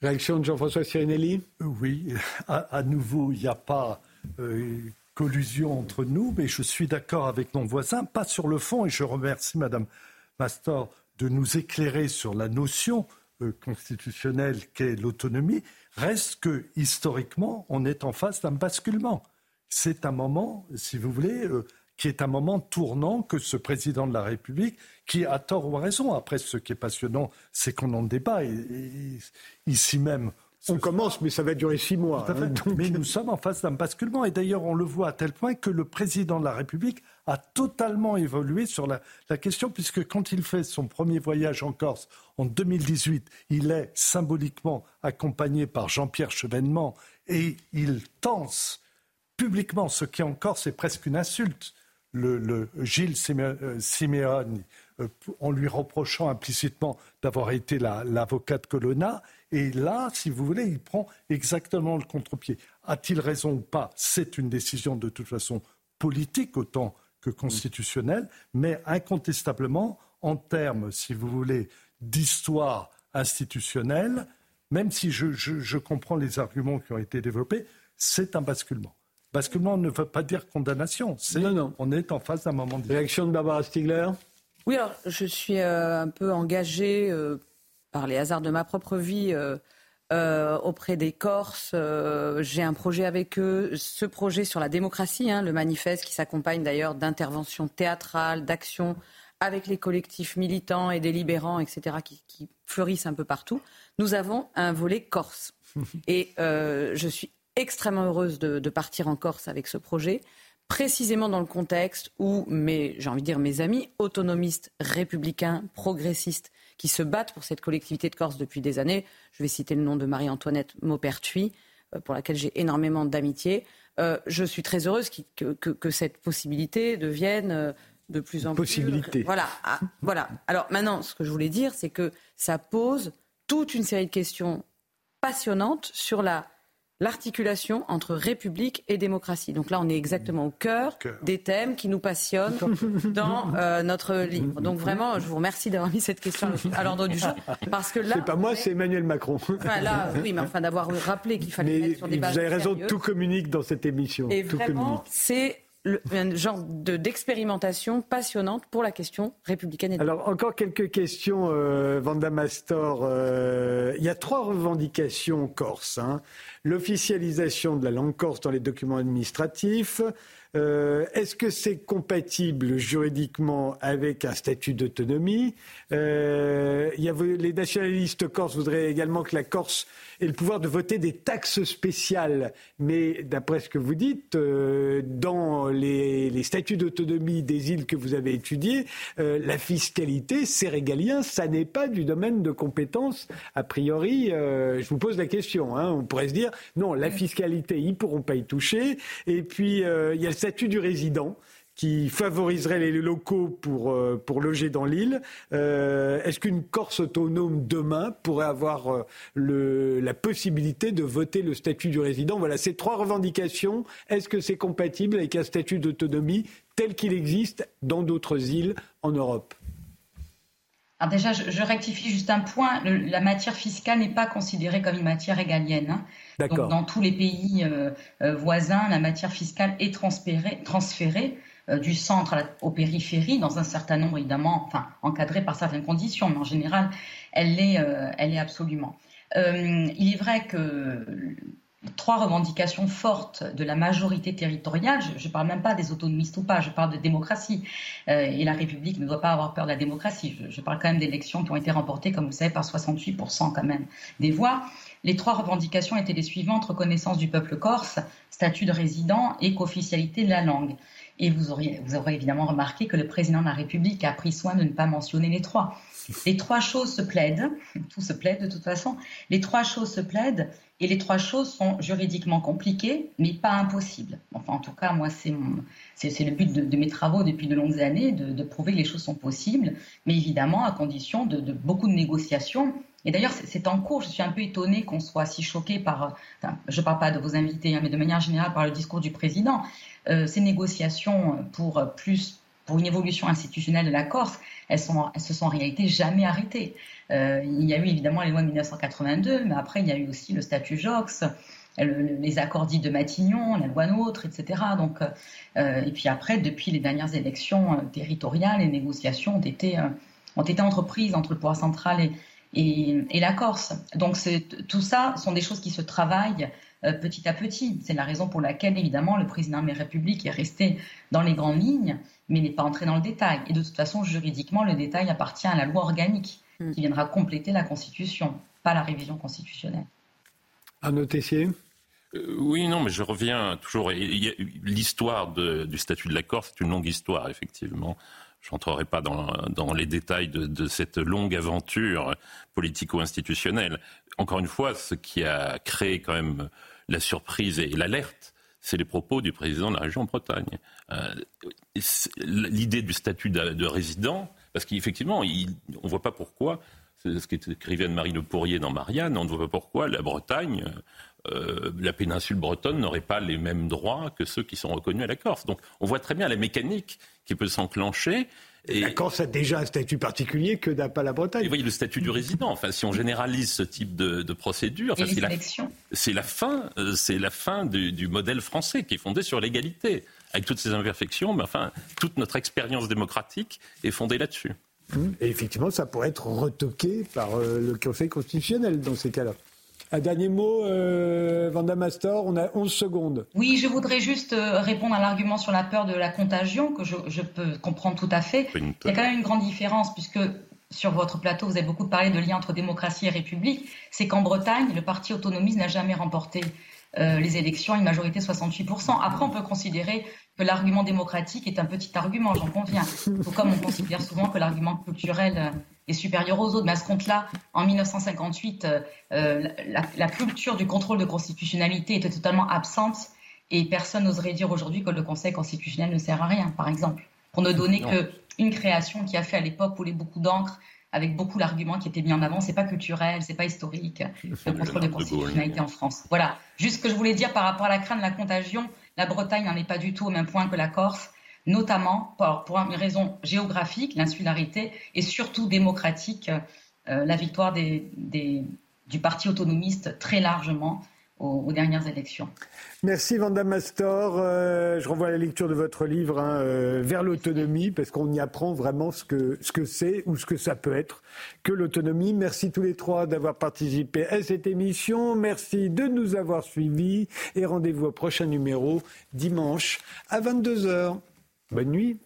Réaction de Jean-François Sirinelli Oui, à, à, nouveau, il n'y a pas euh, collusion entre nous, mais je suis d'accord avec mon voisin, pas sur le fond, et je remercie Madame Mastor de nous éclairer sur la notion constitutionnel qu'est l'autonomie, reste que historiquement, on est en face d'un basculement. C'est un moment, si vous voulez, qui est un moment tournant que ce président de la République, qui a tort ou a raison, après ce qui est passionnant, c'est qu'on en débat, ici même, on commence, mais ça va durer six mois. Hein, mais nous sommes en face d'un basculement. Et d'ailleurs, on le voit à tel point que le président de la République a totalement évolué sur la, question, puisque quand il fait son premier voyage en Corse en 2018, il est symboliquement accompagné par Jean-Pierre Chevènement et il tense publiquement, ce qui en Corse est presque une insulte, le, Gilles euh, Simeoni, euh, en lui reprochant implicitement d'avoir été l'avocat de Colonna. Et là, si vous voulez, il prend exactement le contre-pied. A-t-il raison ou pas? C'est une décision de toute façon politique autant que constitutionnelle, mais incontestablement, en termes, si vous voulez, d'histoire institutionnelle, même si je comprends les arguments qui ont été développés, c'est un basculement. Basculement ne veut pas dire condamnation. non, non. On est en face d'un moment de... Réaction de Barbara Stiegler? Oui, alors je suis euh, un peu engagée euh, par les hasards de ma propre vie euh, auprès des Corses. J'ai un projet avec eux, ce projet sur la démocratie, hein, le manifeste qui s'accompagne d'ailleurs d'interventions théâtrales, d'actions avec les collectifs militants et délibérants, etc., qui, qui, fleurissent un peu partout. Nous avons un volet corse. Et je suis extrêmement heureuse de, partir en Corse avec ce projet, précisément dans le contexte où mes, j'ai envie de dire mes amis autonomistes, républicains, progressistes, qui se battent pour cette collectivité de Corse depuis des années. Je vais citer le nom de Marie-Antoinette Maupertuis, euh, pour laquelle j'ai énormément d'amitié. Euh, je suis très heureuse que, cette possibilité devienne euh, de plus en plus. Possibilité. Voilà, ah, voilà. Alors maintenant, ce que je voulais dire, c'est que ça pose toute une série de questions passionnantes sur la l'articulation entre République et démocratie. Donc là, on est exactement au cœur des thèmes qui nous passionnent dans euh, notre livre. Donc vraiment, je vous remercie d'avoir mis cette question à l'ordre du jour. Parce que là. C'est pas moi, c'est Emmanuel Macron. Enfin là, oui, mais enfin d'avoir rappelé qu'il fallait mettre sur des bases. Vous avez raison, tout communique dans cette émission. Et vraiment, c'est un genre d'expérimentation passionnante pour la question républicaine. Alors encore quelques questions, euh, Vanda Mastor. Euh, il y a trois revendications corse. Hein. L'officialisation de la langue corse dans les documents administratifs, euh, est-ce que c'est compatible juridiquement avec un statut d'autonomie? Euh, Les nationalistes corses voudraient également que la Corse ait le pouvoir de voter des taxes spéciales. Mais d'après ce que vous dites, euh, dans les, statuts d'autonomie des îles que vous avez étudiées, la fiscalité, c'est régalien, ça n'est pas du domaine de compétence. A priori, je vous pose la question. Hein. on pourrait se dire, non, la fiscalité, ils ne pourront pas y toucher. Et puis, il y a le statut du résident qui favoriserait les locaux pour, euh, pour loger dans l'île. Euh, est-ce qu'une Corse autonome demain pourrait avoir euh, le, la possibilité de voter le statut du résident? Voilà, ces trois revendications. Est-ce que c'est compatible avec un statut d'autonomie tel qu'il existe dans d'autres îles en Europe? Alors déjà, je, rectifie juste un point. la matière fiscale n'est pas considérée comme une matière régalienne. Hein. Donc, dans tous les pays euh, voisins, la matière fiscale est transférée, transférée du centre aux périphéries, dans un certain nombre, évidemment, enfin, encadrée par certaines conditions, mais en général, elle l'est, elle est absolument. il est vrai que trois revendications fortes de la majorité territoriale, je ne parle même pas des autonomistes ou pas, je parle de démocratie. et la République ne doit pas avoir peur de la démocratie. Je, parle quand même d'élections qui ont été remportées, comme vous savez, par 68% quand même des voix. Les trois revendications étaient les suivantes reconnaissance du peuple corse, statut de résident et qu'officialité de la langue. Et vous, auriez, vous aurez évidemment remarqué que le président de la République a pris soin de ne pas mentionner les trois. Les trois choses se plaident, tout se plaide de toute façon, les trois choses se plaident et les trois choses sont juridiquement compliquées, mais pas impossibles. Enfin, en tout cas, moi, c'est le but de, mes travaux depuis de longues années, de, prouver que les choses sont possibles, mais évidemment à condition de, de beaucoup de négociations et d'ailleurs, c'est en cours. Je suis un peu étonnée qu'on soit si choqué par, je ne parle pas de vos invités, hein, mais de manière générale par le discours du président. Euh, ces négociations pour plus pour une évolution institutionnelle de la Corse, elles, sont, se sont en réalité jamais arrêtées. Euh, il y a eu évidemment les lois de 1982, mais après il y a eu aussi le statut JOX, les accords dits de Matignon, la loi NOTRe, etc. Donc, euh, et puis après, depuis les dernières élections territoriales, les négociations ont été, ont été entreprises entre le pouvoir central et, et, la Corse. Donc tout ça sont des choses qui se travaillent petit à petit. C'est la raison pour laquelle, évidemment, le président de la République est resté dans les grandes lignes, mais n'est pas entré dans le détail. Et de toute façon, juridiquement, le détail appartient à la loi organique hmm. qui viendra compléter la Constitution, pas la révision constitutionnelle. Un Tessier euh, oui, non, mais je reviens toujours. L'histoire du statut de la Corse, c'est une longue histoire, effectivement. Je n'entrerai pas dans, les détails de, cette longue aventure politico-institutionnelle. Encore une fois, ce qui a créé quand même la surprise et l'alerte, c'est les propos du président de la région Bretagne. Euh, l'idée du statut de, résident, parce qu'effectivement, on ne voit pas pourquoi, c'est ce qu'écrivait Anne-Marie Le Pourrier dans Marianne, on ne voit pas pourquoi la Bretagne euh, la péninsule bretonne n'aurait pas les mêmes droits que ceux qui sont reconnus à la Corse. Donc on voit très bien la mécanique qui peut s'enclencher. Et la Corse a déjà un statut particulier que n'a pas la Bretagne. Vous voyez le statut du résident. Enfin, si on généralise ce type de, procédure, c'est la, la, fin, euh, c'est la fin du, modèle français qui est fondé sur l'égalité, avec toutes ses imperfections. Mais enfin, toute notre expérience démocratique est fondée là-dessus. Et effectivement, ça pourrait être retoqué par euh, le Conseil constitutionnel dans ces cas-là. Un dernier mot, euh, Vanda Mastor, on a 11 secondes. Oui, je voudrais juste euh, répondre à l'argument sur la peur de la contagion, que je, peux comprendre tout à fait. Il y a quand même une grande différence, puisque sur votre plateau, vous avez beaucoup parlé de lien entre démocratie et république. C'est qu'en Bretagne, le parti autonomiste n'a jamais remporté euh, les élections à une majorité de 68%. Après, on peut considérer que l'argument démocratique est un petit argument, j'en conviens. Tout comme on considère souvent que l'argument culturel euh, est supérieur aux autres. Mais à ce compte-là, en 1958, euh, la, culture du contrôle de constitutionnalité était totalement absente et personne n'oserait dire aujourd'hui que le Conseil constitutionnel ne sert à rien, par exemple. Pour ne donner qu'une création qui a fait à l'époque couler beaucoup d'encre avec beaucoup d'arguments qui étaient mis en avant. C'est pas culturel, c'est pas historique, le contrôle de constitutionnalité en France. Voilà. Juste ce que je voulais dire par rapport à la crainte de la contagion, la Bretagne n'en est pas du tout au même point que la Corse, notamment pour, une raison géographique, l'insularité, et surtout démocratique, euh, la victoire du parti autonomiste très largement aux, dernières élections. Merci Vanda Mastor. Euh, je renvoie à la lecture de votre livre hein, euh, Vers l'autonomie, parce qu'on y apprend vraiment ce que ce que c'est ou ce que ça peut être que l'autonomie. Merci tous les trois d'avoir participé à cette émission. Merci de nous avoir suivis et rendez-vous au prochain numéro dimanche à 22h. Bonne nuit.